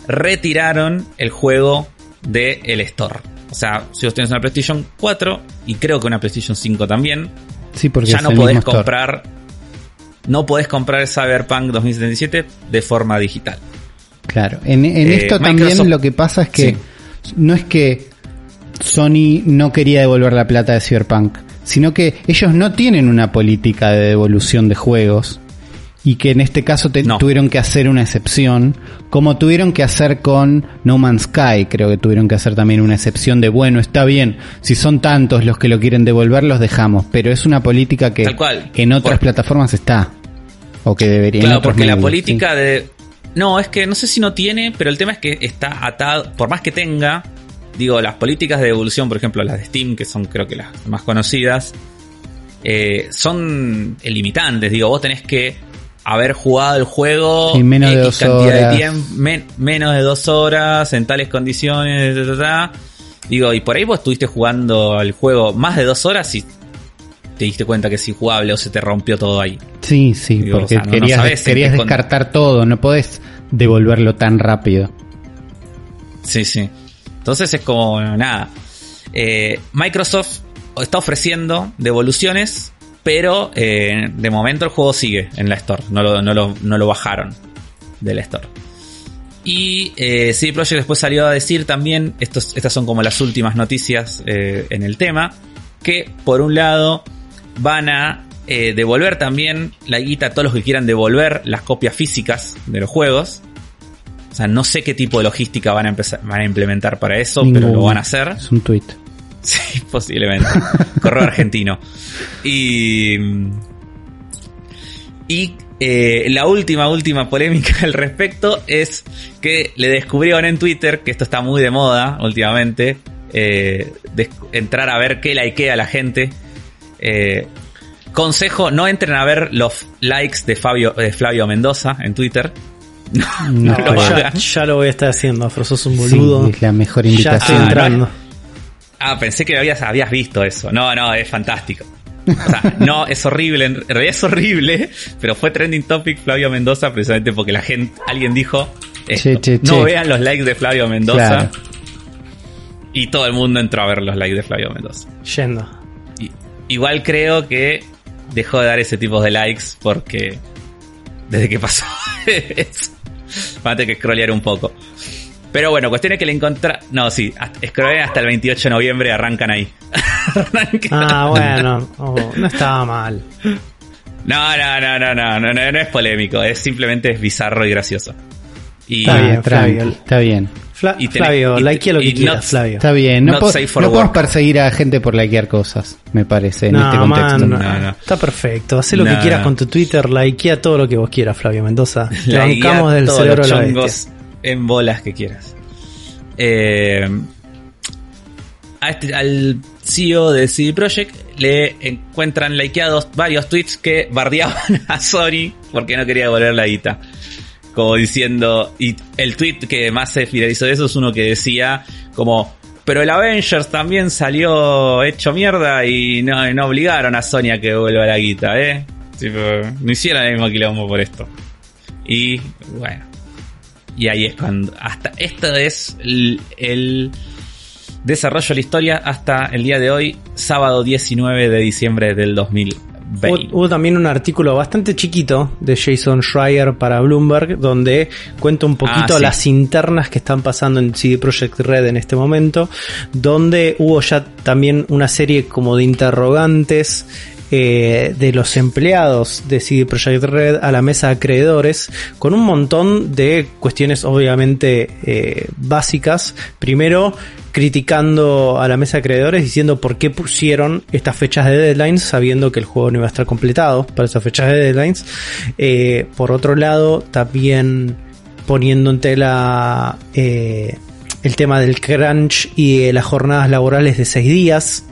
Retiraron el juego del el store. O sea, si vos tenés una PlayStation 4 y creo que una PlayStation 5 también, Sí, porque ya no podés store. No podés comprar Cyberpunk 2077 de forma digital. Claro. En, en Eh, esto Microsoft- también lo que pasa es que Sí. no es que Sony no quería devolver la plata de Cyberpunk, sino que ellos no tienen una política de devolución de juegos y que en este caso te- No. tuvieron que hacer una excepción, como tuvieron que hacer con No Man's Sky, creo que tuvieron que hacer también una excepción de, bueno, está bien, si son tantos los que lo quieren devolver, los dejamos, pero es una política que Tal cual. en otras Por- plataformas está, o que debería. Claro, porque la medios, política de. No, es que no sé si no tiene, pero el tema es que está atado. Por más que tenga, digo, las políticas de devolución, por ejemplo, las de Steam, que son creo que las más conocidas, eh, son limitantes. Digo, vos tenés que haber jugado el juego En menos de X dos cantidad horas. de tiempo, men- menos de dos horas, en tales condiciones, ta, ta, ta. Digo, y por ahí vos estuviste jugando el juego más de dos horas y te diste cuenta que es injugable o se te rompió todo ahí. Sí, sí, Digo, porque o sea, no- no querías, querías con- descartar todo, no podés devolverlo tan rápido. Sí, sí. Entonces es como, nada. Eh, Microsoft está ofreciendo devoluciones, pero eh, de momento el juego sigue en la Store. No lo, no lo, no lo bajaron de la Store. Y eh, CD Projekt después salió a decir también, estos, estas son como las últimas noticias eh, en el tema, que por un lado van a eh, devolver también la guita a todos los que quieran devolver las copias físicas de los juegos. O sea, no sé qué tipo de logística van a empezar, van a implementar para eso, pero lo van a hacer. Es un tweet. Sí, posiblemente. Correo argentino. Y. Y Eh, la última, última polémica al respecto es que le descubrieron en Twitter, que esto está muy de moda últimamente, eh, de entrar a ver qué likea la gente. Eh, consejo, no entren a ver los likes de Fabio, de Flavio Mendoza en Twitter. No, ya, ya, lo voy a estar haciendo, Afro, sos un boludo. Sí, es la mejor invitación. Ya estoy entrando. Ah, pensé que habías, habías visto eso. No, no, es fantástico. O sea, no, es horrible, en realidad es horrible, pero fue trending topic Flavio Mendoza precisamente porque la gente, alguien dijo, esto, Che, che, no che. vean los likes de Flavio Mendoza. Claro. Y todo el mundo entró a ver los likes de Flavio Mendoza. Yendo. Y- igual creo que dejó de dar ese tipo de likes porque desde que pasó eso, van a tener que scrollear un poco. Pero bueno, cuestión es que le encontré... No, sí, hasta, scrolleé hasta el 28 de noviembre arrancan ahí. Arrancan. Ah, bueno, oh, no estaba mal. No, no, no, no, no, no, no, no es polémico, es simplemente es bizarro y gracioso. Y Está bien, Flavio. Está bien. Fla- Y tenés- Flavio, likea lo que y quieras, not- Flavio. Está bien. No, Not po- safe for no podemos perseguir a gente por likear cosas, me parece, en No, este contexto. man, no. No, no. Está perfecto. Haz lo No, que quieras no. con tu Twitter, likea todo lo que vos quieras, Flavio Mendoza. Te bancamos del cerebro los a la bestia. En bolas que quieras. Eh, este- al CEO de CD Projekt le encuentran likeados varios tweets que bardeaban a Sony porque no quería devolver la guita. Como diciendo, y el tweet que más se viralizó de eso es uno que decía como, pero el Avengers también salió hecho mierda y no, no obligaron a Sony a que devuelva la guita, eh. Tipo, no hicieron el mismo quilombo por esto. Y bueno. Y ahí es cuando. Hasta. Esto es el, el desarrollo de la historia hasta el día de hoy, sábado 19 de diciembre del 2020. Hubo, hubo también un artículo bastante chiquito de Jason Schreier para Bloomberg donde cuenta un poquito Ah, sí. las internas que están pasando en CD Projekt Red en este momento, donde hubo ya también una serie como de interrogantes de los empleados de CD Projekt Red a la mesa de acreedores con un montón de cuestiones obviamente eh, básicas. Primero, criticando a la mesa de acreedores diciendo por qué pusieron estas fechas de deadlines sabiendo que el juego no iba a estar completado para esas fechas de deadlines. Eh, por otro lado, también poniendo en tela eh, el tema del crunch y de las jornadas laborales de seis días.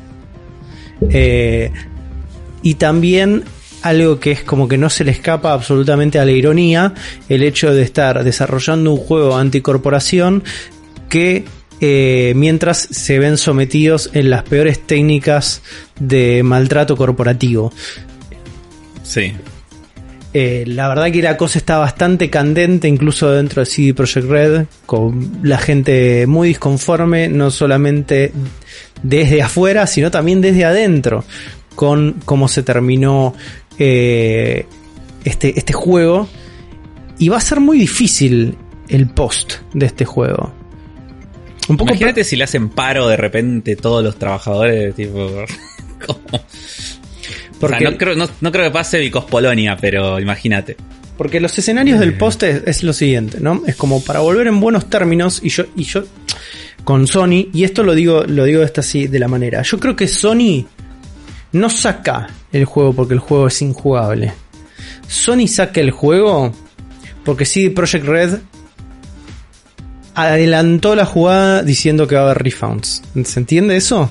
Y también algo que es como que no se le escapa absolutamente a la ironía, el hecho de estar desarrollando un juego anticorporación que eh, mientras se ven sometidos en las peores técnicas de maltrato corporativo. Sí. Eh, la verdad que la cosa está bastante candente, incluso dentro de CD Projekt Red, con la gente muy disconforme, no solamente desde afuera, sino también desde adentro, con cómo se terminó eh, este, este juego. Y va a ser muy difícil el post de este juego. Un poco Imagínate si le hacen paro de repente todos los trabajadores, tipo. como- Porque- O sea, no, creo, no, no creo que pase Vicos Polonia, pero imagínate. Porque los escenarios del post es, es lo siguiente, ¿no? Es como para volver en buenos términos y yo, y yo con Sony, y esto lo digo, lo digo de esta así, de la manera. Yo creo que Sony no saca el juego porque el juego es injugable. Sony saca el juego porque CD Projekt Red adelantó la jugada diciendo que va a haber refunds. ¿Se entiende eso?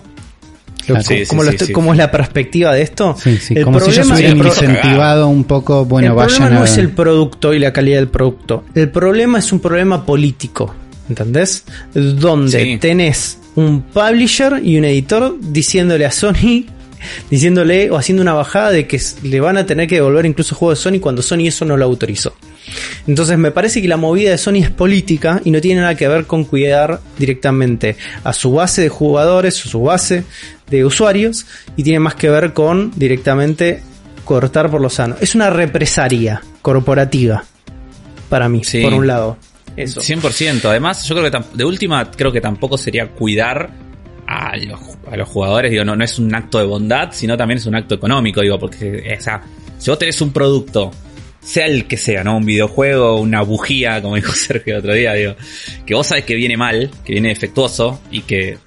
Claro. ¿Cómo, Sí, sí, cómo lo sí, estoy- sí. cómo es la perspectiva de esto? Sí, sí, El como si ellos problema- hubieran el incentivado un poco, bueno, el vayan problema a no es el producto y la calidad del producto. El problema es un problema político. ¿Entendés? Donde Sí. tenés un publisher y un editor diciéndole a Sony, diciéndole o haciendo una bajada de que le van a tener que devolver incluso juegos de Sony cuando Sony eso no lo autorizó. Entonces me parece que la movida de Sony es política y no tiene nada que ver con cuidar directamente a su base de jugadores o su base de usuarios y tiene más que ver con directamente cortar por lo sano. Es una represaria corporativa para mí, Sí. por un lado. Eso. 100%. Además, yo creo que de última, creo que tampoco sería cuidar a los, jugadores. Digo, no, no es un acto de bondad, sino también es un acto económico. Digo, porque o sea, si vos tenés un producto, sea el que sea, ¿no? Un videojuego, una bujía, como dijo Sergio el otro día, digo, que vos sabes que viene mal, que viene defectuoso y que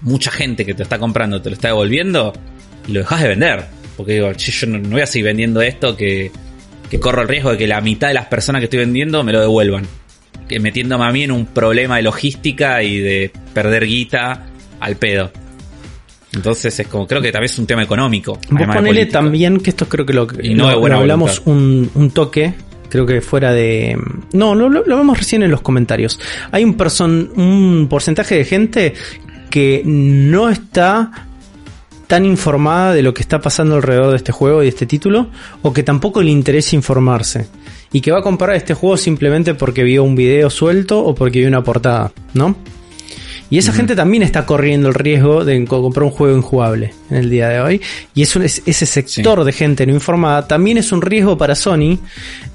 mucha gente que te está comprando te lo está devolviendo y lo dejas de vender. Porque digo, yo no, no voy a seguir vendiendo esto que que corro el riesgo de que la mitad de las personas que estoy vendiendo me lo devuelvan. Que metiéndome a mí en un problema de logística y de perder guita al pedo. Entonces es como, creo que tal vez es un tema económico. Vos ponele también que esto creo que lo, Y no lo- hablamos un, un toque. Creo que fuera de. No, lo, lo, lo vemos recién en los comentarios. Hay un, person, un porcentaje de gente que no está tan informada de lo que está pasando alrededor de este juego y de este título, o que tampoco le interesa informarse. Y que va a comprar este juego simplemente porque vio un video suelto o porque vio una portada, ¿no? Y esa gente también está corriendo el riesgo de co- comprar un juego injugable en el día de hoy. Y es un- es- ese sector de gente no informada también es un riesgo para Sony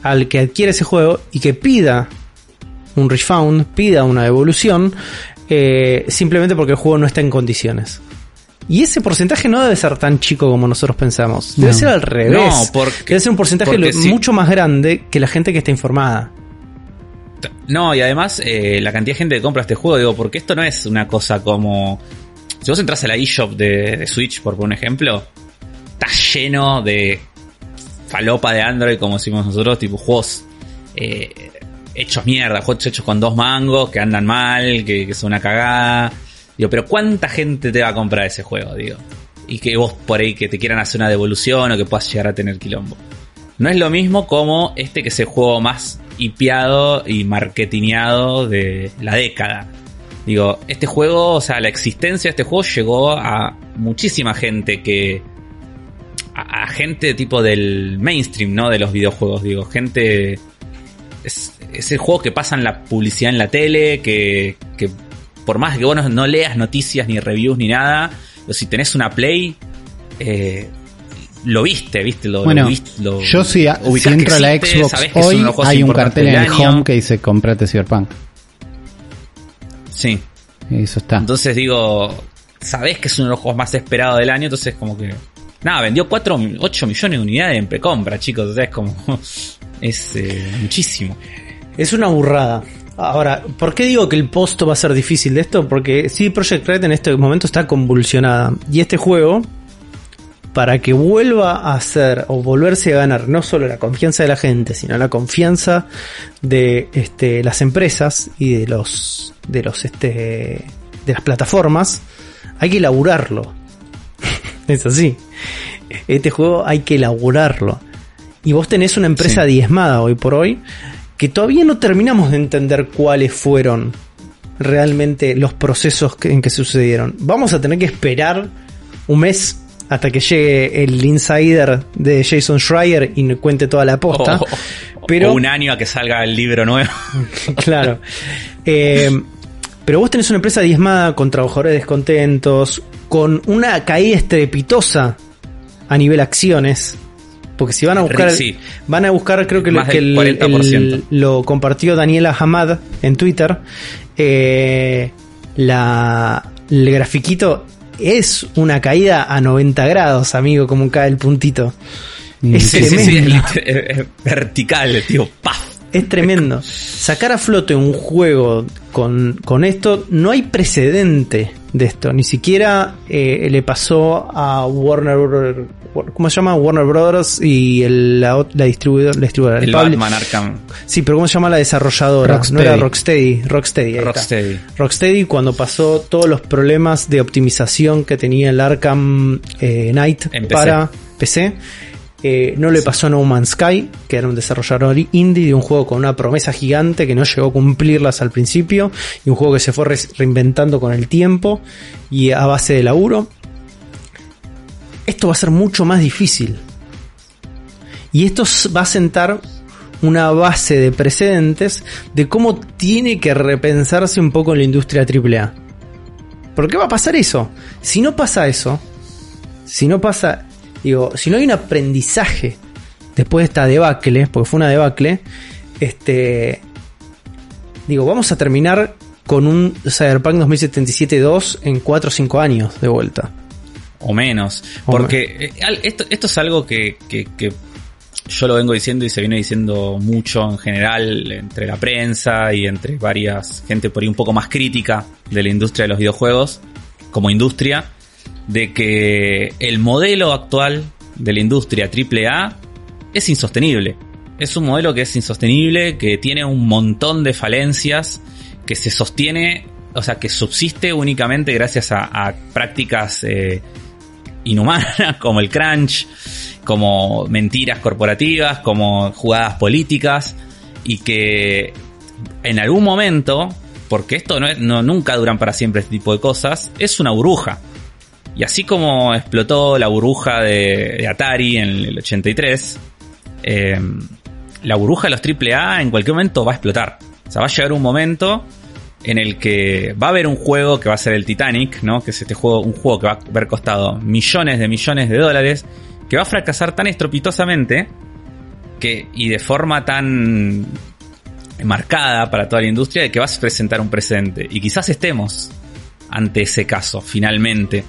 al que adquiere ese juego y que pida un refund, pida una devolución, eh, simplemente porque el juego no está en condiciones. Y ese porcentaje no debe ser tan chico como nosotros pensamos. Debe No. ser al revés. No, porque- debe ser un porcentaje mucho más grande que la gente que está informada. No, y además eh, la cantidad de gente que compra este juego, digo, porque esto no es una cosa como... Si vos entras a la eShop de, Switch, por un ejemplo, está lleno de falopa de Android, como decimos nosotros, tipo juegos eh, hechos mierda, juegos hechos con dos mangos, que andan mal, que, que son una cagada. Digo, pero ¿cuánta gente te va a comprar ese juego, digo? Y que vos por ahí que te quieran hacer una devolución o que puedas llegar a tener quilombo. No es lo mismo como este que es el juego más hipeado y marketineado de la década. Digo, este juego, o sea, la existencia de este juego llegó a muchísima gente que. a, gente tipo del mainstream, ¿no? De los videojuegos, digo, gente. Es, es el juego que pasan la publicidad en la tele, que, que por más que vos no, no leas noticias ni reviews ni nada, o si tenés una Play, eh, lo viste, viste, lo, Bueno, lo viste, lo- yo si, a- si entro a la Xbox sabés que es hoy, hay un cartel en el home que dice comprate Cyberpunk. Sí. Eso está. Entonces digo, sabés que es uno de los juegos más esperados del año, entonces como que... Nada, vendió 4, 8 millones de unidades en precompra, chicos. O sea, es como... Es eh, muchísimo. Es una burrada. Ahora, ¿por qué digo que el posto va a ser difícil de esto? Porque sí, Project Red en este momento está convulsionada. Y este juego, para que vuelva a ser o volverse a ganar no solo la confianza de la gente, sino la confianza de este, las empresas y de los de los este de las plataformas, hay que elaborarlo. es así. Este juego hay que elaborarlo. Y vos tenés una empresa Sí. diezmada hoy por hoy que todavía no terminamos de entender cuáles fueron realmente los procesos en que sucedieron. Vamos a tener que esperar un mes hasta que llegue el insider de Jason Schreier y cuente toda la posta. O- pero o un año a que salga el libro nuevo. claro. Eh, pero vos tenés una empresa diezmada con trabajadores descontentos, con una caída estrepitosa a nivel acciones. Porque si van a buscar, Sí. van a buscar, creo que, lo, que el- 40%. el- lo compartió Daniela Hamad en Twitter. eh, la, el grafiquito es una caída a 90 grados, amigo, como cae el puntito. Mm, Es Sí, sí, sí, es, es vertical, tío. ¡Paf! Es tremendo. Sacar a flote un juego con, con esto, no hay precedente de esto. Ni siquiera eh, le pasó a Warner, ¿cómo se llama? Warner Brothers y el- la, la distribuidora. La distribuidora El publi- Batman Arkham Sí, pero ¿cómo se llama la desarrolladora? Rocksteady. No era Rocksteady. Rocksteady. Rocksteady. Rocksteady cuando pasó todos los problemas de optimización que tenía el Arkham eh, Knight En PC. para PC. No le pasó a No Man's Sky, que era un desarrollador indie de un juego con una promesa gigante que no llegó a cumplirlas al principio y un juego que se fue re- reinventando con el tiempo y a base de laburo. Esto va a ser mucho más difícil. Y esto va a sentar una base de precedentes de cómo tiene que repensarse un poco la industria AAA. ¿Por qué va a pasar eso? Si no pasa eso, si no pasa, digo, si no hay un aprendizaje después de esta debacle, porque fue una debacle, este, digo, vamos a terminar con un Cyberpunk 2077-2 en 4 o 5 años de vuelta. o menos. Porque eh, esto, esto es algo que, que- que yo lo vengo diciendo y se viene diciendo mucho en general entre la prensa y entre varias gente por ahí un poco más crítica de la industria de los videojuegos como industria, de que el modelo actual de la industria AAA es insostenible. Es un modelo que es insostenible, que tiene un montón de falencias, que se sostiene, o sea, que subsiste únicamente gracias a, prácticas eh, inhumanas como el crunch, como mentiras corporativas, como jugadas políticas y que en algún momento, porque esto no, es, no nunca duran para siempre este tipo de cosas, es una burbuja. Y así como explotó la burbuja de, Atari en el 83, eh, la burbuja de los AAA en cualquier momento va a explotar. O sea, va a llegar un momento en el que va a haber un juego que va a ser el Titanic, ¿no? Que es este juego, un juego que va a haber costado millones de millones de dólares, que va a fracasar tan estropitosamente y de forma tan marcada para toda la industria de que vas a presentar un precedente. Y quizás estemos ante ese caso, finalmente,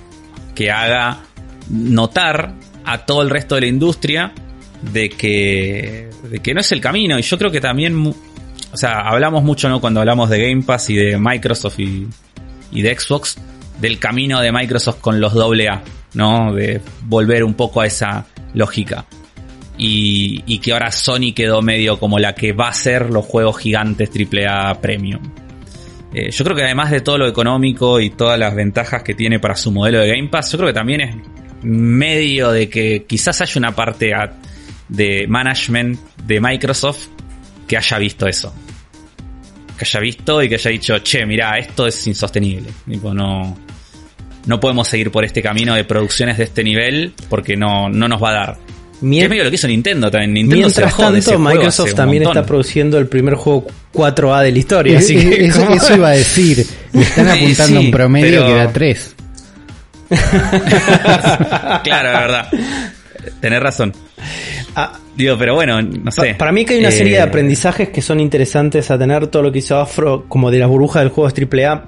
que haga notar a todo el resto de la industria de que, de que no es el camino. Y yo creo que también, o sea, hablamos mucho, ¿no? Cuando hablamos de Game Pass y de Microsoft y, y de Xbox, del camino de Microsoft con los AA, ¿no? De volver un poco a esa lógica. Y, y, que ahora Sony quedó medio como la que va a ser los juegos gigantes AAA Premium. Eh, yo creo que además de todo lo económico y todas las ventajas que tiene para su modelo de Game Pass, yo creo que también es medio de que quizás haya una parte de management de Microsoft que haya visto eso. Que haya visto y que haya dicho, che, mira, esto es insostenible. no, no podemos seguir por este camino de producciones de este nivel porque no, no nos va a dar es medio lo que hizo Nintendo también. Nintendo Mientras tanto, Microsoft también está produciendo el primer juego 4A de la historia. así que, eso, iba a decir. Me están apuntando un promedio que da 3. claro, la verdad. Tenés razón. Ah, Digo, pero bueno, no sé. Para mí que hay una serie de eh, aprendizajes que son interesantes a tener. Todo lo que hizo Afro, como de las burbujas del juego AAA,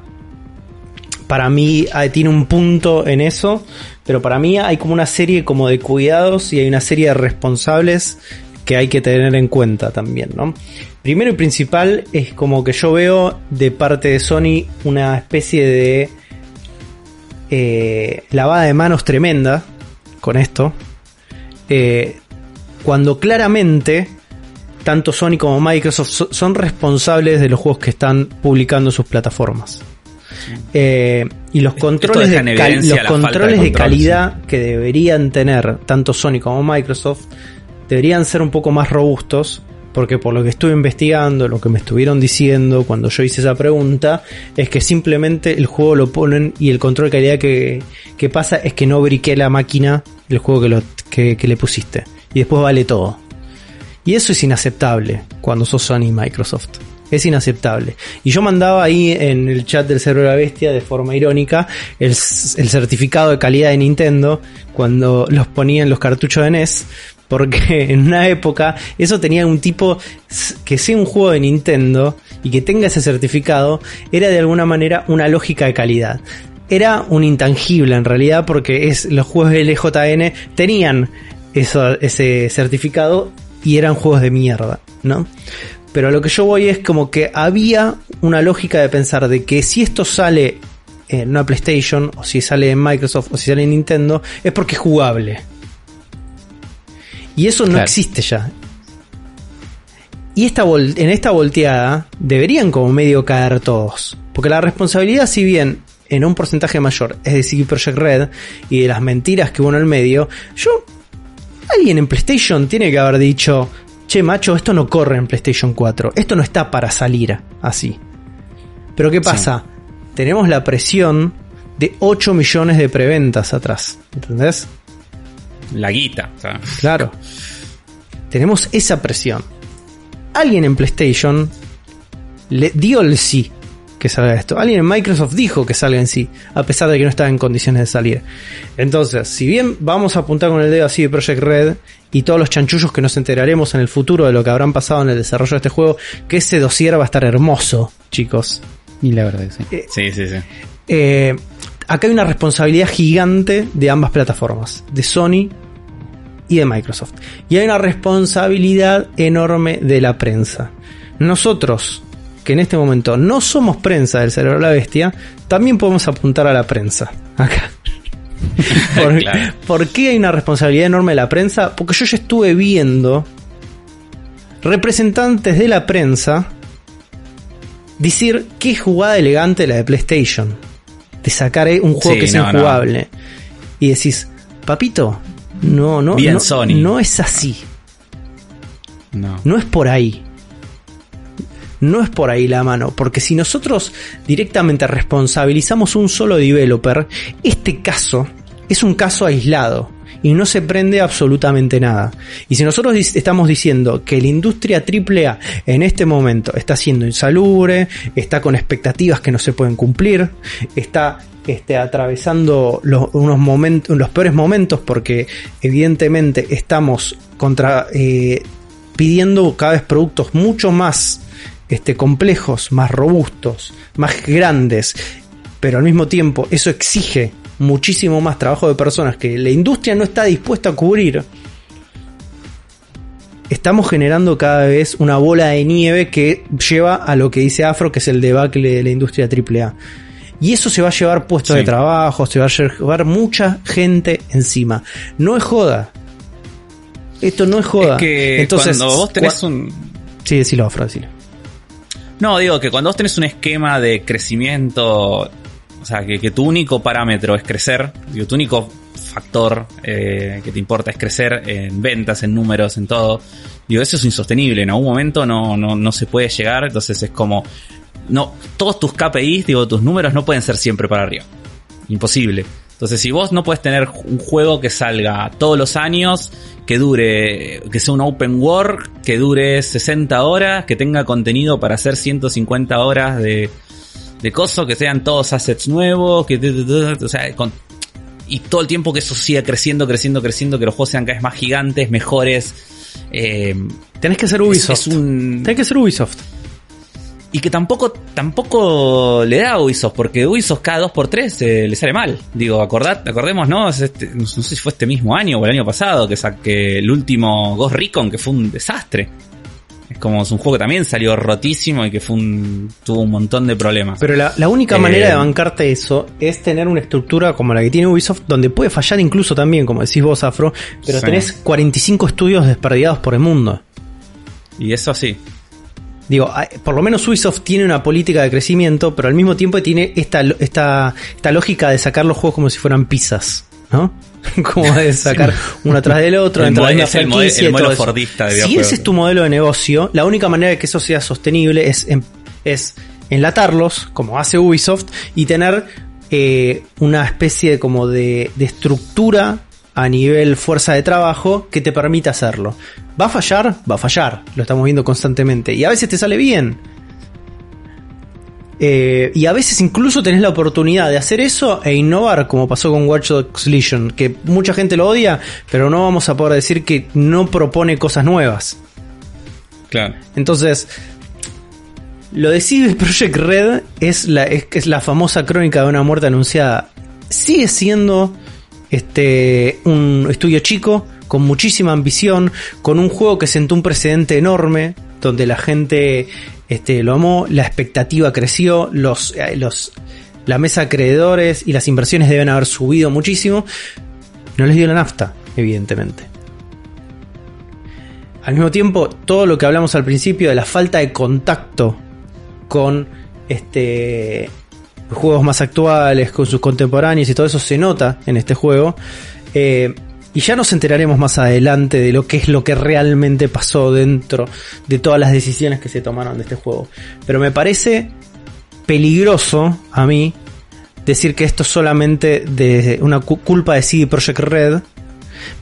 para mí ah, tiene un punto en eso, pero para mí hay como una serie como de cuidados y hay una serie de responsables que hay que tener en cuenta también, ¿no? Primero y principal es como que yo veo de parte de Sony una especie de eh, lavada de manos tremenda con esto, eh, cuando claramente tanto Sony como Microsoft son responsables de los juegos que están publicando en sus plataformas. Eh, y los controles, de, los controles de, calidad que deberían tener tanto Sony como Microsoft deberían ser un poco más robustos. Porque por lo que estuve investigando, lo que me estuvieron diciendo cuando yo hice esa pregunta, es que simplemente el juego lo ponen y el control de calidad que, pasa es que no briqué la máquina del juego que, lo, que, que le pusiste. Y después vale todo. Y eso es inaceptable cuando sos Sony y Microsoft. Es inaceptable. Y yo mandaba ahí en el chat del Cerebro de la Bestia de forma irónica el, certificado de calidad de Nintendo cuando los ponía en los cartuchos de NES. Porque en una época eso tenía un tipo que sea un juego de Nintendo y que tenga ese certificado era de alguna manera una lógica de calidad. Era un intangible en realidad porque es, los juegos de LJN tenían eso, ese certificado y eran juegos de mierda, ¿no? Pero a lo que yo voy es como que había una lógica de pensar de que si esto sale en una PlayStation, o si sale en Microsoft, o si sale en Nintendo, es porque es jugable. Y eso no existe ya. Y esta en esta volteada deberían como medio caer todos. Porque la responsabilidad, si bien en un porcentaje mayor es de CD Projekt Red y de las mentiras que hubo en el medio, yo... Alguien en PlayStation tiene que haber dicho, che macho, esto no corre en PlayStation 4, esto no está para salir así. Pero ¿qué pasa? Tenemos la presión de 8 millones de preventas atrás, ¿entendés? La guita. Claro. Tenemos esa presión. Alguien en PlayStation le dio el sí que salga esto. Alguien en Microsoft dijo que salga en sí, a pesar de que no estaba en condiciones de salir. Entonces, si bien vamos a apuntar con el dedo así de Project Red y todos los chanchullos que nos enteraremos en el futuro de lo que habrán pasado en el desarrollo de este juego, que ese dossier va a estar hermoso, chicos. Y la verdad, sí. Eh, sí, sí, sí. Eh, acá hay una responsabilidad gigante de ambas plataformas, de Sony y de Microsoft. Y hay una responsabilidad enorme de la prensa. Nosotros, que en este momento no somos prensa del cerebro de la bestia, también podemos apuntar a la prensa. Acá. ¿Por, qué hay una responsabilidad enorme de la prensa? Porque yo ya estuve viendo representantes de la prensa decir qué jugada elegante la de PlayStation. De sacar un juego Sí, que es no, no. injugable. Y decís, papito, no, no, Bien, no, Sony. no es así. No. No es por ahí. No es por ahí la mano, porque si nosotros directamente responsabilizamos un solo developer, este caso es un caso aislado y no se prende absolutamente nada. Y si nosotros estamos diciendo que la industria AAA en este momento está siendo insalubre, está con expectativas que no se pueden cumplir, está este, atravesando los, unos momentos, los peores momentos porque evidentemente estamos contra eh, pidiendo cada vez productos mucho más este, complejos, más robustos, más grandes, pero al mismo tiempo eso exige muchísimo más trabajo de personas que la industria no está dispuesta a cubrir. Estamos generando cada vez una bola de nieve que lleva a lo que dice Afro, que es el debacle de la industria AAA. Y eso se va a llevar puestos Sí. de trabajo, se va a llevar mucha gente encima. No es joda. Esto no es joda. Es que Entonces, cuando vos tenés un, Sí, decilo, Afro, decilo. No, digo que cuando vos tenés un esquema de crecimiento, o sea, que, que tu único parámetro es crecer, digo, tu único factor eh, que te importa es crecer en ventas, en números, en todo, digo, eso es insostenible, en algún momento no, no, no se puede llegar, entonces es como, no, todos tus KPIs, digo, tus números no pueden ser siempre para arriba. Imposible. Entonces, si vos no puedes tener un juego que salga todos los años, que dure, que sea un open world, que dure 60 horas, que tenga contenido para hacer 150 horas de, de coso, que sean todos assets nuevos, que, o sea, con- y todo el tiempo que eso siga creciendo, creciendo, creciendo, que los juegos sean cada vez más gigantes, mejores, eh, Tenés que ser Ubisoft. es un, Tenés que ser Ubisoft. Y que tampoco, tampoco le da a Ubisoft, porque Ubisoft cada 2x3 eh, le sale mal. Digo, acordad, acordemos, ¿no? Es este- no sé si fue este mismo año o el año pasado que saqué el último Ghost Recon, que fue un desastre. Es como es un juego que también salió rotísimo y que fue un, tuvo un montón de problemas. Pero la, la única Eh, manera de bancarte eso es tener una estructura como la que tiene Ubisoft, donde puede fallar incluso también, como decís vos, Afro, pero Sí. tenés 45 estudios desperdiados por el mundo. Y eso sí. Digo, hay- por lo menos Ubisoft tiene una política de crecimiento, pero al mismo tiempo tiene esta, esta, esta lógica de sacar los juegos como si fueran pizzas, ¿no? como de sacar uno atrás del otro, El dentro de es el el modelo fordista de Si ese es tu modelo de negocio, la única manera de que eso sea sostenible es, en- es enlatarlos, como hace Ubisoft, y tener eh, una especie de, como de, de estructura a nivel fuerza de trabajo que te permita hacerlo. ¿Va a fallar? Va a fallar. Lo estamos viendo constantemente. Y a veces te sale bien. Eh, y a veces incluso tenés la oportunidad de hacer eso e innovar, como pasó con Watch Dogs Legion, que mucha gente lo odia, pero no vamos a poder decir que no propone cosas nuevas. Claro. Entonces, lo de CD Projekt Red es la, es, es la famosa crónica de una muerte anunciada. Sigue siendo este un estudio chico, con muchísima ambición, con un juego que sentó un precedente enorme, donde la gente este, lo amó, la expectativa creció, los, eh, los, la mesa acreedores y las inversiones deben haber subido muchísimo. No les dio la nafta, evidentemente. Al mismo tiempo, todo lo que hablamos al principio de la falta de contacto con este juegos más actuales, con sus contemporáneos y todo eso se nota en este juego. Eh, y ya nos enteraremos más adelante de lo que es lo que realmente pasó dentro de todas las decisiones que se tomaron de este juego. Pero me parece peligroso a mí decir que esto es solamente de una cu- culpa de CD Projekt Red.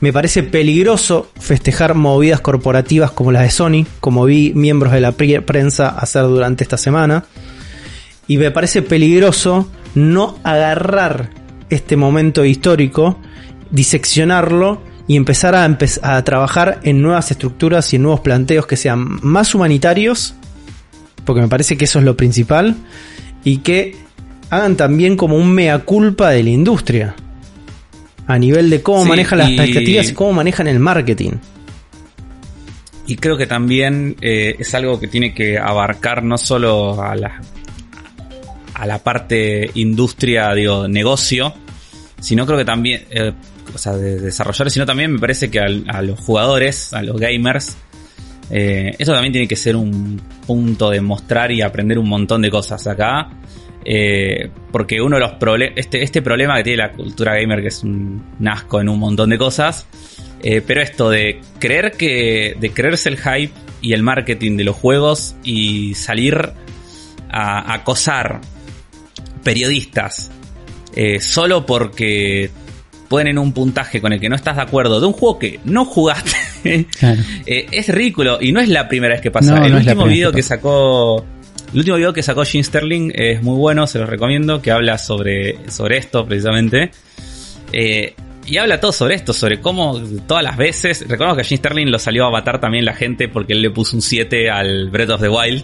Me parece peligroso festejar movidas corporativas como las de Sony, como vi miembros de la prensa hacer durante esta semana. Y me parece peligroso no agarrar este momento histórico, diseccionarlo y empezar a, empe- a trabajar en nuevas estructuras y en nuevos planteos que sean más humanitarios, porque me parece que eso es lo principal, y que hagan también como un mea culpa de la industria. A nivel de cómo Sí, manejan las y- expectativas y cómo manejan el marketing. Y creo que también eh, es algo que tiene que abarcar no solo a la, a la parte industria, digo, negocio, sino creo que también, eh, o sea, de desarrolladores, sino también me parece que a los jugadores, a los gamers, Eh, esto también tiene que ser un punto de mostrar y aprender un montón de cosas acá. Eh, porque uno de los problemas, este, este problema que tiene la cultura gamer, que es un asco en un montón de cosas, eh, pero esto de creer que, de creerse el hype y el marketing de los juegos y salir a acosar periodistas eh, solo porque ponen un puntaje con el que no estás de acuerdo de un juego que no jugaste eh, es ridículo y no es la primera vez que pasa. el último video que, sacó el último video que sacó Jim Sterling es muy bueno, se lo recomiendo, que habla sobre, sobre esto precisamente. Eh, y habla todo sobre esto, sobre cómo todas las veces. Recuerdo que a Jim Sterling lo salió a matar también la gente porque él le puso un 7 al Breath of the Wild.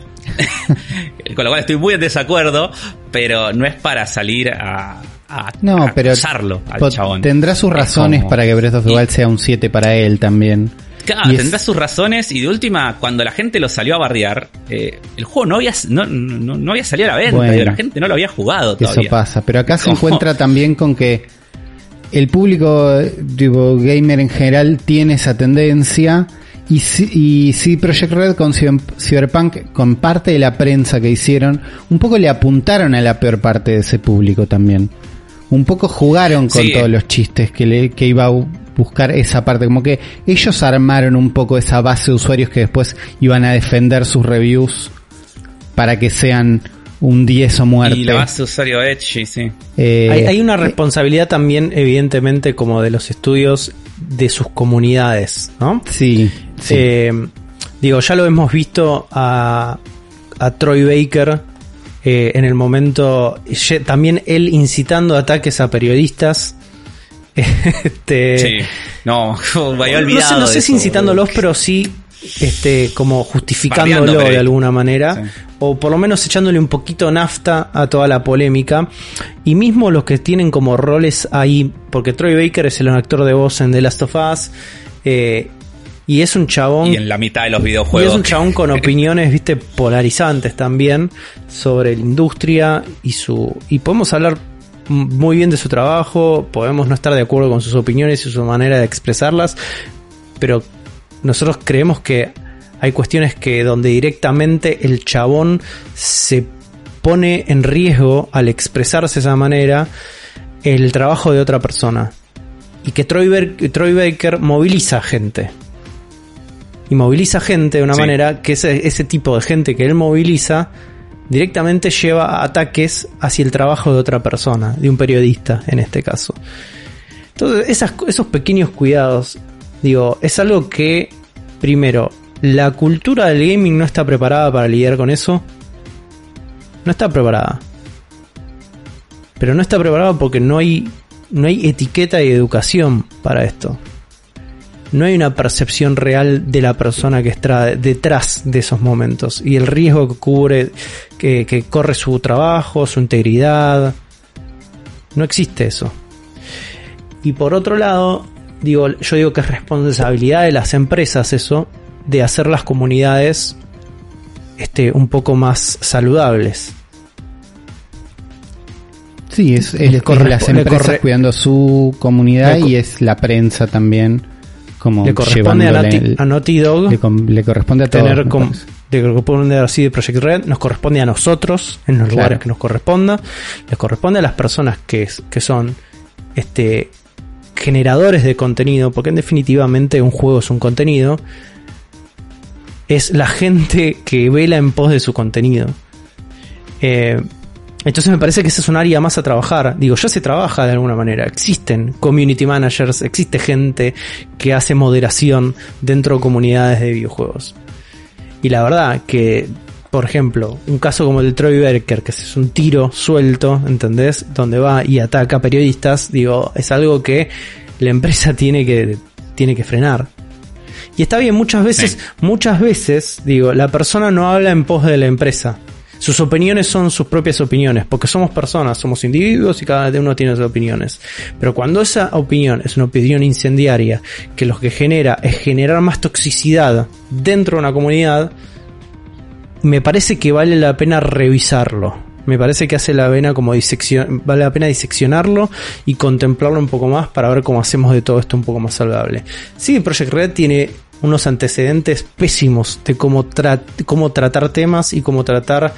Con lo cual estoy muy en desacuerdo, pero no es para salir a, a, no, pero al chabón. Tendrá sus razones para que Breath of the Wild sea un 7 para él también. Claro, tendrá sus razones y de última, cuando la gente lo salió a bardear, eh, el juego no había, no, no, había salido a la venta, y la gente no lo había jugado todavía. Eso pasa, pero acá se encuentra también con que el público tipo, gamer en general tiene esa tendencia y si, y si Project Red con Cyberpunk, con parte de la prensa que hicieron, un poco le apuntaron a la peor parte de ese público también. Un poco jugaron con todos los chistes que, le, que iba a buscar esa parte. Como que ellos armaron un poco esa base de usuarios que después iban a defender sus reviews para que sean un 10 o muerte. Y la base de usuario Edge, sí. Eh, hay, una responsabilidad también, evidentemente, como de los estudios de sus comunidades, ¿no? Sí. Eh, digo, ya lo hemos visto a, a Troy Baker eh, en el momento, también él incitando ataques a periodistas. este, sí, no, vaya olvidado. No sé, no sé si incitándolos, pero sí este, como justificándolo de alguna manera, o por lo menos echándole un poquito nafta a toda la polémica. Y mismo los que tienen como roles ahí, porque Troy Baker es el actor de voz en The Last of Us, eh, y es un chabón. Y en la mitad de los videojuegos. Y es un chabón con opiniones, viste, polarizantes también sobre la industria y su. Y podemos hablar muy bien de su trabajo, podemos no estar de acuerdo con sus opiniones y su manera de expresarlas, pero nosotros creemos que hay cuestiones que donde directamente el chabón se pone en riesgo al expresarse de esa manera el trabajo de otra persona. Y que Troy, Baker moviliza gente. Y moviliza gente de una manera que ese, ese tipo de gente que él moviliza directamente lleva ataques hacia el trabajo de otra persona, de un periodista en este caso. Entonces, esas, esos pequeños cuidados Digo, es algo que, primero, la cultura del gaming no está preparada para lidiar con eso. No está preparada. Pero no está preparada porque no hay, no hay etiqueta y educación para esto. No hay una percepción real de la persona que está detrás de esos momentos y el riesgo que cubre, que, que corre su trabajo, su integridad. No existe eso. Y por otro lado, digo, yo digo que es responsabilidad de las empresas eso, de hacer las comunidades este, un poco más saludables. Sí, es, las empresas cuidando su comunidad y es la prensa también como le corresponde a, Naughty Dog le, corresponde a tener le corresponde así de Project Red nos corresponde a nosotros en los lugares que nos corresponda les corresponde a las personas que, que son este generadores de contenido, porque en definitivamente un juego es un contenido, es la gente que vela en pos de su contenido. Eh, entonces me parece que ese es un área más a trabajar. Digo, ya se trabaja de alguna manera. Existen community managers, existe gente que hace moderación dentro de comunidades de videojuegos. Y la verdad que, por ejemplo, un caso como el de Troy Berker, que es un tiro suelto, ¿entendés? Donde va y ataca periodistas, digo, es algo que la empresa tiene que, tiene que frenar. Y está bien, muchas veces, muchas veces, digo, la persona no habla en pos de la empresa. Sus opiniones son sus propias opiniones, porque somos personas, somos individuos y cada uno tiene sus opiniones. Pero cuando esa opinión es una opinión incendiaria, que lo que genera es generar más toxicidad dentro de una comunidad, me parece que vale la pena revisarlo. Me parece que hace la pena como disección, vale la pena diseccionarlo y contemplarlo un poco más para ver cómo hacemos de todo esto un poco más saludable. Sí, Project Red tiene unos antecedentes pésimos de cómo, cómo tratar temas y cómo tratar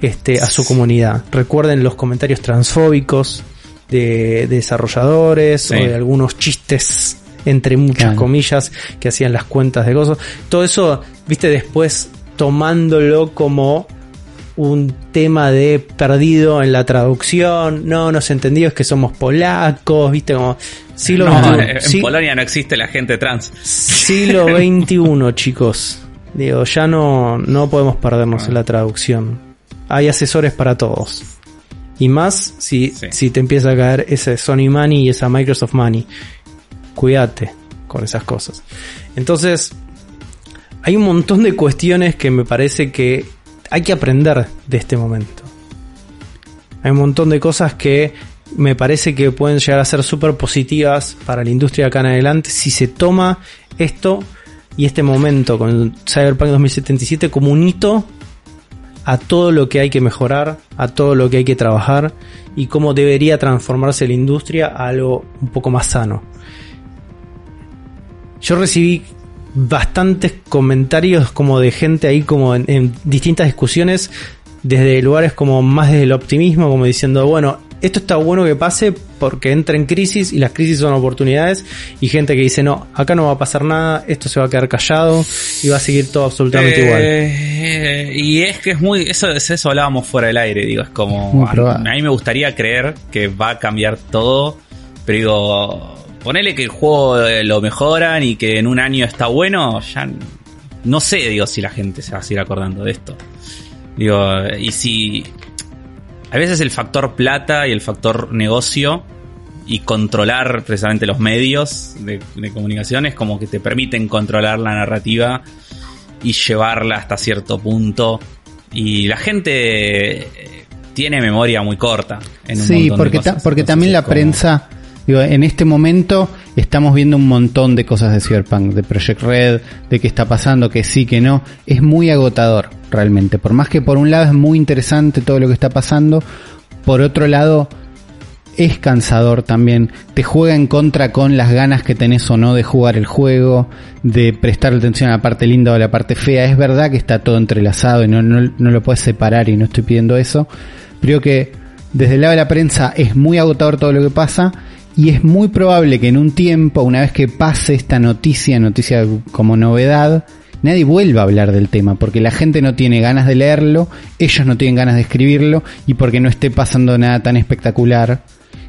este, a su comunidad. Recuerden los comentarios transfóbicos de, desarrolladores o de algunos chistes entre muchas comillas que hacían las cuentas de cosas. Todo eso, viste, después tomándolo como un tema de perdido en la traducción, no nos entendió, es que somos polacos, viste, como siglo no, En Polonia no existe la gente trans. Siglo XXI, chicos. Digo, ya no, no podemos perdernos en la traducción. Hay asesores para todos. Y más si, si te empieza a caer ese Sony Money y esa Microsoft Money. Cuídate con esas cosas. Entonces, hay un montón de cuestiones que me parece que hay que aprender de este momento. Hay un montón de cosas que me parece que pueden llegar a ser súper positivas para la industria acá en adelante si se toma esto y este momento con Cyberpunk 2077 como un hito a todo lo que hay que mejorar, a todo lo que hay que trabajar y cómo debería transformarse la industria a algo un poco más sano. Yo recibí bastantes comentarios como de gente ahí como en, distintas discusiones desde lugares como más desde el optimismo como diciendo bueno esto está bueno que pase porque entra en crisis y las crisis son oportunidades y gente que dice no acá no va a pasar nada esto se va a quedar callado y va a seguir todo absolutamente eh, igual y es que es muy eso eso hablábamos fuera del aire digo es como a, a mí me gustaría creer que va a cambiar todo pero digo ponele que el juego eh, lo mejoran y que en un año está bueno, ya no sé, digo, si la gente se va a seguir acordando de esto. Digo, y si a veces el factor plata y el factor negocio y controlar precisamente los medios de, comunicación es como que te permiten controlar la narrativa y llevarla hasta cierto punto. Y la gente tiene memoria muy corta. En un sí, porque, porque también la prensa en este momento estamos viendo un montón de cosas de Cyberpunk, de Project Red, de qué está pasando, que sí, que no. Es muy agotador, realmente. Por más que por un lado es muy interesante todo lo que está pasando, por otro lado es cansador también. Te juega en contra con las ganas que tenés o no de jugar el juego, de prestar atención a la parte linda o a la parte fea. Es verdad que está todo entrelazado y no lo puedes separar y no estoy pidiendo eso. Creo que desde el lado de la prensa es muy agotador todo lo que pasa y es muy probable que en un tiempo, una vez que pase esta noticia, noticia como novedad, nadie vuelva a hablar del tema, porque la gente no tiene ganas de leerlo, ellos no tienen ganas de escribirlo, y porque no esté pasando nada tan espectacular.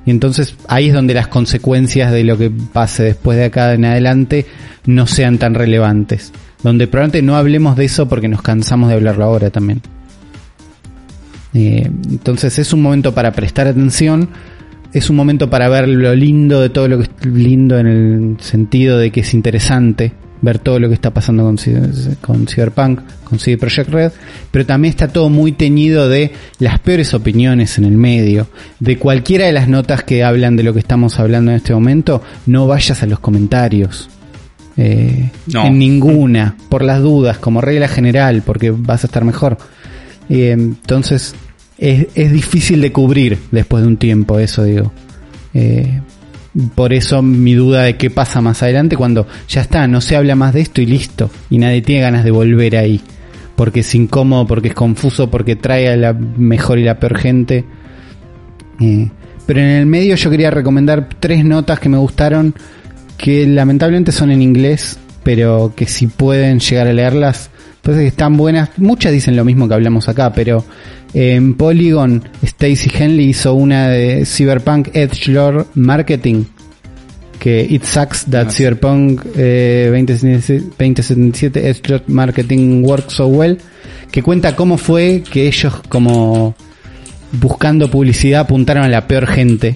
Y entonces ahí es donde las consecuencias de lo que pase después de acá en adelante no sean tan relevantes. Donde probablemente no hablemos de eso porque nos cansamos de hablarlo ahora también. Eh, entonces es un momento para prestar atención es un momento para ver lo lindo de todo lo que es lindo en el sentido de que es interesante ver todo lo que está pasando con, con Cyberpunk, con CD Projekt Red, pero también está todo muy teñido de las peores opiniones en el medio, de cualquiera de las notas que hablan de lo que estamos hablando en este momento, no vayas a los comentarios. Eh, en ninguna, por las dudas, como regla general, porque vas a estar mejor. Eh, entonces, es, es, difícil de cubrir después de un tiempo, eso digo. Eh, por eso mi duda de qué pasa más adelante cuando ya está, no se habla más de esto y listo. Y nadie tiene ganas de volver ahí. Porque es incómodo, porque es confuso, porque trae a la mejor y la peor gente. Eh, pero en el medio yo quería recomendar tres notas que me gustaron, que lamentablemente son en inglés, pero que si pueden llegar a leerlas, pues que están buenas. Muchas dicen lo mismo que hablamos acá, pero en Polygon, Stacy Henley hizo una de Cyberpunk Edgelord Marketing. Que it sucks that ah, Cyberpunk 2077 eh, Edgelord Marketing works so well. Que cuenta cómo fue que ellos, como buscando publicidad, apuntaron a la peor gente.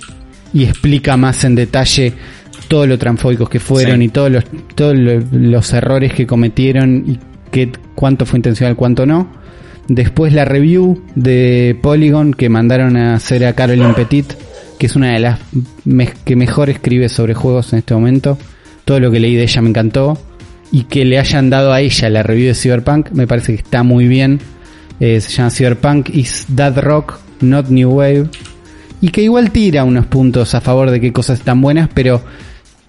Y explica más en detalle todo lo transfóbicos que fueron y todos los, todos los errores que cometieron y que, cuánto fue intencional, cuánto no Después la review de Polygon que mandaron a hacer a Caroline Petit, que es una de las que mejor escribe sobre juegos en este momento. Todo lo que leí de ella me encantó. Y que le hayan dado a ella la review de Cyberpunk me parece que está muy bien. Eh, se llama Cyberpunk is That Rock, Not New Wave. Y que igual tira unos puntos a favor de qué cosas están buenas, pero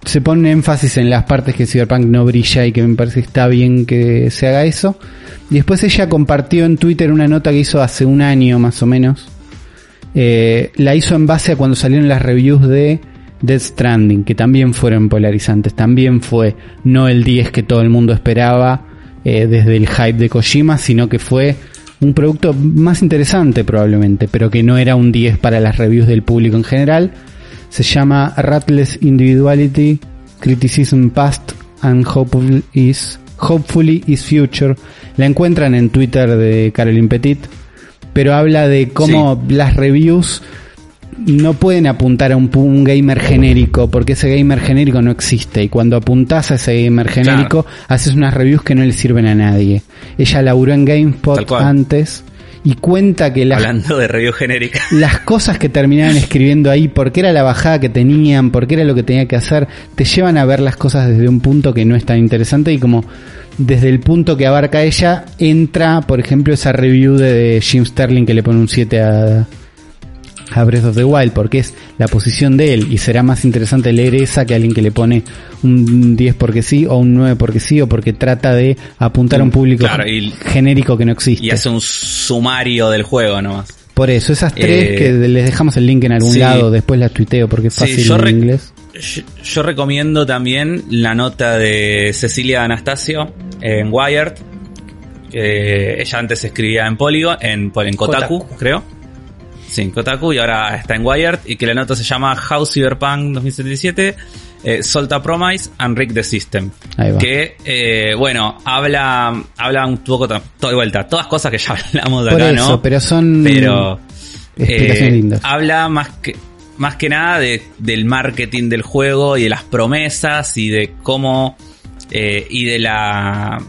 se pone énfasis en las partes que Cyberpunk no brilla y que me parece que está bien que se haga eso. Y después ella compartió en Twitter una nota que hizo hace un año más o menos. Eh, la hizo en base a cuando salieron las reviews de Death Stranding, que también fueron polarizantes. También fue no el 10 que todo el mundo esperaba eh, desde el hype de Kojima, sino que fue un producto más interesante probablemente, pero que no era un 10 para las reviews del público en general. Se llama Ratless Individuality, Criticism Past and Hopefully is, Hopefully is Future. La encuentran en Twitter de Caroline Petit, pero habla de cómo las reviews no pueden apuntar a un, un gamer genérico, porque ese gamer genérico no existe. Y cuando apuntás a ese gamer genérico, haces unas reviews que no le sirven a nadie. Ella laburó en GameSpot antes y cuenta que las, Hablando de review genérica. las cosas que terminaban escribiendo ahí, porque era la bajada que tenían, porque era lo que tenía que hacer, te llevan a ver las cosas desde un punto que no es tan interesante y como desde el punto que abarca ella, entra, por ejemplo, esa review de, de Jim Sterling que le pone un 7 a, a Breath of the Wild, porque es la posición de él y será más interesante leer esa que alguien que le pone un 10 porque sí o un 9 porque sí o porque trata de apuntar a un público Claro, y- genérico que no existe. Y hace un sumario del juego nomás. Por eso, esas tres Eh, que les dejamos el link en algún sí. lado, después las tuiteo porque es Sí, fácil yo en inglés. Yo, yo recomiendo también la nota de Cecilia Anastasio en Wired. Eh, ella antes escribía en Polygon, en, en Kotaku, Kotaku. creo. Sí, en Kotaku y ahora está en Wired. Y que la nota se llama How Cyberpunk 2077 eh, Sold a Promise and Rig the System. Ahí va. Que, eh, bueno, habla, habla un poco, to- todo de vuelta, todas cosas que ya hablamos de Por acá, eso, ¿no? pero son pero explicaciones eh, lindas. habla más que más que nada de, del marketing del juego y de las promesas y de cómo eh, y de la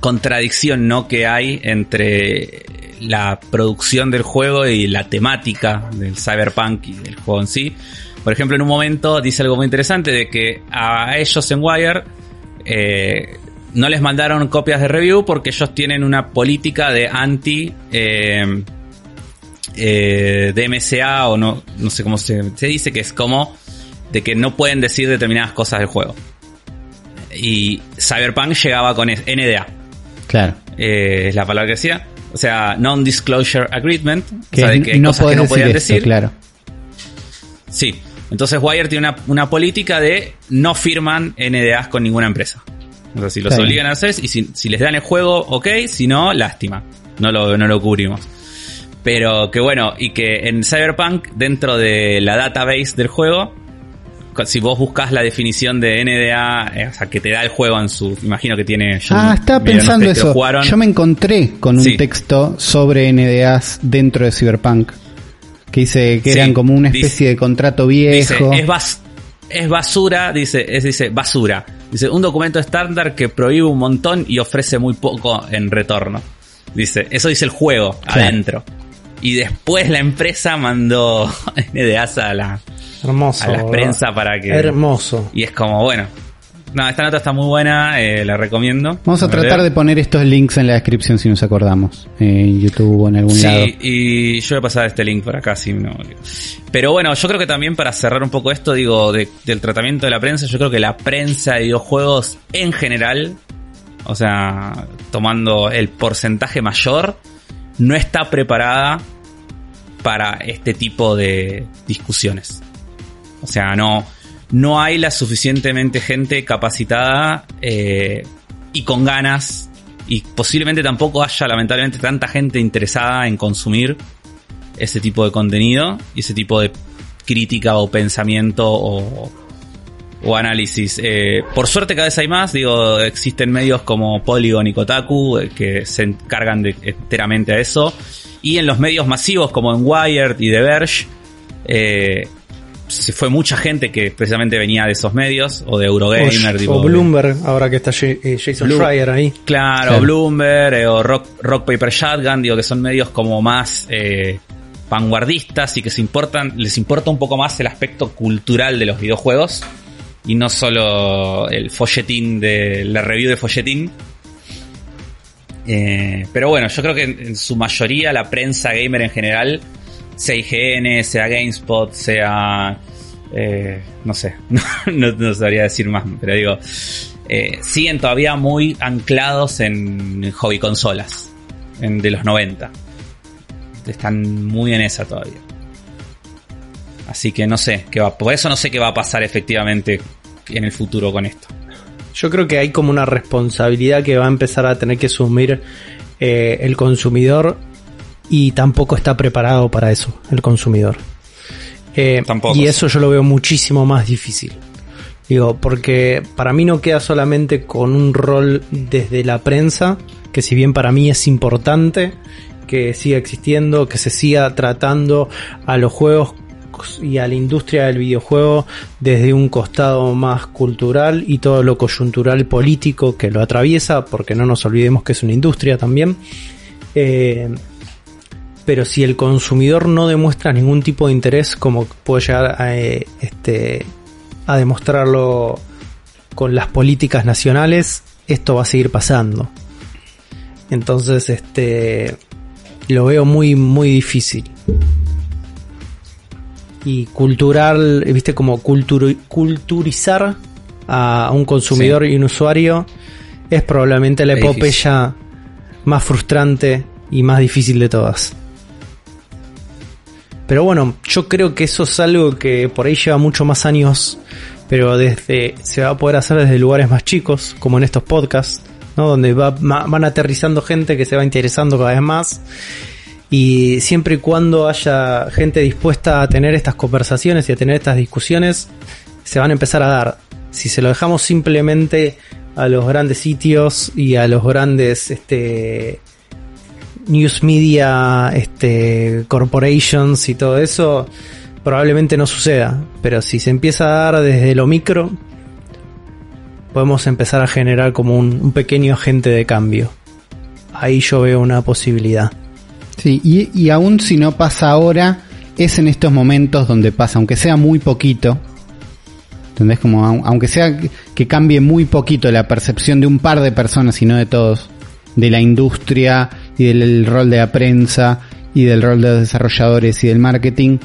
contradicción no que hay entre la producción del juego y la temática del cyberpunk y del juego en sí por ejemplo en un momento dice algo muy interesante de que a ellos en Wire eh, no les mandaron copias de review porque ellos tienen una política de anti eh, eh, DMCA o no, no sé cómo se, se dice, que es como de que no pueden decir determinadas cosas del juego. Y Cyberpunk llegaba con NDA, Claro. es la palabra que decía. O sea, Non-Disclosure Agreement. Que, o sea, de que hay no cosas que no decir podían esto, decir. claro. Sí. Entonces Wire tiene una, una política de no firman NDAs con ninguna empresa. O sea, si los Está bien. obligan a hacer, y si, si les dan el juego, ok, si no, lástima. No lo, no lo cubrimos. Pero que bueno, y que en Cyberpunk, dentro de la database del juego, si vos buscas la definición de NDA, eh, o sea, que te da el juego en su. Imagino que tiene. yo Ah, estaba no pensando sé, eso. Yo me encontré con un Sí. texto sobre NDAs dentro de Cyberpunk. Que dice que Sí, eran como una dice- especie de contrato Dice, viejo. es, bas- es basura, dice, es, dice, basura. Dice, un documento estándar que prohíbe un montón y ofrece muy poco en retorno. Dice, eso dice el juego Claro. adentro. Y después la empresa mandó NDAs a la, Hermoso. a la ¿verdad? prensa para que... Hermoso. Y es como, bueno. No, esta nota está muy buena, eh, la recomiendo. Vamos a tratar de poner estos links en la descripción si nos acordamos. eh, En YouTube o en algún lado. Sí, y yo voy a pasar este link por acá, si no. Pero bueno, yo creo que también para cerrar un poco esto, digo, de- del tratamiento de la prensa, yo creo que la prensa de videojuegos en general, o sea, tomando el porcentaje mayor, no está preparada para este tipo de discusiones. O sea, no, no hay la suficientemente gente capacitada eh, y con ganas. Y posiblemente tampoco haya, lamentablemente, tanta gente interesada en consumir ese tipo de contenido y ese tipo de crítica o pensamiento o, o análisis. Eh, por suerte cada vez hay más, digo, existen medios como Polygon y Kotaku eh, que se encargan de, enteramente a eso. Y en los medios masivos como en Wired y The Verge, eh, se fue mucha gente que precisamente venía de esos medios o de Eurogamer. o, tipo, o Bloomberg, ahora que está J- eh, Jason Blue- Schreier ahí. Claro, Claro. Bloomberg eh, o Rock, Rock Paper Shotgun, digo que son medios como más eh, vanguardistas y que se importan, les importa un poco más el aspecto cultural de los videojuegos y no solo el folletín de la review de folletín. Eh, pero bueno, yo creo que en, en su mayoría la prensa gamer en general, sea IGN, sea GameSpot, sea Eh, no sé, no, no, sabría decir más, pero digo, eh, siguen todavía muy anclados en hobby consolas en, de los 90. Están muy en esa todavía. Así que no sé qué va, por eso no sé qué va a pasar efectivamente en el futuro con esto. Yo creo que hay como una responsabilidad que va a empezar a tener que asumir eh, el consumidor y tampoco está preparado para eso el consumidor. Eh, y eso yo lo veo muchísimo más difícil. Digo, porque para mí no queda solamente con un rol desde la prensa, que si bien para mí es importante que siga existiendo, que se siga tratando a los juegos y a la industria del videojuego desde un costado más cultural y todo lo coyuntural político que lo atraviesa, porque no nos olvidemos que es una industria también. Eh, pero si el consumidor no demuestra ningún tipo de interés, como puede llegar a, eh, este, a demostrarlo con las políticas nacionales, esto va a seguir pasando. Entonces, este, lo veo muy, muy difícil. Y cultural, viste, como culturizar a un consumidor y un usuario es probablemente la epopeya más frustrante y más difícil de todas. Pero bueno, yo creo que eso es algo que por ahí lleva mucho más años, pero desde se va a poder hacer desde lugares más chicos, como en estos podcasts, ¿no? Donde va, van aterrizando gente que se va interesando cada vez más. Y siempre y cuando haya gente dispuesta a tener estas conversaciones y a tener estas discusiones, se van a empezar a dar. Si se lo dejamos simplemente a los grandes sitios y a los grandes este, news media, este, corporations y todo eso, probablemente no suceda. Pero si se empieza a dar desde lo micro, podemos empezar a generar como un, pequeño agente de cambio. Ahí yo veo una posibilidad. Sí, y, y aún si no pasa ahora, es en estos momentos donde pasa, aunque sea muy poquito. ¿Entendés? Como aunque sea que cambie muy poquito la percepción de un par de personas y no de todos, de la industria y del rol de la prensa y del rol de los desarrolladores y del marketing,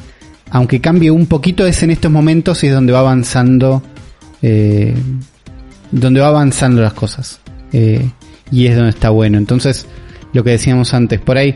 aunque cambie un poquito es en estos momentos y es donde va avanzando, eh, donde va avanzando las cosas. Eh, y es donde está bueno. Entonces, lo que decíamos antes, por ahí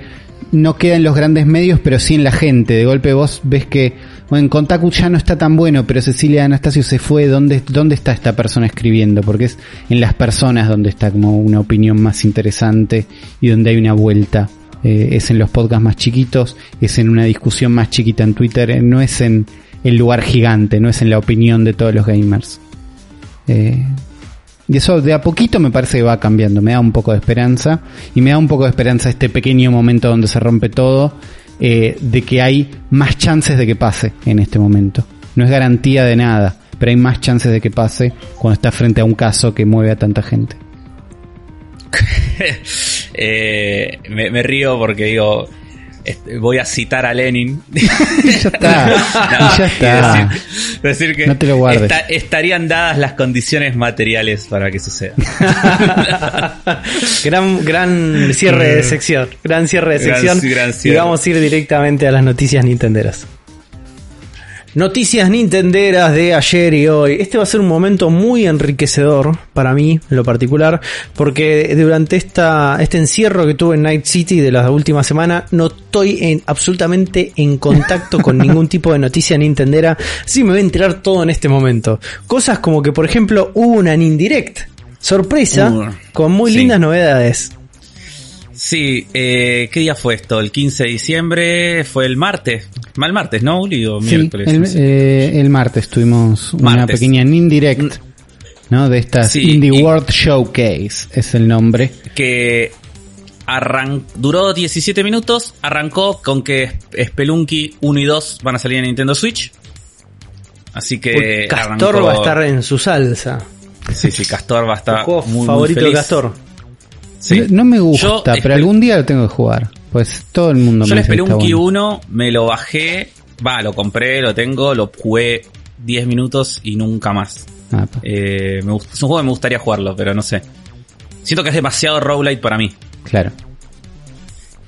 no queda en los grandes medios, pero sí en la gente. De golpe vos ves que bueno, en Contacu ya no está tan bueno, pero Cecilia Anastasio se fue. ¿Dónde, ¿Dónde está esta persona escribiendo? Porque es en las personas donde está como una opinión más interesante y donde hay una vuelta. Eh, es en los podcasts más chiquitos, es en una discusión más chiquita en Twitter, eh, no es en el lugar gigante, no es en la opinión de todos los gamers. Eh, y eso de a poquito me parece que va cambiando, me da un poco de esperanza. Y me da un poco de esperanza este pequeño momento donde se rompe todo eh, de que hay más chances de que pase en este momento. No es garantía de nada, pero hay más chances de que pase cuando está frente a un caso que mueve a tanta gente. Eh, me, río porque digo, voy a citar a Lenin. ya está. ya está. Decir, que no te lo guardes. estarían dadas las condiciones materiales para que suceda. gran, gran cierre de sección. Gran cierre de sección. Y vamos a ir directamente a las noticias nintenderas. Noticias nintenderas de ayer y hoy. Este va a ser un momento muy enriquecedor para mí, en lo particular, porque durante esta, este encierro que tuve en Night City de la última semana, no estoy en, absolutamente en contacto con ningún tipo de noticia nintendera. Sí me voy a enterar todo en este momento. Cosas como que, por ejemplo, hubo una Nindirect. Sorpresa, uh, con muy lindas novedades. Sí, eh, ¿qué día fue esto? El 15 de diciembre, fue el martes. Mal martes, ¿no, Uli? miércoles. El, eh, el, martes tuvimos una pequeña Nindirect, ¿no? De estas Indie World Showcase, es el nombre. Que arran duró 17 minutos, arrancó con que Spelunky 1 y 2 van a salir en Nintendo Switch. Así que... Castor va a estar en su salsa. Sí, sí, Castor va a estar... muy, favorito de Castor. No, me gusta, pero algún día lo tengo que jugar. Pues todo el mundo yo me Yo el un 1, me lo bajé, va, lo compré, lo tengo, lo jugué 10 minutos y nunca más. Ah, eh, es un juego que me gustaría jugarlo, pero no sé. Siento que es demasiado roguelite para mí. Claro.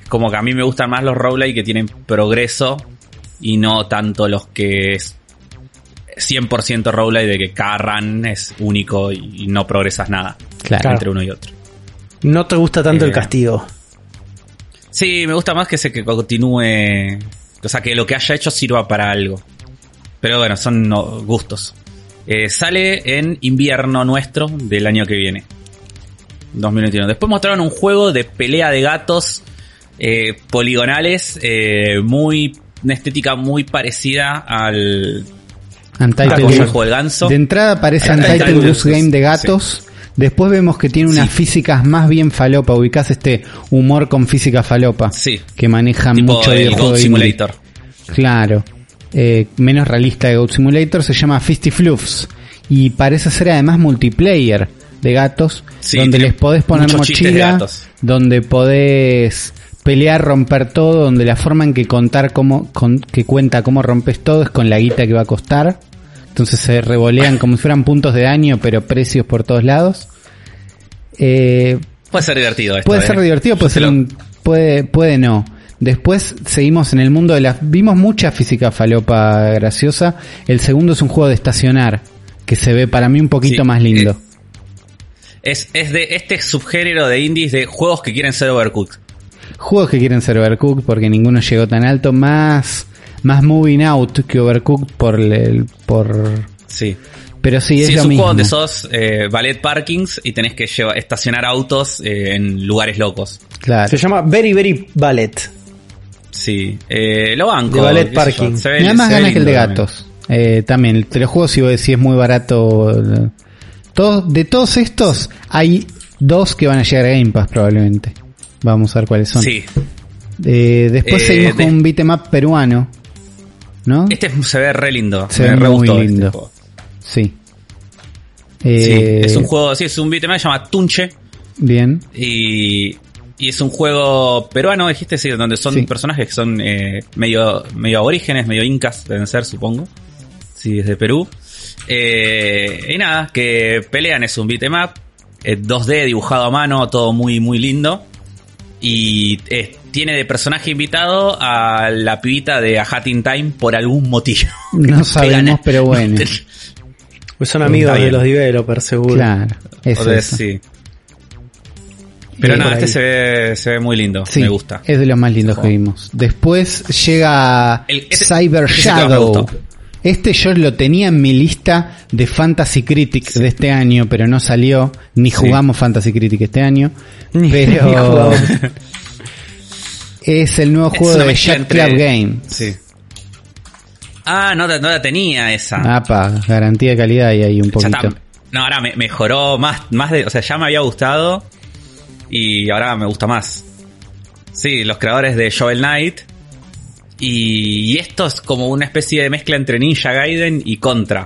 Como que a mí me gustan más los roguelite que tienen progreso y no tanto los que 100% roguelike de que cada run es único y, y no progresas nada Claro. entre uno y otro. No te gusta tanto Eh, el castigo. Sí, me gusta más que se que continúe, o sea, que lo que haya hecho sirva para algo. Pero bueno, son no, gustos. Eh, sale en invierno nuestro del año que viene. 2021. Después mostraron un juego de pelea de gatos eh, poligonales, eh, muy una estética muy parecida al Untitled juego del ganso. De entrada parece Untitled Untitled Goose, Game de gatos. Después vemos que tiene unas Sí. físicas más bien falopa. Ubicás este humor con física falopa. Sí. Que maneja tipo mucho el Goat indie. Simulator. Claro. Eh, menos realista de Goat Simulator. Se llama Fisty Fluffs. Y parece ser además multiplayer de gatos. Sí, donde les podés poner mochila. Donde podés pelear, romper todo. Donde la forma en que contar cómo, con- que cuenta cómo rompes todo es con la guita que va a costar. Entonces se revolean como si fueran puntos de daño, pero precios por todos lados. Eh, Puede ser divertido esto. puede eh. ser divertido, puede ser un, puede, puede no. Después seguimos en el mundo de la, vimos mucha física falopa graciosa. El segundo es un juego de estacionar, que se ve para mí un poquito Sí, más lindo. eh, Es, es de este subgénero de indies de juegos que quieren ser overcooked. Juegos que quieren ser Overcooked porque ninguno llegó tan alto, más, más Moving Out que Overcooked por el, por, Sí. pero sí, es Sí, es lo un mismo. juego donde sos eh, ballet parkings y tenés que llevar, estacionar autos eh, en lugares locos. Claro. Se llama Very Very Ballet. Sí. Eh, lo banco. De ballet parking. Se ve- Me da más ganas que el de lindo también. gatos. Eh, también, te lo juego si, vos- si es muy barato. Todos, de todos estos, hay dos que van a llegar a Game Pass probablemente. Vamos a ver cuáles son. Sí. Eh, después Eh, seguimos de- con un beatmap peruano. ¿No? Este es- se ve re lindo. Se ve re muy este lindo. Sí. Eh, es un juego, sí, es un beat'em se llama Tunche. Bien. Y, y es un juego peruano, dijiste, sí, donde son Sí. personajes que son eh, medio, medio aborígenes, medio incas, deben ser, supongo. Sí, es de Perú. Eh, y nada, que pelean, es un beat'em up, eh, 2D dibujado a mano, todo muy, muy lindo. Y eh, tiene de personaje invitado a la pibita de A Hat in Time por algún motivo. No sabemos, pero bueno. Pues son amigos de los developers, seguro. Claro. Es O de- eso. sí. Pero Eh, nada, este se ve, se ve muy lindo. Sí, me gusta. Es de los más lindos que vimos. Después llega El- ese- Cyber ese Shadow. Este yo lo tenía en mi lista de Fantasy Critic de este año, pero no salió. Ni Sí. jugamos Fantasy Critic este año. Ni- Pero ni es el nuevo juego de Jack entre- Club Game. Sí. Ah, no, la- no la tenía esa. Apa, garantía de calidad y ahí un Ya poquito. está. No, ahora me mejoró más, más de, o sea, ya me había gustado y ahora me gusta más. Sí, los creadores de Shovel Knight y, y esto es como una especie de mezcla entre Ninja Gaiden y Contra.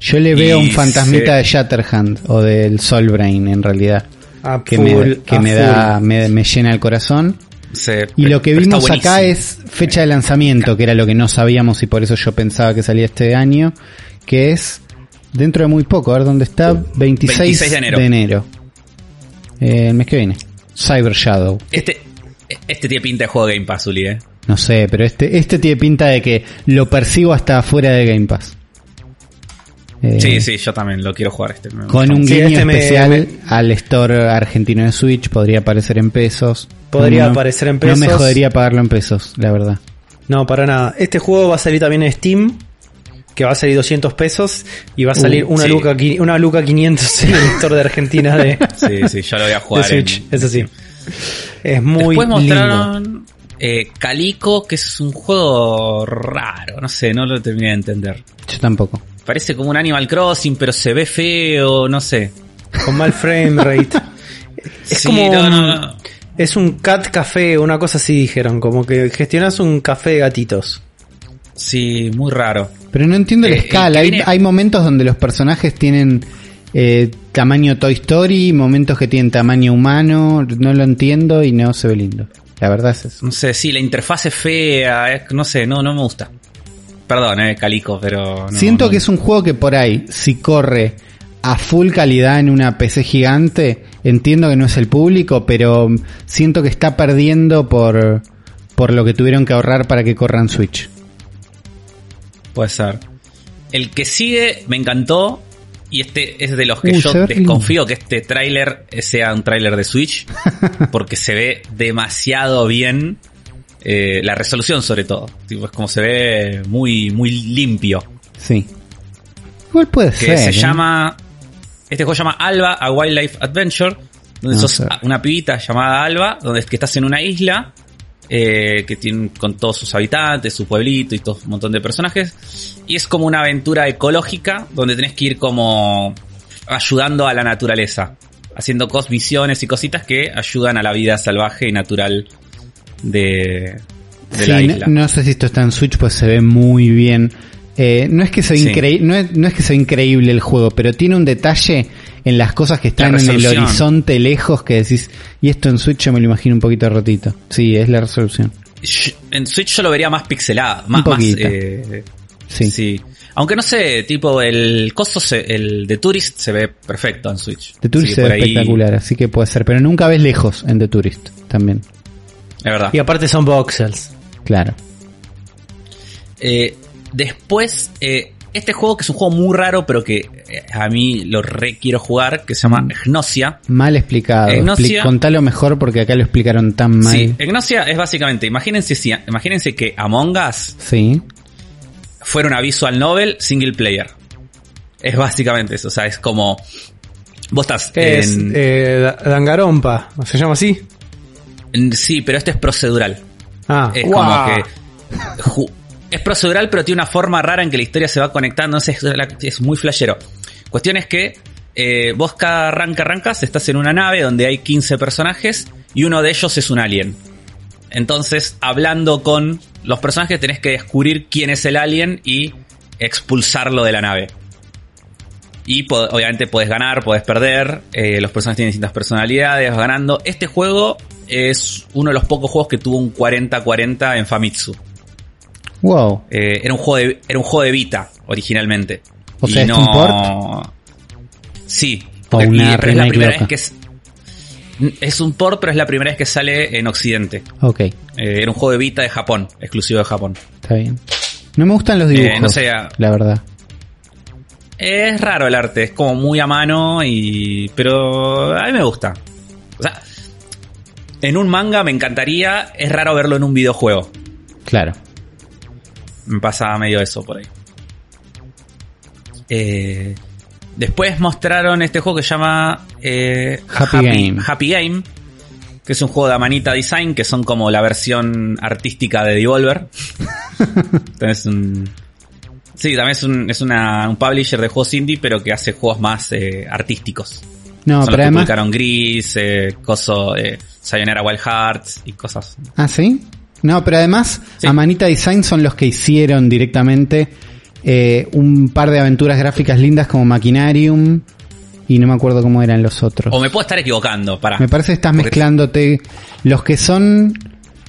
Yo le veo Y un fantasmita se- de Shatterhand o del Soulbrain en realidad. A Que, full, me, que a me da, me, me llena el corazón. Se- Y lo que vimos acá es fecha de lanzamiento, que era lo que no sabíamos y por eso yo pensaba que salía este año, que es dentro de muy poco, a ver dónde está, 26, 26 de enero. enero. Eh, el mes que viene. Cyber Shadow. Este, este tiene pinta de juego de Game Pass, Uli, eh. No sé, pero este, este tiene pinta de que lo persigo hasta afuera de Game Pass. Eh, Sí, sí, yo también lo quiero jugar este. Con un Sí, guiño este especial me- al store argentino de Switch, podría aparecer en pesos. Podría aparecer en No me pesos. jodería pagarlo en pesos, la verdad. No, para nada. Este juego va a salir también en Steam, que va a salir 200 pesos, y va a salir Uh, una, sí. luca, una mucha 500 en el store de Argentina de, Sí, sí, yo lo voy a de jugar. Switch. en- Eso sí. Es muy Después lindo. Eh, Calico, que es un juego raro, no sé, no lo terminé de entender. Yo tampoco. Parece como un Animal Crossing, pero se ve feo, no sé. Con mal frame rate. Es Sí, como no, un- no, no. Es un cat café, una cosa así dijeron, como que gestionas un café de gatitos. Sí, muy raro. Pero no entiendo la Eh, escala. Hay, hay momentos donde los personajes tienen eh, tamaño Toy Story, momentos que tienen tamaño humano. No lo entiendo y no se ve lindo. La verdad es eso. No sé, sí, la interfaz es fea, no sé, no, no me gusta. Perdón, eh, Calico, pero... no, Siento no. que es un juego que por ahí, si corre a full calidad en una PC gigante, entiendo que no es el público, pero siento que está perdiendo por, por lo que tuvieron que ahorrar para que corran Switch. Puede ser. El que sigue me encantó. Y este es de los que yo desconfío que este tráiler sea un tráiler de Switch. porque se ve demasiado bien. eh, la resolución sobre todo. Tipo, es como se ve muy, muy limpio. Sí. Igual puede Que ser. se ¿eh? llama. Este juego se llama Alba, a Wildlife Adventure. Donde No sos una pibita llamada Alba, donde es que estás en una isla. Eh, que tiene con todos sus habitantes, su pueblito y todo un montón de personajes. Y es como una aventura ecológica donde tenés que ir como ayudando a la naturaleza. Haciendo cos, misiones y cositas que ayudan a la vida salvaje y natural de, de Sí, la no, isla. no sé si esto está en Switch, pues se ve muy bien. Eh, no es que sea Sí. increíble, no es, no es que sea increíble el juego, pero tiene un detalle en las cosas que están en el horizonte lejos que decís, y esto en Switch yo me lo imagino un poquito rotito. Sí, es la resolución. En Switch yo lo vería más pixelada, más, más poquito. eh, Sí. sí. Aunque no sé, tipo el costo, se- el de Tourist se ve perfecto en Switch. The Tourist se ve ahí- espectacular, así que puede ser, pero nunca ves lejos en The Tourist también. Es verdad. Y aparte son voxels. Claro. Eh, después, eh, este juego que es un juego muy raro, pero que eh, a mí lo re quiero jugar, que se llama Mm. Gnosia. Mal explicado. Gnosia- Expli- contalo mejor porque acá lo explicaron tan mal. Sí, Gnosia es básicamente, imagínense, si, imagínense que Among Us Sí. fuera una visual novel single player. Es básicamente eso, o sea, es como... Vos estás Es en... eh, Da- Dangarompa, ¿se llama así? en- Sí, pero este es procedural. Ah, Es como que. Es procedural, pero tiene una forma rara en que la historia se va conectando. Es, muy flashero. Cuestión es que eh, vos cada arranca, arrancas, estás en una nave donde hay 15 personajes y uno de ellos es un alien. Entonces, hablando con los personajes, tenés que descubrir quién es el alien y expulsarlo de la nave. Y obviamente puedes ganar, puedes perder. eh, los personajes tienen distintas personalidades, ganando. Este juego es uno de los pocos juegos que tuvo un 40-40 en Famitsu. Wow. Eh, era, un juego de, era un juego de Vita originalmente. O Y sea, ¿es un port? Sí. Porque- una pero es la primera loca. vez que es. Es un port, pero es la primera vez que sale en Occidente. Ok, Eh, era un juego de Vita de Japón, exclusivo de Japón. está bien. No me gustan los dibujos, Eh, no sé, ah. la verdad. Es raro el arte, es como muy a mano y. pero a mí me gusta. O sea, en un manga me encantaría, es raro verlo en un videojuego. Claro. Me pasa medio eso por ahí. Eh, después mostraron este juego que se llama eh, Happy Game. Happy Game, que es un juego de Amanita Design, que son como la versión artística de Devolver. Entonces, un, sí, también es, un, es una- un publisher de juegos indie, pero que hace juegos más eh, artísticos. No, son los pero que además... publicaron Gris, eh, coso, eh, Sayonara Wild Hearts y cosas. ¿Ah, sí? No, pero además, Sí. Amanita Design son los que hicieron directamente eh, un par de aventuras gráficas lindas como Machinarium y no me acuerdo cómo eran los otros. O me puedo estar equivocando, para. Me parece que estás Porque- mezclándote. Los que son.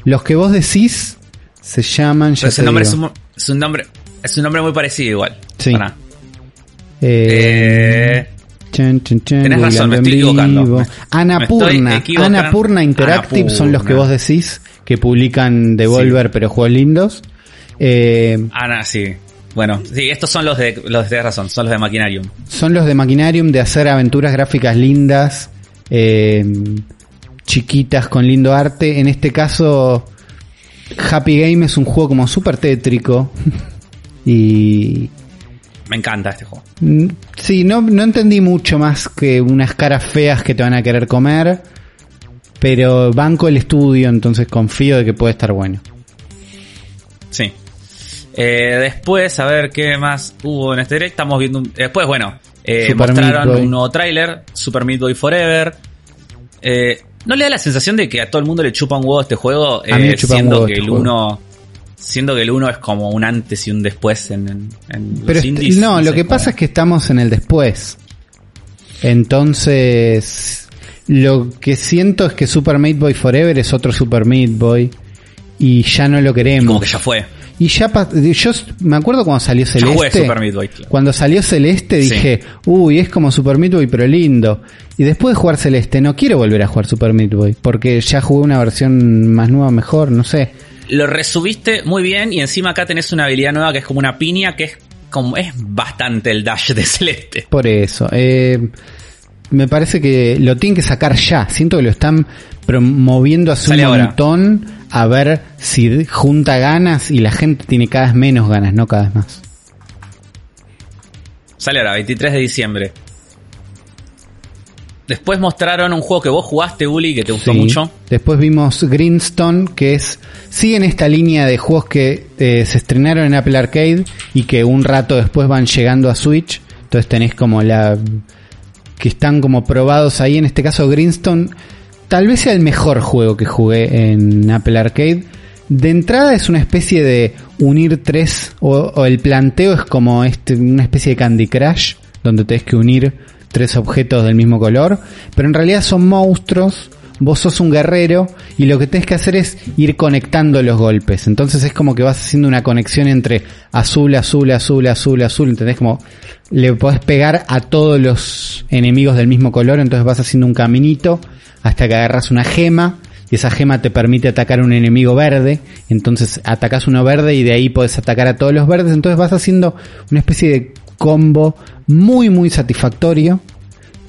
Los que vos decís se llaman. Pero ese nombre es un, es un nombre es un nombre muy parecido igual. Sí. Pará. Eh, Eh, chan, chan, chan, tenés razón, me estoy equivocando. Anapurna. Anapurna Interactive son los que vos decís que publican Devolver, pero juegos lindos. Eh, Ana, sí. Bueno, sí, estos son los de los de razón, son los de Machinarium. son los de Machinarium de hacer aventuras gráficas lindas, eh, chiquitas con lindo arte. En este caso, Happy Game es un juego como súper tétrico. y Me encanta este juego. mm, sí, no, no entendí mucho más que unas caras feas que te van a querer comer. Pero banco el estudio, entonces confío de que puede estar bueno. Sí. Eh, después, a ver qué más hubo en este direct. Estamos viendo un- Después, bueno, eh, mostraron un nuevo tráiler, Super Meat Boy Forever. Eh, ¿No le da la sensación de que a todo el mundo le chupa un huevo este juego? A mí me eh, chupa un siendo huevo que este el juego. uno Siendo que el uno es como un antes y un después en, en, en los Pero indies. no, lo sé, que como- pasa es que estamos en el después. Entonces, lo que siento es que Super Meat Boy Forever es otro Super Meat Boy y ya no lo queremos. Como que ya fue. Y ya yo me acuerdo cuando salió Celeste. Super Meat Boy. claro. Cuando salió Celeste Sí. dije, uy, es como Super Meat Boy pero lindo. Y después de jugar Celeste no quiero volver a jugar Super Meat Boy porque ya jugué una versión más nueva, mejor, no sé. Lo resubiste muy bien y encima acá tenés una habilidad nueva que es como una piña que es como, es bastante el dash de Celeste. Por eso. Eh, me parece que lo tienen que sacar ya. Siento que lo están promoviendo hace Sale un ahora. montón a ver si junta ganas y la gente tiene cada vez menos ganas, no cada vez más. Sale ahora, 23 de diciembre. Después mostraron un juego que vos jugaste, Uli, que te gustó Sí. mucho. Después vimos Greenstone, que es sigue en esta línea de juegos que eh, se estrenaron en Apple Arcade y que un rato después van llegando a Switch. Entonces tenés como la que están como probados ahí. En este caso Greenstone, tal vez sea el mejor juego que jugué en Apple Arcade. De entrada es una especie de unir tres o, el planteo es como este una especie de Candy Crush donde tenés que unir tres objetos del mismo color, pero en realidad son monstruos. Vos sos un guerrero y lo que tenés que hacer es ir conectando los golpes. Entonces es como que vas haciendo una conexión entre azul, azul, azul, azul, azul. ¿Entendés? Como le podés pegar a todos los enemigos del mismo color. Entonces vas haciendo un caminito hasta que agarras una gema y esa gema te permite atacar a un enemigo verde, entonces atacas uno verde y de ahí puedes atacar a todos los verdes, entonces vas haciendo una especie de combo muy muy satisfactorio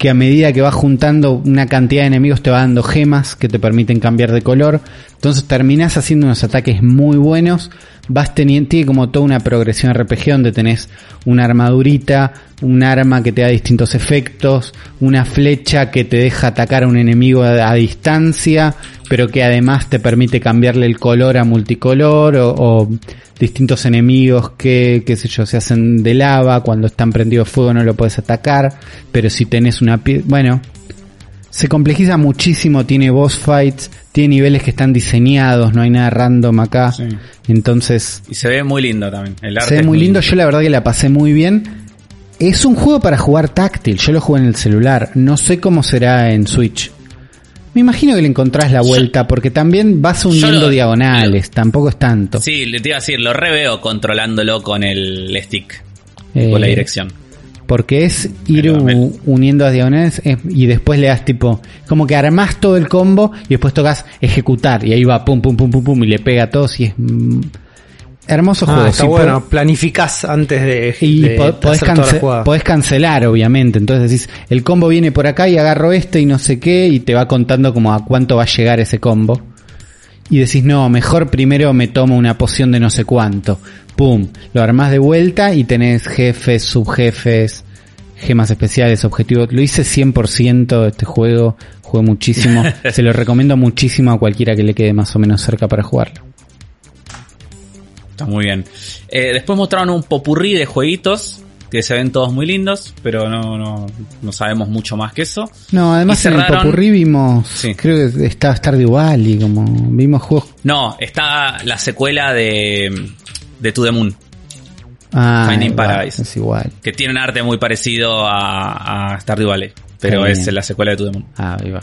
que a medida que vas juntando una cantidad de enemigos te va dando gemas que te permiten cambiar de color, entonces terminás haciendo unos ataques muy buenos, vas teniendo, tiene como toda una progresión RPG donde tenés una armadurita, un arma que te da distintos efectos, una flecha que te deja atacar a un enemigo a, distancia, pero que además te permite cambiarle el color a multicolor o distintos enemigos que, qué sé yo, se hacen de lava, cuando están prendidos fuego no lo puedes atacar, pero si tenés una pie, bueno, se complejiza muchísimo, tiene boss fights, tiene niveles que están diseñados, no hay nada random acá. Entonces, Y se ve muy lindo también. El arte se ve muy lindo, yo la verdad que la pasé muy bien. Es un juego para jugar táctil, yo lo jugué en el celular, no sé cómo será en Switch. Me imagino que le encontrás la vuelta, porque también vas uniendo lo- diagonales, tampoco es tanto. Sí, le te iba a decir, lo reveo controlándolo con el stick. Eh, con la dirección. Porque es ir Pero, u- men- uniendo a diagonales eh, y después le das tipo, como que armás todo el combo y después tocas ejecutar y ahí va pum pum pum pum pum y le pega a todos y es mm, hermoso Ah, juego. está Sí, bueno. Planificás antes de, y de po- podés, hacer toda la cance- jugada. podés cancelar, obviamente. Entonces decís, el combo viene por acá y agarro este y no sé qué, y te va contando como a cuánto va a llegar ese combo. Y decís, no, mejor primero me tomo una poción de no sé cuánto. Pum, lo armás de vuelta y tenés jefes, subjefes, gemas especiales, objetivos. Lo hice 100% este juego, jugué muchísimo. Se lo recomiendo muchísimo a cualquiera que le quede más o menos cerca para jugarlo. Está muy bien. Eh, después mostraron un popurrí de jueguitos que se ven todos muy lindos, pero no, no, no sabemos mucho más que eso. No, además en el Popurrí vimos, Sí. creo que está Stardew Valley, como vimos juegos. No, está la secuela de, de To The Moon, Ah, Finding igual, Paradise. Es igual. que tiene un arte muy parecido a, a Stardew Valley, pero es bien. la secuela de To The Moon. Ah, ahí va.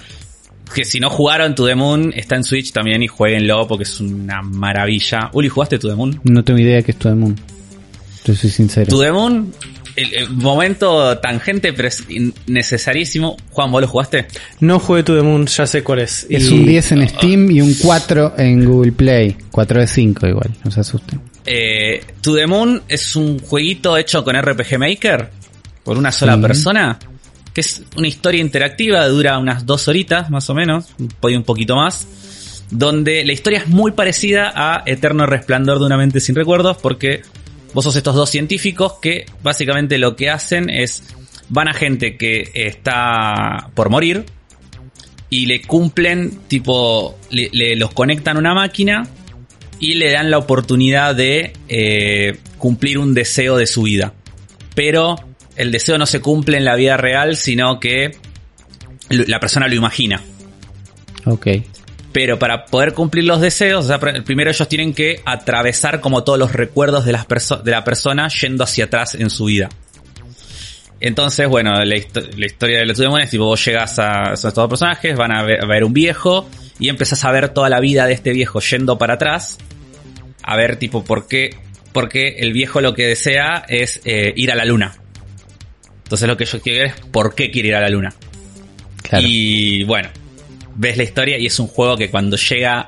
Que si no jugaron To The Moon, está en Switch también y jueguenlo porque es una maravilla. Uli, ¿jugaste To The Moon? No tengo idea de que es todo el mundo. Yo soy sincero. To The Moon, el, el momento tangente, pero es necesarísimo. Juan, ¿vos lo jugaste? No jugué To The Moon, ya sé cuál es. Es Y- un 10 en Steam y un 4 en Google Play. 4 de 5 igual, no se asusten. Eh, to The Moon es un jueguito hecho con RPG Maker por una sola Sí. persona. Que es una historia interactiva, dura unas dos horitas más o menos, puede un poquito más. Donde la historia es muy parecida a Eterno Resplandor de una mente sin recuerdos, porque vos sos estos dos científicos que básicamente lo que hacen es van a gente que está por morir y le cumplen, tipo, le, le- los conectan a una máquina y le dan la oportunidad de eh, cumplir un deseo de su vida. Pero el deseo no se cumple en la vida real, sino que la persona lo imagina. Ok. Pero para poder cumplir los deseos, o sea, pr- primero ellos tienen que atravesar como todos los recuerdos de, las de la persona yendo hacia atrás en su vida. Entonces, bueno, la, histo- la historia de los demonios es tipo, vos llegas a, estos dos personajes, van a ver, a ver un viejo y empezás a ver toda la vida de este viejo yendo para atrás. A ver, tipo, por qué, porque el viejo lo que desea es eh, ir a la luna. Entonces lo que yo quiero ver es por qué quiere ir a la luna. Claro. Y bueno, ves la historia y es un juego que cuando llega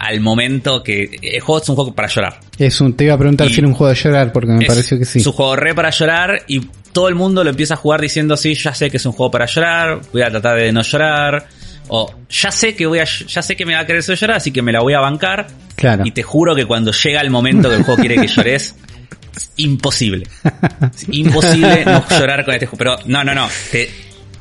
al momento que el juego es un juego para llorar. Es un, te iba a preguntar Y si era un juego de llorar, porque me Es- pareció que sí. Es un juego re para llorar y todo el mundo lo empieza a jugar diciendo, sí, ya sé que es un juego para llorar, voy a tratar de no llorar. O ya sé que voy a, ya sé que me va a querer llorar, así que me la voy a bancar. Claro. Y te juro que cuando llega el momento que el juego quiere que llores, es imposible. Es imposible no llorar con este juego. Pero no, no, no. Te,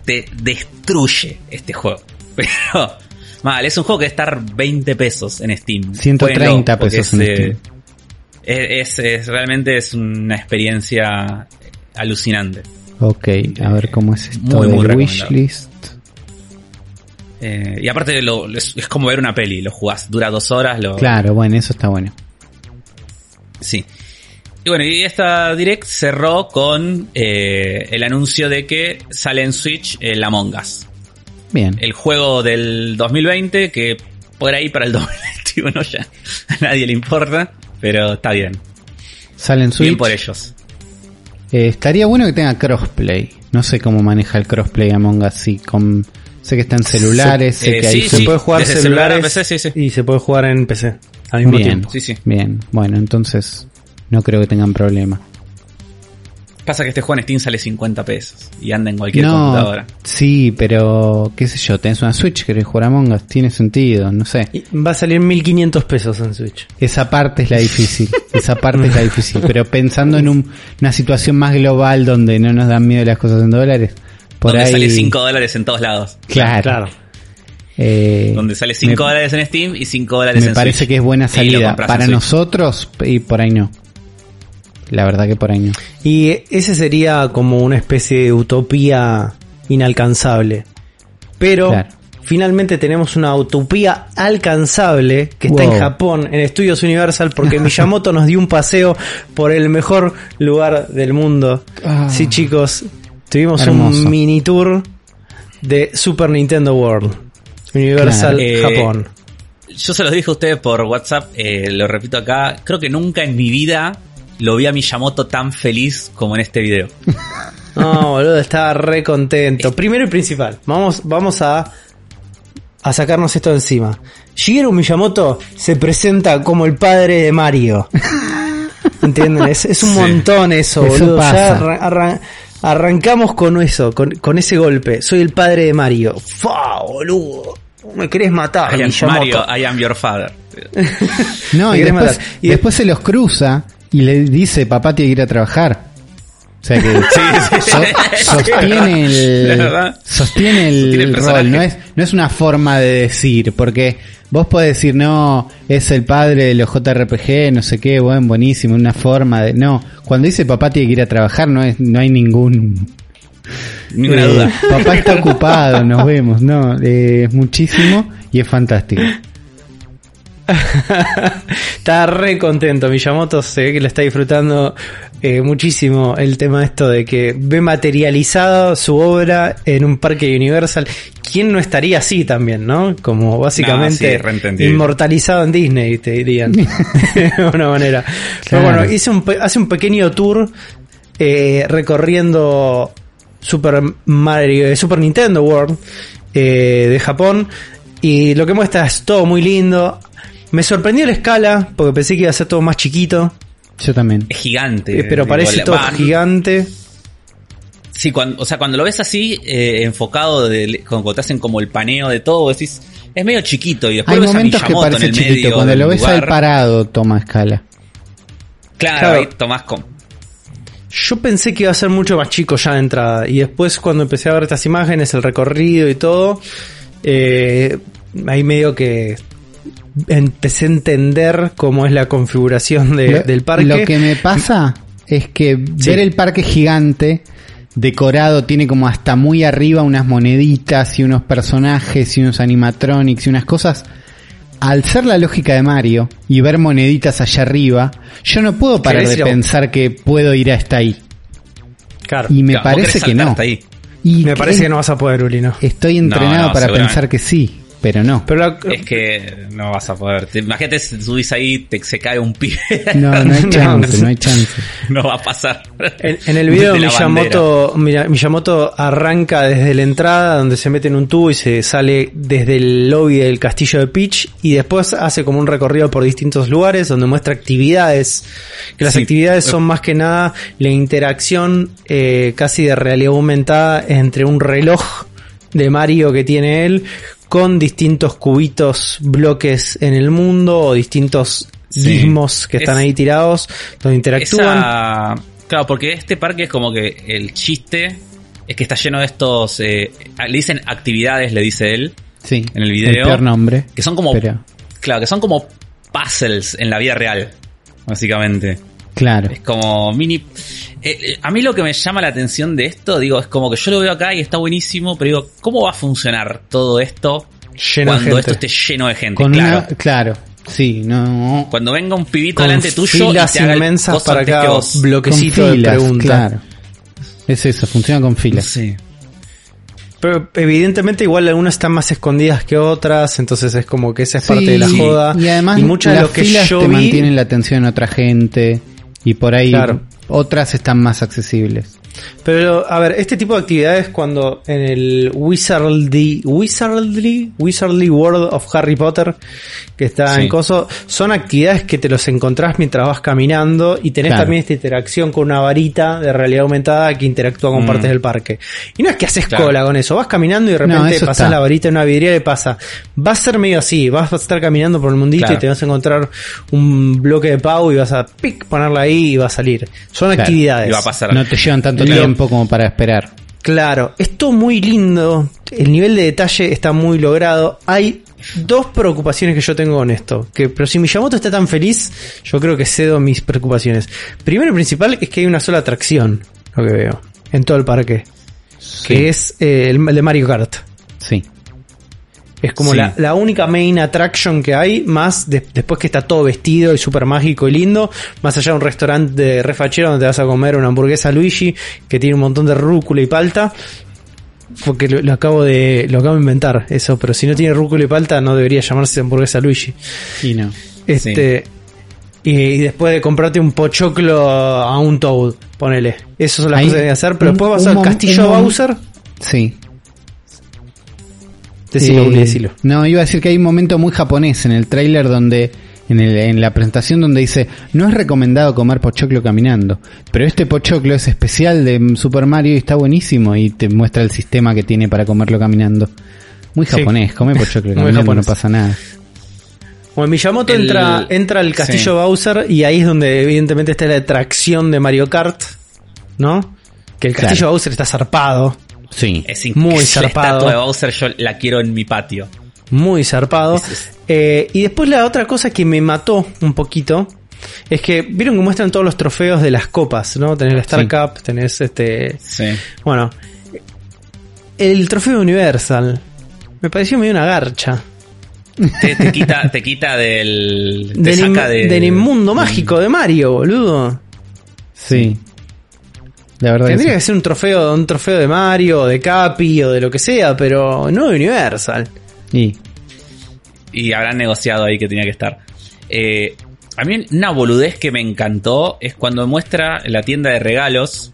te destruye este juego. Pero, mal, es un juego que está 20 pesos en Steam. 130 Jueguenlo, porque pesos en es, eh, Steam. es, realmente es una experiencia alucinante. Ok, a ver cómo es esto Muy, muy wishlist. Eh, y aparte lo- es, es como ver una peli, lo jugás, dura dos horas, lo, Claro, bueno, eso está bueno. Sí. Y bueno, y esta Direct cerró con eh, el anuncio de que sale en Switch el Among Us. Bien. El juego del 2020 que por ahí para el 2021 ya a nadie le importa, pero está bien. Sale en Switch. Bien por ellos. Eh, estaría bueno que tenga crossplay. No sé cómo maneja el crossplay Among Us. Sí, con, sé que está en celulares, Se- sé eh, que sí, hay Se sí. puede jugar desde celular a celulares PC, sí, sí. y se puede jugar en PC al mismo Bien. tiempo. Sí, sí. Bien, bueno, entonces no creo que tengan problema. Pasa que este juego en Steam sale 50 pesos y anda en cualquier no, computadora. sí, pero qué sé yo, tenés una Switch, querés jugar Among Us, tiene sentido, no sé. Y va a salir 1500 pesos en Switch. Esa parte es la difícil, esa parte es la difícil, pero pensando en un- una situación más global donde no nos dan miedo las cosas en dólares, por donde ahí... sale 5 dólares en todos lados. Claro. Claro. Eh, Donde sale 5 me- dólares en Steam y 5 dólares Me en parece Switch. que es buena salida. Para nosotros, y por ahí no. La verdad que por ahí no. Y ese sería como una especie de utopía inalcanzable. Pero Claro. finalmente tenemos una utopía alcanzable que está Wow. en Japón, en Estudios Universal, porque Miyamoto nos dio un paseo por el mejor lugar del mundo. Ah. sí, chicos, tuvimos Hermoso. un mini tour de Super Nintendo World. Universal Claro. Eh, Japón. Yo se los dije a ustedes por WhatsApp, eh, lo repito acá, creo que nunca en mi vida lo vi a Miyamoto tan feliz como en este video. No, boludo, estaba re contento. Primero y principal, vamos, vamos a, a sacarnos esto de encima. Shigeru Miyamoto se presenta como el padre de Mario. ¿Entienden? Es, es un Sí. montón eso, Eso boludo. pasa. Ya arran- arran- arrancamos con eso, con, con ese golpe. Soy el padre de Mario. ¡Fa, boludo! Me querés matar, I am Miyamoto. Mario, I am your father. No, y después. Y después se los cruza y le dice, papá tiene que ir a trabajar. O sea que so- sostiene el, sostiene el Sostiene el personaje. rol. No es, no es una forma de decir, porque vos podés decir, no, es el padre de los JRPG, no sé qué, bueno, buenísimo, una forma de... No, cuando dice papá tiene que ir a trabajar, no, es, no hay ningún... Ninguna Eh, duda. Papá está ocupado, nos vemos, no, eh, es muchísimo y es fantástico. está re contento. Miyamoto se ve que le está disfrutando eh, muchísimo el tema esto de que ve materializado su obra en un parque Universal. ¿Quién no estaría así también, no? Como básicamente sí, inmortalizado en Disney, te dirían. de alguna manera. Pero bueno, hice un, hace un pequeño tour eh, recorriendo Super Mario, Super Nintendo World eh, de Japón. Y lo que muestra es todo muy lindo. Me sorprendió la escala, porque pensé que iba a ser todo más chiquito. Yo también. Es gigante. eh, pero Digo, parece todo va, gigante. Sí, cuando, o sea, cuando lo ves así, eh, enfocado, de, cuando te hacen como el paneo de todo, decís, es medio chiquito. Y después Hay ves a momentos que parece el chiquito, medio cuando lo ves lugar. parado toma escala. Claro, Claro. ahí tomás con... Yo pensé que iba a ser mucho más chico ya de entrada. Y después cuando empecé a ver estas imágenes, el recorrido y todo, eh, ahí medio que empecé a entender cómo es la configuración de- Lo- del parque. Lo que me pasa es que Sí. ver el parque gigante decorado tiene como hasta muy arriba unas moneditas y unos personajes y unos animatronics y unas cosas. Al ser la lógica de Mario y ver moneditas allá arriba, yo no puedo parar ¿Querés de pensar que puedo ir hasta ahí. Claro. Y me Claro, parece que no. hasta ahí. Y Me parece que no vas a poder, Uli, ¿no? Estoy entrenado No, no, para pensar que sí. Pero no. Pero la- Es que no vas a poder. Te- imagínate si subís ahí, te, se cae un pibe. No, no hay chance, no. no hay chance. no va a pasar. En, en el video Miyamoto, mira, Miyamoto arranca desde la entrada donde se mete en un tubo y se sale desde el lobby del castillo de Peach y después hace como un recorrido por distintos lugares donde muestra actividades. Que las Sí. actividades son más que nada la interacción eh, casi de realidad aumentada entre un reloj de Mario que tiene él con distintos cubitos, bloques en el mundo o distintos Sí. que están Es- ahí tirados donde interactúan. Esa- Claro, porque este parque es como que el chiste es que está lleno de estos. eh, le dicen actividades, le dice él, Sí. En el video, peor nombre. que son como. Pero, Claro, que son como puzzles en la vida real, básicamente. Claro. Es como mini. eh, eh, a mí lo que me llama la atención de esto, digo, es como que yo lo veo acá y está buenísimo, pero digo, ¿cómo va a funcionar todo esto Lleno de cuando gente. esto esté lleno de gente? Con claro. una, claro. Sí, no. Cuando venga un pibito Con delante tuyo filas y te haga inmensas coso para cada que vos. bloquecito con de filas, pregunta. Claro. Es eso, funciona con filas. Sí. Pero evidentemente igual algunas están más escondidas que otras, entonces es como que esa es parte de la sí. joda. Y además muchas de las lo que filas yo te vi, mantienen la atención en otra gente y por ahí Claro. otras están más accesibles. Pero a ver, este tipo de actividades cuando en el Wizardly, Wizardly, Wizardly World of Harry Potter, que está Sí. en coso, son actividades que te los encontrás mientras vas caminando y tenés Claro. también esta interacción con una varita de realidad aumentada que interactúa con Mm. partes del parque. Y no es que haces Claro. cola con eso, vas caminando y de No, repente eso pasas está. la varita en una vidriera y pasa. Va a ser medio así, vas a estar caminando por el mundito Claro. y te vas a encontrar un bloque de pau y vas a pic, ponerla ahí y va a salir. Son Claro. actividades. Y va a pasar. No te llevan tanto tiempo como para esperar. Claro, esto muy lindo, el nivel de detalle está muy logrado. Hay dos preocupaciones que yo tengo con esto, que pero si Miyamoto está tan feliz, yo creo que cedo mis preocupaciones. Primero y principal es que hay una sola atracción, lo que veo, en todo el parque, que es eh, el, el de Mario Kart. Es como Sí. la, la única main attraction que hay, más de- después que está todo vestido y súper mágico y lindo, más allá de un restaurante de refachero donde te vas a comer una hamburguesa Luigi que tiene un montón de rúcula y palta. Porque lo, lo acabo de lo acabo de inventar eso, pero si no tiene rúcula y palta no debería llamarse hamburguesa Luigi. Y no. Este y, y después de comprarte un pochoclo a un Toad, ponele. Esas son las Ahí, cosas que hay que hacer, pero un- después vas al castillo Bowser. Sí. Decilo, Eh, decilo. No, iba a decir que hay un momento muy japonés en el tráiler donde en, el- en la presentación donde dice no es recomendado comer pochoclo caminando, pero este pochoclo es especial de Super Mario y está buenísimo y te muestra el sistema que tiene para comerlo caminando. Muy Sí. japonés, come pochoclo caminando, no pasa nada. Bueno, Miyamoto El- entra, entra al castillo sí. Bowser y ahí es donde evidentemente está la atracción de Mario Kart, ¿no? Que el castillo Claro. Bowser está zarpado, Sí. Es Muy La zarpado. estatua de Bowser yo la quiero en mi patio. muy zarpado. Es- es- Eh, y después la otra cosa que me mató un poquito es que vieron que muestran todos los trofeos de las copas, ¿no? Tenés la Star Sí. Cup, tenés este... Sí. Bueno, el trofeo Universal me pareció medio una garcha. Te, te quita, te quita del. Te Del, saca im- de- del inmundo mágico de Mario, boludo. Sí. La verdad Tendría que que ser un trofeo, un trofeo de Mario, de Capi o de lo que sea, pero no de Universal. sí. y habrán negociado ahí que tenía que estar. Eh, a mí una boludez que me encantó es cuando muestra la tienda de regalos,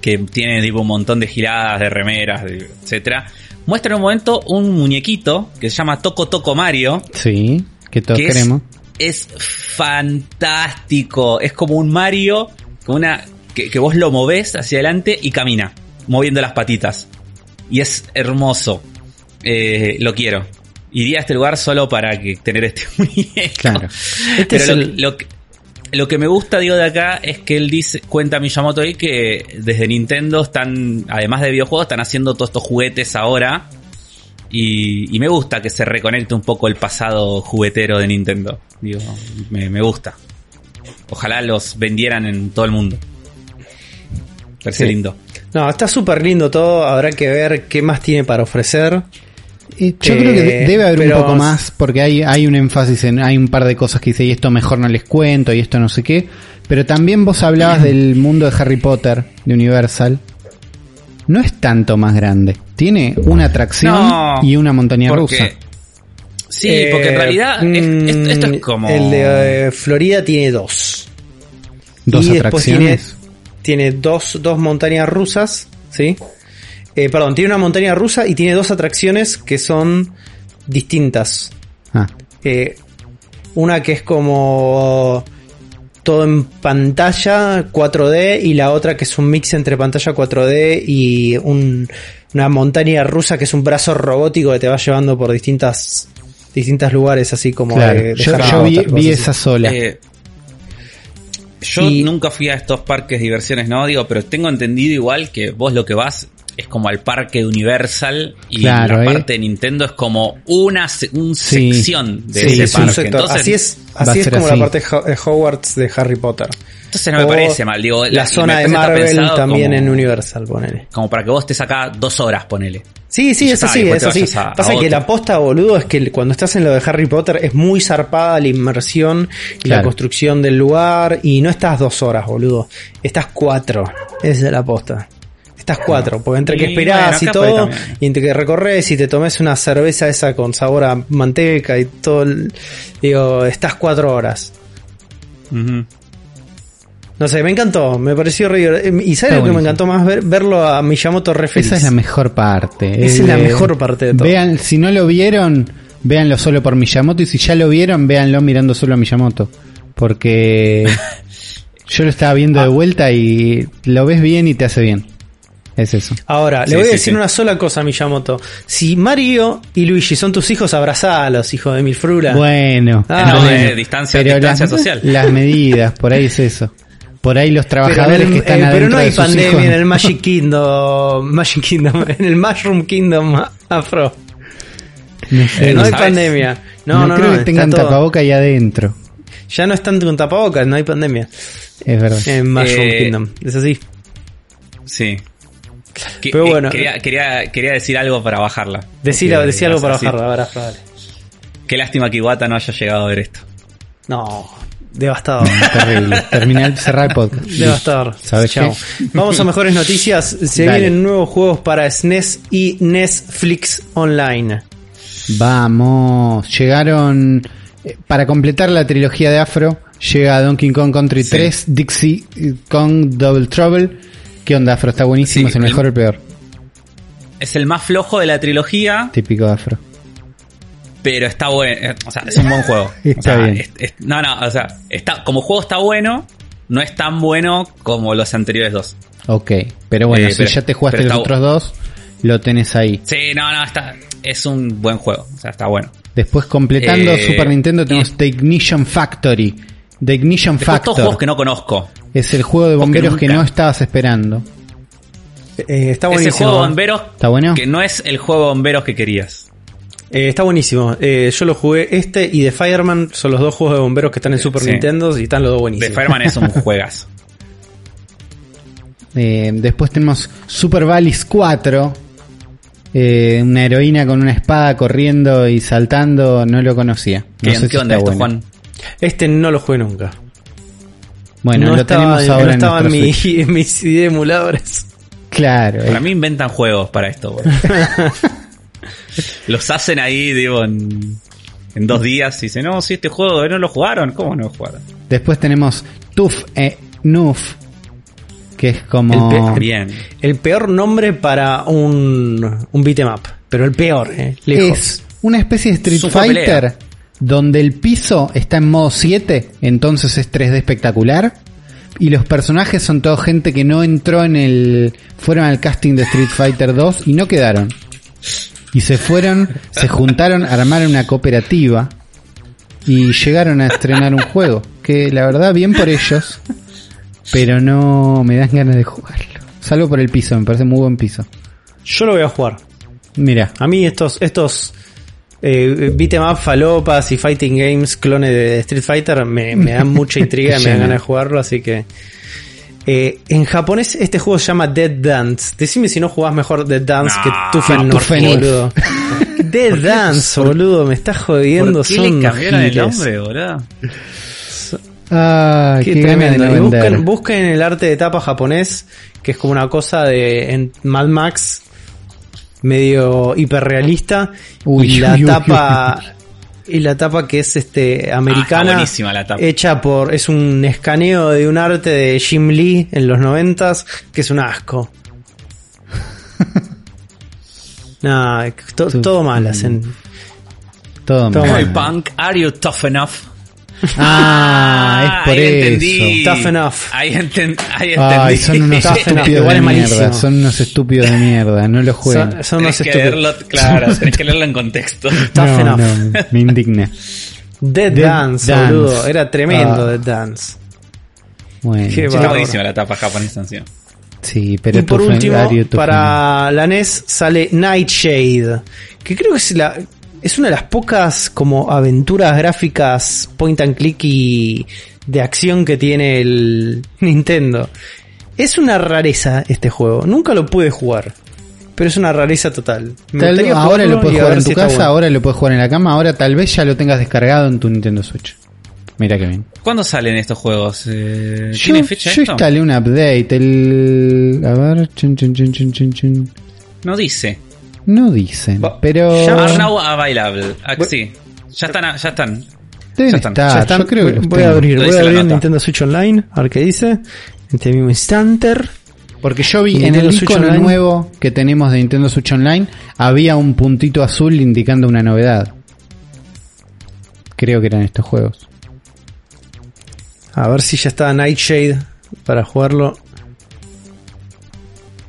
que tiene tipo un montón de giradas, de remeras, de- etcétera. Muestra en un momento un muñequito que se llama Toco Toco Mario, Sí, que todos que es, queremos. es fantástico. Es como un Mario, como una que, que vos lo movés hacia adelante y camina, moviendo las patitas. Y es hermoso. Eh, lo quiero. Iría a este lugar solo para que tener este muñeco. Claro. Este Pero es lo, el- lo que- lo que me gusta, digo, de acá es que él dice, cuenta Miyamoto ahí que desde Nintendo están, además de videojuegos, están haciendo todos estos juguetes ahora. Y, y me gusta que se reconecte un poco el pasado juguetero de Nintendo. Digo, me, me gusta. Ojalá los vendieran en todo el mundo. Parece Sí. lindo. No, está súper lindo todo, habrá que ver qué más tiene para ofrecer. Y yo Eh, creo que de- debe haber pero- un poco más, porque hay, hay un énfasis en, hay un par de cosas que dice, y esto mejor no les cuento, y esto no sé qué. Pero también vos hablabas del mundo de Harry Potter, de Universal. No es tanto más grande. Tiene una atracción No, y una montaña Porque- rusa. Sí, porque en Eh, realidad es- mm, esto, esto es como. El de eh, Florida tiene dos. Dos y después atracciones. Tiene, dos, dos montañas rusas, ¿sí? Eh, perdón, tiene una montaña rusa y tiene dos atracciones que son distintas. Ah, Eh, una que es como todo en pantalla 4D y la otra que es un mix entre pantalla 4D y un- una montaña rusa que es un brazo robótico que te va llevando por distintas distintos lugares así como claro. de, de yo yo vi, esa sola. Eh, yo Y- nunca fui a estos parques de diversiones, no digo, pero tengo entendido igual que vos lo que vas es como al parque de Universal y Claro, la eh. parte de Nintendo es como una un Sí. sección de Sí, ese es parque. Entonces, así es, así es como así. la parte de de Hogwarts de Harry Potter. entonces no me parece mal. Digo, la zona de Marvel también como- en Universal, ponele. Como para que vos te sacas dos horas, ponele. Sí, sí, Y ya es está, así, y después es te así. vayas a- Pasa a que la posta, boludo, es que cuando estás en lo de Harry Potter es muy zarpada la inmersión y la construcción del lugar y no estás dos horas, boludo. Estás cuatro. Esa es la posta. Estás cuatro, porque entre que Y esperás bueno, y todo, también. y entre que recorres y te tomes una cerveza esa con sabor a manteca y todo, el- digo, estás cuatro horas. No sé, me encantó, me pareció re divertido. ¿Y sabes Está lo que me encantó más? Ver, verlo a Miyamoto re feliz. Esa es la mejor parte. Esa es la mejor parte de todo. Vean, si no lo vieron, véanlo solo por Miyamoto y si ya lo vieron, véanlo mirando solo a Miyamoto. Porque yo lo estaba viendo Ah. de vuelta y lo ves bien y te hace bien. Es eso. Ahora, Sí, le voy a decir sí. una sola cosa a Miyamoto. Si Mario y Luigi son tus hijos, abrazalos, hijo de mil frula. Bueno, Ah, no, bueno. eh, distancia- Pero distancia las, social. las medidas, por ahí es eso. Por ahí los pero, trabajadores el- que están eh, pero no hay de sus pandemia hijos- en el Magic Kingdom, Magic Kingdom, en el Mushroom Kingdom Afro. No sé. Eh, no hay ¿sabes? pandemia. No, no, no. creo que está tengan tapaboca ahí adentro. Ya no están con tapabocas, no hay pandemia. Es verdad. En Mushroom Eh, Kingdom. Es así. Sí. Que- Pero eh, bueno. quería, quería, quería decir algo para bajarla. Decir, decir algo para bajarla, ahora, dale. Qué lástima que Iwata no haya llegado a ver esto. No, devastador. Terrible. Terminar, cerrar el podcast. Devastador. ¿Sabes Chao. qué? Vamos a mejores noticias. Se Dale. vienen nuevos juegos para SNES y Netflix Online. Vamos, llegaron eh, para completar la trilogía de Afro, llega Donkey Kong Country Sí. 3, Dixie Kong Double Trouble. ¿Qué onda Afro? ¿Está buenísimo? Sí, ¿Es el mejor o el peor? Es el más flojo de la trilogía, Típico de Afro. pero está bueno. eh, O sea, es un buen juego. O Está sea, bien. es- es- no, no, o sea, está, como juego está bueno, no es tan bueno como los anteriores dos. Ok, pero bueno, Eh, si pero- ya te jugaste los otros dos, lo tenés ahí. Sí, no, no, está, es un buen juego. O sea, está bueno. Después completando Eh, Super Nintendo tenemos The Ignition Factory. The Ignition Después todos juegos que no conozco. Es el juego de bomberos que, no estabas esperando. Eh, está Ese buenísimo. juego de bomberos ¿Está bueno? que no es el juego de bomberos que querías. Eh, está buenísimo. Eh, yo lo jugué este y The Fireman son los dos juegos de bomberos que están en Super Sí. Nintendo y están los dos The buenísimos. Fireman es un juegazo. Eh, después tenemos Super Valis 4. Eh, una heroína con una espada corriendo y saltando. No lo conocía. No ¿Qué, sé qué si onda está esto, bueno. Juan? Este no lo jugué nunca. Bueno, no lo estaba, tenemos ahora en estaba en, nuestro mi, en mis CD emuladores. Claro. Para eh, mí inventan juegos para esto. Los hacen ahí, digo, en, en dos días y dicen, no, si este juego no lo jugaron, ¿cómo no lo jugaron? Después tenemos Tuf e Nuf. Que es como. El pe- Bien. El peor nombre para un, un beat'em up. Pero el peor, eh. Lejos. Es una especie de Street Fighter pelea. Donde el piso está en modo 7, entonces es 3D espectacular. Y los personajes son toda gente que no entró en el. fueron al casting de Street Fighter 2 y no quedaron. Y se fueron, se juntaron, armaron una cooperativa y llegaron a estrenar un juego. Que la verdad, bien por ellos, pero no me dan ganas de jugarlo. Salvo por el piso, me parece muy buen piso. Yo lo voy a jugar. Mira, A mí estos, estos eh, beat'em up, falopas y fighting games, clones de Street Fighter, me, me dan mucha intriga, me dan ganas de jugarlo, así que... Eh, en japonés este juego se llama Dead Dance. Decime si no jugás mejor Dead Dance No, que Tufen North, Tufenor. boludo. Dead Dance, boludo, me estás jodiendo. ¿Por qué son le cambiaron el nombre, boludo? ah, Qué, tremendo. no Y busquen, busquen el arte de tapa japonés, que es como una cosa de en Mad Max. Medio hiperrealista. Uy, y la uy, uy, tapa. Y la tapa que es este Ah, americana. está buenísima la tapa. Hecha por. Es un escaneo de un arte de Jim Lee en los noventas. Que es un asco. Nah, to- todo mal hacen. Todo Todo mal. Hey, punk, are you tough enough? Ah, es por ahí eso. entendí. Tough enough. Ahí, enten- ahí entendí. Ay, son unos Tough estúpidos igual de es mierda. malísimo. Son unos estúpidos de mierda. No lo jueguen. Son, son unos que estúpidos. leerlo, claro, tenés que leerlo en contexto. Tough no, enough. no, me indigné. Dead, Dead Dance, Dance. boludo. Era tremendo Ah. Dead Dance. Bueno, Qué Está buenísima la tapa japonesa encima. sí, pero y por último, para la NES sale Nightshade, que creo que es la es una de las pocas como aventuras gráficas point and click y de acción que tiene el Nintendo. Es una rareza este juego, nunca lo pude jugar, pero es una rareza total. Me Tal- gustaría ahora lo puedes jugar en tu casa, bueno. ahora lo puedes jugar en la cama, ahora tal vez ya lo tengas descargado en tu Nintendo Switch. Mira que bien. ¿Cuándo salen estos juegos? Eh, Yo, ¿Tiene fecha yo esto? instalé un update, el... A ver, chun, chun, chun, chun, chun, chun. No dice. No dicen, Va- pero... ya- Are now available. Ah, sí. Ya están, ya están. Deben ya están, estar, Ya están. yo creo que voy a abrir, voy a abrir. Nintendo Switch Online, a ver qué dice. En este mismo instante. Porque yo vi en el Switch icono Online. nuevo que tenemos de Nintendo Switch Online, había un puntito azul indicando una novedad. Creo que eran estos juegos. A ver si ya está Nightshade para jugarlo.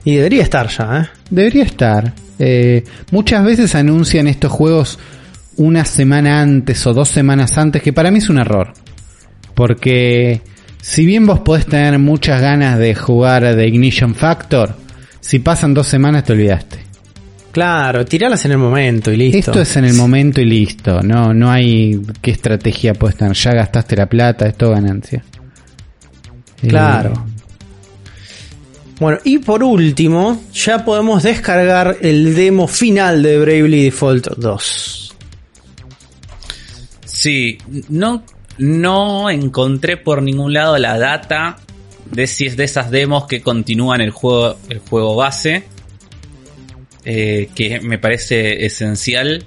Y debería estar ya, ¿eh? Debería estar. Eh, muchas veces anuncian estos juegos una semana antes o dos semanas antes, que para mí es un error. Porque si bien vos podés tener muchas ganas de jugar de Ignition Factor, si pasan dos semanas te olvidaste. Claro, tiralas en el momento y listo. Esto es en el momento y listo. No, no hay qué estrategia puedes tener. Ya gastaste la plata, es todo ganancia. Eh, Claro. Bueno, y por último, ya podemos descargar el demo final de Bravely Default 2. Sí, no, no encontré por ningún lado la data de si es de esas demos que continúan el juego, el juego base. eh, que me parece esencial.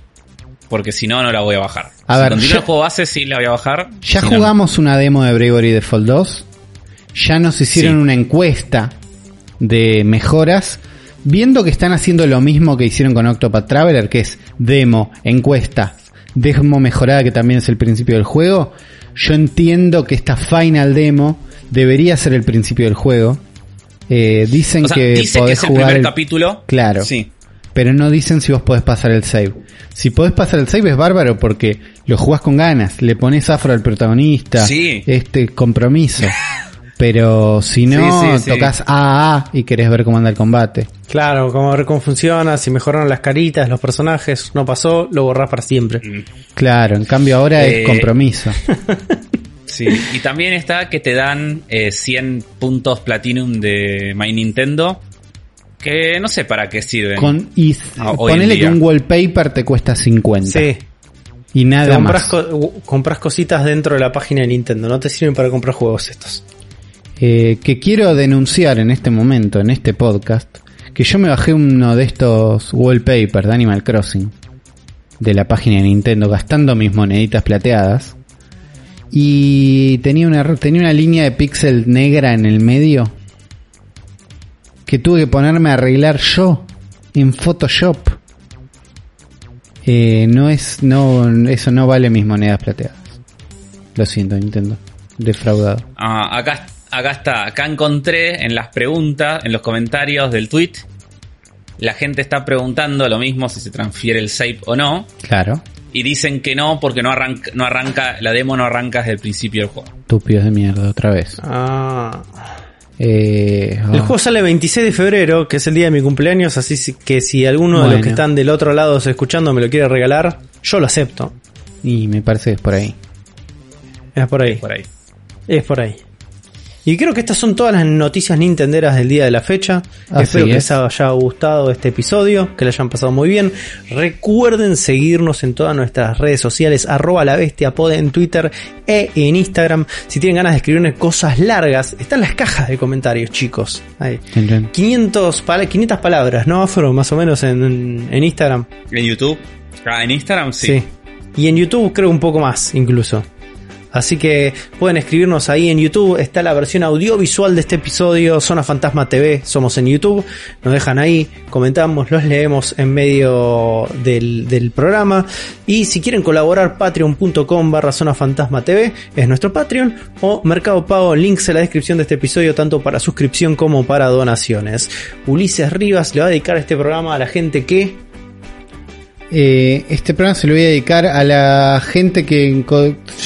Porque si no, no la voy a bajar. A si ver, continúa ya- el juego base, sí la voy a bajar. Ya Si no, no. jugamos una demo de Bravery Default 2. Ya nos hicieron Sí. una encuesta de mejoras. Viendo que están haciendo lo mismo que hicieron con Octopath Traveler, que es demo, encuesta, demo mejorada, que también es el principio del juego. Yo entiendo que esta final demo debería ser el principio del juego. Eh, dicen O sea, que dice que podés es el jugar primer el- capítulo. Claro. Sí. pero no dicen si vos podés pasar el save. Si podés pasar el save es bárbaro porque lo jugás con ganas, le pones afro al protagonista, Sí. este compromiso. Pero si no, Sí, sí, sí. tocas AA y querés ver cómo anda el combate. Claro, como ver cómo funciona, si mejoraron las caritas, los personajes, no pasó, lo borrás para siempre. Claro, en cambio ahora Eh, es compromiso. Sí, y también está que te dan eh, 100 puntos Platinum de My Nintendo. Que no sé para qué sirven. Con, y Ah, ponele que un wallpaper te cuesta 50. Sí, Y nada compras, más. co- compras cositas dentro de la página de Nintendo, no te sirven para comprar juegos estos. Eh, que quiero denunciar en este momento, en este podcast, que yo me bajé uno de estos wallpapers de Animal Crossing de la página de Nintendo gastando mis moneditas plateadas y tenía una tenía una línea de píxel negra en el medio que tuve que ponerme a arreglar yo en Photoshop. Eh, no es no eso no vale mis monedas plateadas. Lo siento Nintendo, defraudado. Ah, acá, acá está. Acá encontré en las preguntas, en los comentarios del tweet. La gente está preguntando lo mismo si se transfiere el save o no. Claro. Y dicen que no porque no arranca, no arranca, la demo no arranca desde el principio del juego. Estúpidos de mierda, otra vez. Ah. Eh, El oh, juego sale el 26 de febrero, que es el día de mi cumpleaños, así que si alguno de los que están del otro lado escuchando me lo quiere regalar, yo lo acepto. Y me parece que es por ahí. Es por ahí. Por ahí. Es por ahí. Y creo que estas son todas las noticias nintenderas del día de la fecha. Así Espero que es. les haya gustado este episodio, que le hayan pasado muy bien. Recuerden seguirnos en todas nuestras redes sociales, arroba la bestia pod en Twitter e en Instagram. Si tienen ganas de escribirme cosas largas, están las cajas de comentarios, chicos. Ahí. Chan, chan. 500, pala- 500 palabras, ¿no, Afro? Más o menos en, en- en Instagram. En YouTube. Ah, en Instagram sí. Sí. Y en YouTube creo un poco más, incluso. Así que pueden escribirnos ahí en YouTube. Está la versión audiovisual de este episodio. Zona Fantasma TV. Somos en YouTube. Nos dejan ahí. Comentamos, los leemos en medio del, del programa. Y si quieren colaborar, patreon.com barra Zona Fantasma TV es nuestro Patreon. O Mercado Pago, links en la descripción de este episodio, tanto para suscripción como para donaciones. Ulises Rivas le va a dedicar este programa a la gente que Eh, este programa se lo voy a dedicar a la gente que...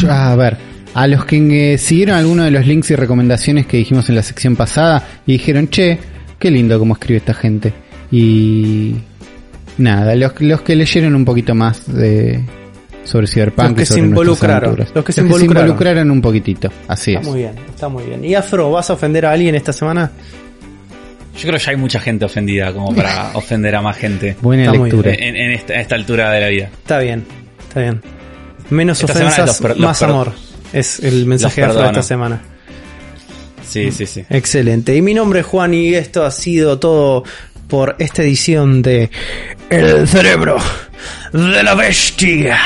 A ver, a los que eh, siguieron algunos de los links y recomendaciones que dijimos en la sección pasada y dijeron, che, qué lindo cómo escribe esta gente. Y... Nada, los, los que leyeron un poquito más de sobre Cyberpunk Los que y sobre se involucraron, aventuras. los que se involucraron. un poquitito, así Está es. muy bien, está muy bien. ¿Y Afro, vas a ofender a alguien esta semana? Yo creo que ya hay mucha gente ofendida como para ofender a más gente. Buena Está lectura. En, en esta, a esta altura de la vida. Está bien, está bien. Menos Esta ofensas, los per- los más amor. Es el mensaje de los Afro de esta semana. Sí, sí, sí. Excelente. Y mi nombre es Juan y esto ha sido todo por esta edición de El cerebro de la bestia.